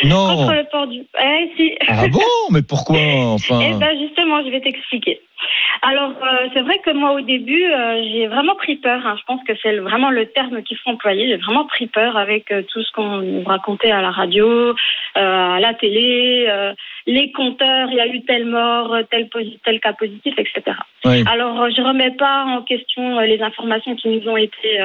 Non. Contre le port du. Eh, si. Ah bon? Mais pourquoi Enfin? Eh ben justement, je vais t'expliquer. Alors, euh, c'est vrai que moi, au début, euh, j'ai vraiment pris peur. hein. Je pense que c'est vraiment le terme qu'il faut employer. J'ai vraiment pris peur avec euh, tout ce qu'on nous racontait à la radio, à la télé, les compteurs, il y a eu tel mort, tel, cas positif, etc. Oui. Alors, je remets pas en question les informations qui nous ont été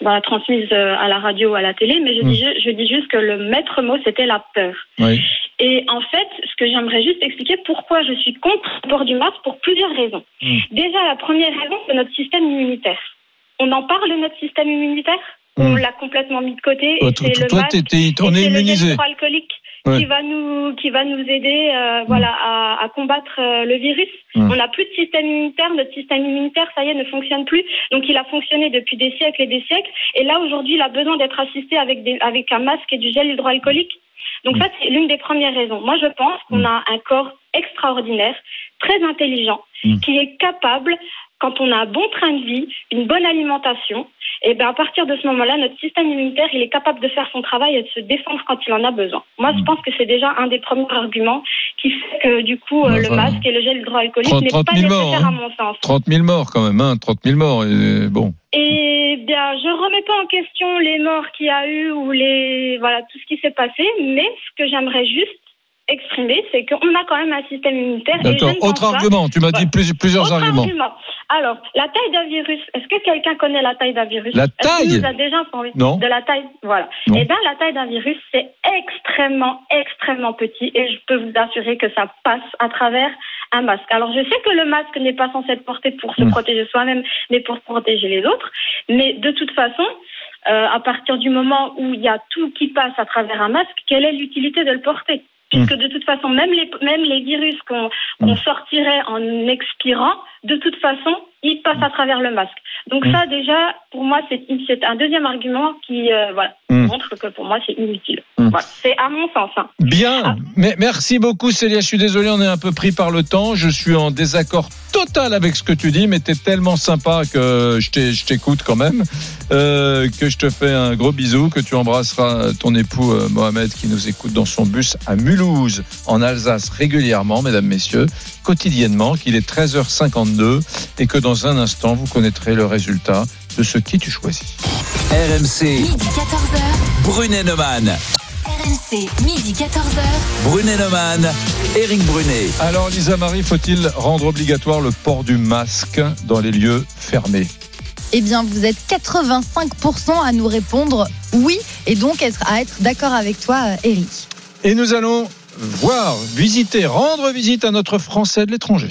voilà, transmises euh, à la radio, à la télé, mais je, dis, ju- je dis juste que le maître mot, c'était la peur. Oui. Et en fait, ce que j'aimerais juste expliquer, pourquoi je suis contre le port du masque, pour plusieurs raisons. Mm. Déjà, la première raison, c'est notre système immunitaire. On en parle de notre système immunitaire? On l'a complètement mis de côté. Oh, et toi, le toi, masque, on et est le immunisé. Ouais. qui va nous qui va nous aider euh, voilà à, à combattre euh, le virus. Mm. On n'a plus de système immunitaire, notre système immunitaire ça y est ne fonctionne plus. Donc il a fonctionné depuis des siècles et des siècles et là aujourd'hui il a besoin d'être assisté avec des avec un masque et du gel hydroalcoolique. Donc ça c'est l'une des premières raisons. Moi je pense qu'on a un corps extraordinaire, très intelligent, qui est capable quand on a un bon train de vie, une bonne alimentation, et ben à partir de ce moment-là, notre système immunitaire, il est capable de faire son travail et de se défendre quand il en a besoin. Moi, je pense que c'est déjà un des premiers arguments qui fait que du coup, euh, le masque et le gel hydroalcoolique 30 n'est 30 pas 000 nécessaire morts, à hein. mon sens. 30 000 morts quand même, hein, 30 000 morts. Et bon. Et bien, je remets pas en question les morts qu'il y a eu ou les voilà tout ce qui s'est passé, mais ce que j'aimerais juste exprimer, c'est qu'on a quand même un système immunitaire. D'accord. Autre pas- argument. Tu m'as dit plus- plusieurs Autre arguments. argument. Alors, la taille d'un virus. Est-ce que quelqu'un connaît la taille d'un virus? La taille? nous a déjà parlé Non. De la taille, voilà. Non. Eh bien, la taille d'un virus, c'est extrêmement, extrêmement petit et je peux vous assurer que ça passe à travers un masque. Alors, je sais que le masque n'est pas censé être porté pour se Mm. protéger soi-même, mais pour protéger les autres. Mais de toute façon, euh, à partir du moment où il y a tout qui passe à travers un masque, quelle est l'utilité de le porter? Puisque de toute façon, même les, même les virus qu'on qu'on sortirait en expirant, de toute façon, ils passent à travers le masque. Donc ça, déjà, pour moi, c'est un deuxième argument qui euh, voilà, Mm. montre que pour moi, c'est inutile. Voilà. C'est à mon sens. hein. Bien, mais merci beaucoup Célia. Je suis désolé, on est un peu pris par le temps. Je suis en désaccord total avec ce que tu dis, mais tu es tellement sympa que je t'écoute quand même, euh, que je te fais un gros bisou, que tu embrasseras ton époux euh, Mohamed qui nous écoute dans son bus à Mulhouse, en Alsace, régulièrement, mesdames, messieurs, quotidiennement, qu'il est 13h52 et que dans un instant, vous connaîtrez le résultat de ce qui tu choisis. RMC, Midi 14h. Brunet Neumann. RMC, midi 14h. Brunet Neumann, Eric Brunet. Alors, Lisa Marie, faut-il rendre obligatoire le port du masque dans les lieux fermés? Eh bien, vous êtes 85% à nous répondre oui, et donc à être d'accord avec toi, euh, Eric. Et nous allons voir, visiter, rendre visite à notre Français de l'étranger.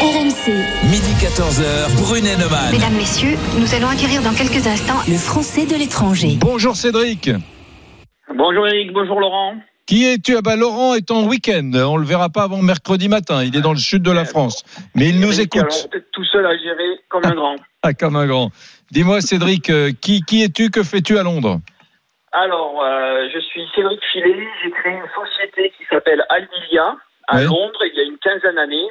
RMC. Midi 14h, Brunet Neumann. Mesdames, Messieurs, nous allons acquérir dans quelques instants le français de l'étranger. Bonjour Cédric. Bonjour Eric, bonjour Laurent. Qui es-tu? Ah bah, Laurent est en week-end. On le verra pas avant mercredi matin. Il est dans le sud de la France. Mais il nous écoute. alors, tout seul à gérer comme un grand. Ah, comme un grand. Dis-moi Cédric, euh, qui, qui es-tu? Que fais-tu à Londres? Alors, euh, je suis Cédric Filet, j'ai créé une société qui s'appelle Albilia à. Londres il y a une quinzaine d'années.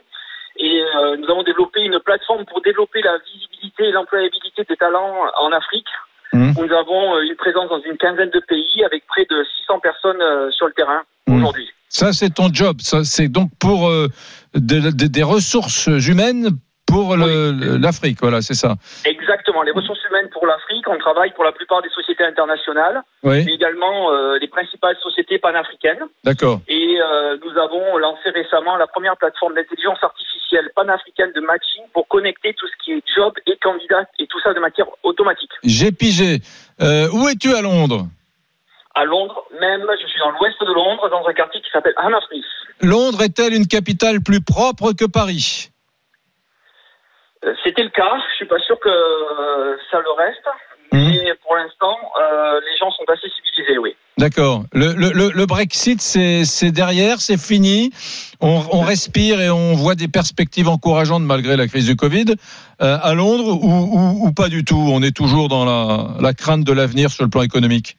Et euh, nous avons développé une plateforme pour développer la visibilité et l'employabilité des talents en Afrique. Mhm. Nous avons euh, une présence dans une quinzaine de pays avec près de 600 personnes euh, sur le terrain Mhm. aujourd'hui. Ça, c'est ton job. Ça, c'est donc pour de- de- des ressources humaines pour l'Afrique. Voilà, c'est ça. Exactement, les ressources humaines pour l'Afrique, on travaille pour la plupart des sociétés internationales, Oui. mais également euh, les principales sociétés panafricaines. D'accord. Et euh, nous avons lancé récemment la première plateforme d'intelligence artificielle panafricaine de matching pour connecter tout ce qui est job et candidat et tout ça de manière automatique. J'ai pigé. Euh, où es-tu à Londres? À Londres, même, je suis dans l'ouest de Londres, dans un quartier qui s'appelle Hammersmith. Londres est-elle une capitale plus propre que Paris? C'était le cas, je suis pas sûr que euh, ça le reste, mais pour l'instant, euh, les gens sont assez civilisés, oui. D'accord. Le, le- le- Brexit, c'est c'est derrière, c'est fini. On, on respire et on voit des perspectives encourageantes malgré la crise du Covid. Euh, à Londres ou, ou- ou pas du tout? On est toujours dans la, la crainte de l'avenir sur le plan économique.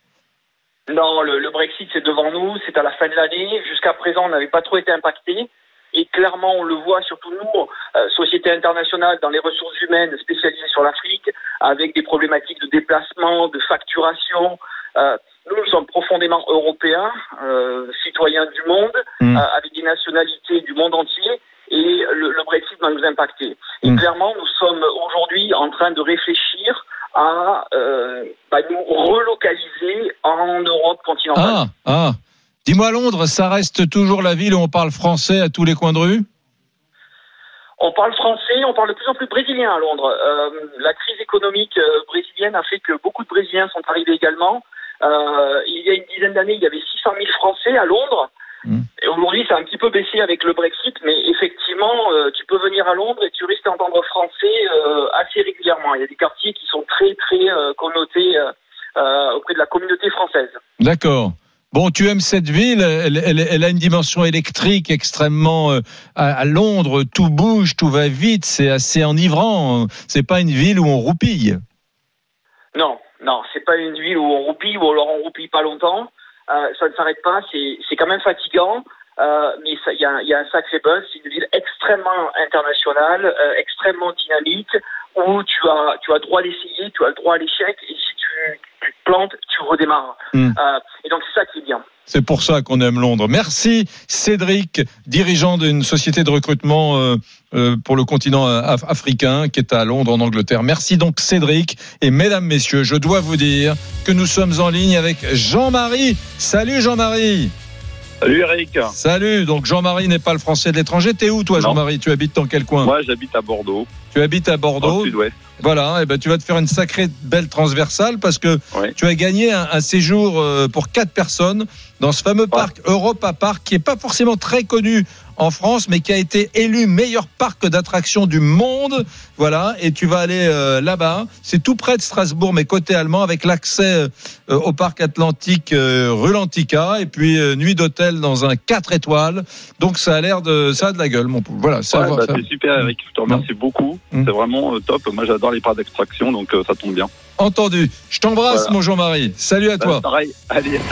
Non, le, le Brexit, c'est devant nous, c'est à la fin de l'année. Jusqu'à présent, on n'avait pas trop été impacté. Et clairement, on le voit, surtout nous, euh, société internationale dans les ressources humaines spécialisées sur l'Afrique, avec des problématiques de déplacement, de facturation. Euh, nous, nous sommes profondément européens, euh, citoyens du monde, Mm. euh, avec des nationalités du monde entier, et le, le Brexit va nous impacter. Et Mm. clairement, nous sommes aujourd'hui en train de réfléchir à euh, bah, nous relocaliser en Europe continentale. Ah, ah. Dis-moi, Londres, ça reste toujours la ville où on parle français à tous les coins de rue? On parle français, on parle de plus en plus brésilien à Londres. Euh, la crise économique euh, brésilienne a fait que beaucoup de Brésiliens sont arrivés également. Euh, il y a une dizaine d'années, il y avait 600 000 Français à Londres. Et aujourd'hui, ça a un petit peu baissé avec le Brexit, mais effectivement, euh, tu peux venir à Londres et tu risques d'entendre français assez régulièrement. Il y a des quartiers qui sont très, très connotés auprès de la communauté française. D'accord. Bon, tu aimes cette ville, elle, a une dimension électrique extrêmement euh, à, à Londres, tout bouge, tout va vite, c'est assez enivrant. C'est pas une ville où on roupille. Non, non, c'est pas une ville où on roupille ou alors on roupille pas longtemps. Euh, ça ne s'arrête pas, c'est quand même fatigant. Euh, mais il y a, un sacré buzz. C'est une ville extrêmement internationale, extrêmement dynamique, où tu as, tu as droit d'essayer, tu as le droit à l'échec, et si tu, tu te plantes, tu redémarres. Mm. Euh, et donc c'est ça qui est bien. C'est pour ça qu'on aime Londres. Merci Cédric, dirigeant d'une société de recrutement euh, euh, pour le continent af- africain qui est à Londres en Angleterre. Merci donc Cédric et mesdames, messieurs, je dois vous dire que nous sommes en ligne avec Jean-Marie. Salut Jean-Marie. Salut Eric. Salut. Donc Jean-Marie n'est pas le français de l'étranger. T'es où toi. Jean-Marie? Tu habites dans quel coin? Moi, j'habite à Bordeaux, Tu habites à Bordeaux? sud-ouest. Voilà, et ben tu vas te faire une sacrée belle transversale parce que tu as gagné un, un séjour euh, pour quatre personnes dans ce fameux parc Europa Park qui est pas forcément très connu en France mais qui a été élu meilleur parc d'attractions du monde. Voilà, et tu vas aller euh, là-bas. C'est tout près de Strasbourg mais côté allemand avec l'accès euh, au parc Atlantique euh, rue Lantica et puis euh, nuit d'hôtel dans un 4 étoiles. Donc ça a l'air de ça a de la gueule mon poulet. Voilà, ça Ouais, bah, ça- c'est super Eric, je te remercie beaucoup. Mm. C'est vraiment top. Moi, j'adore les parcs d'extraction, donc ça tombe bien. Entendu. Je t'embrasse Voilà. mon Jean-Marie. Salut à Bah, toi. pareil. Allez,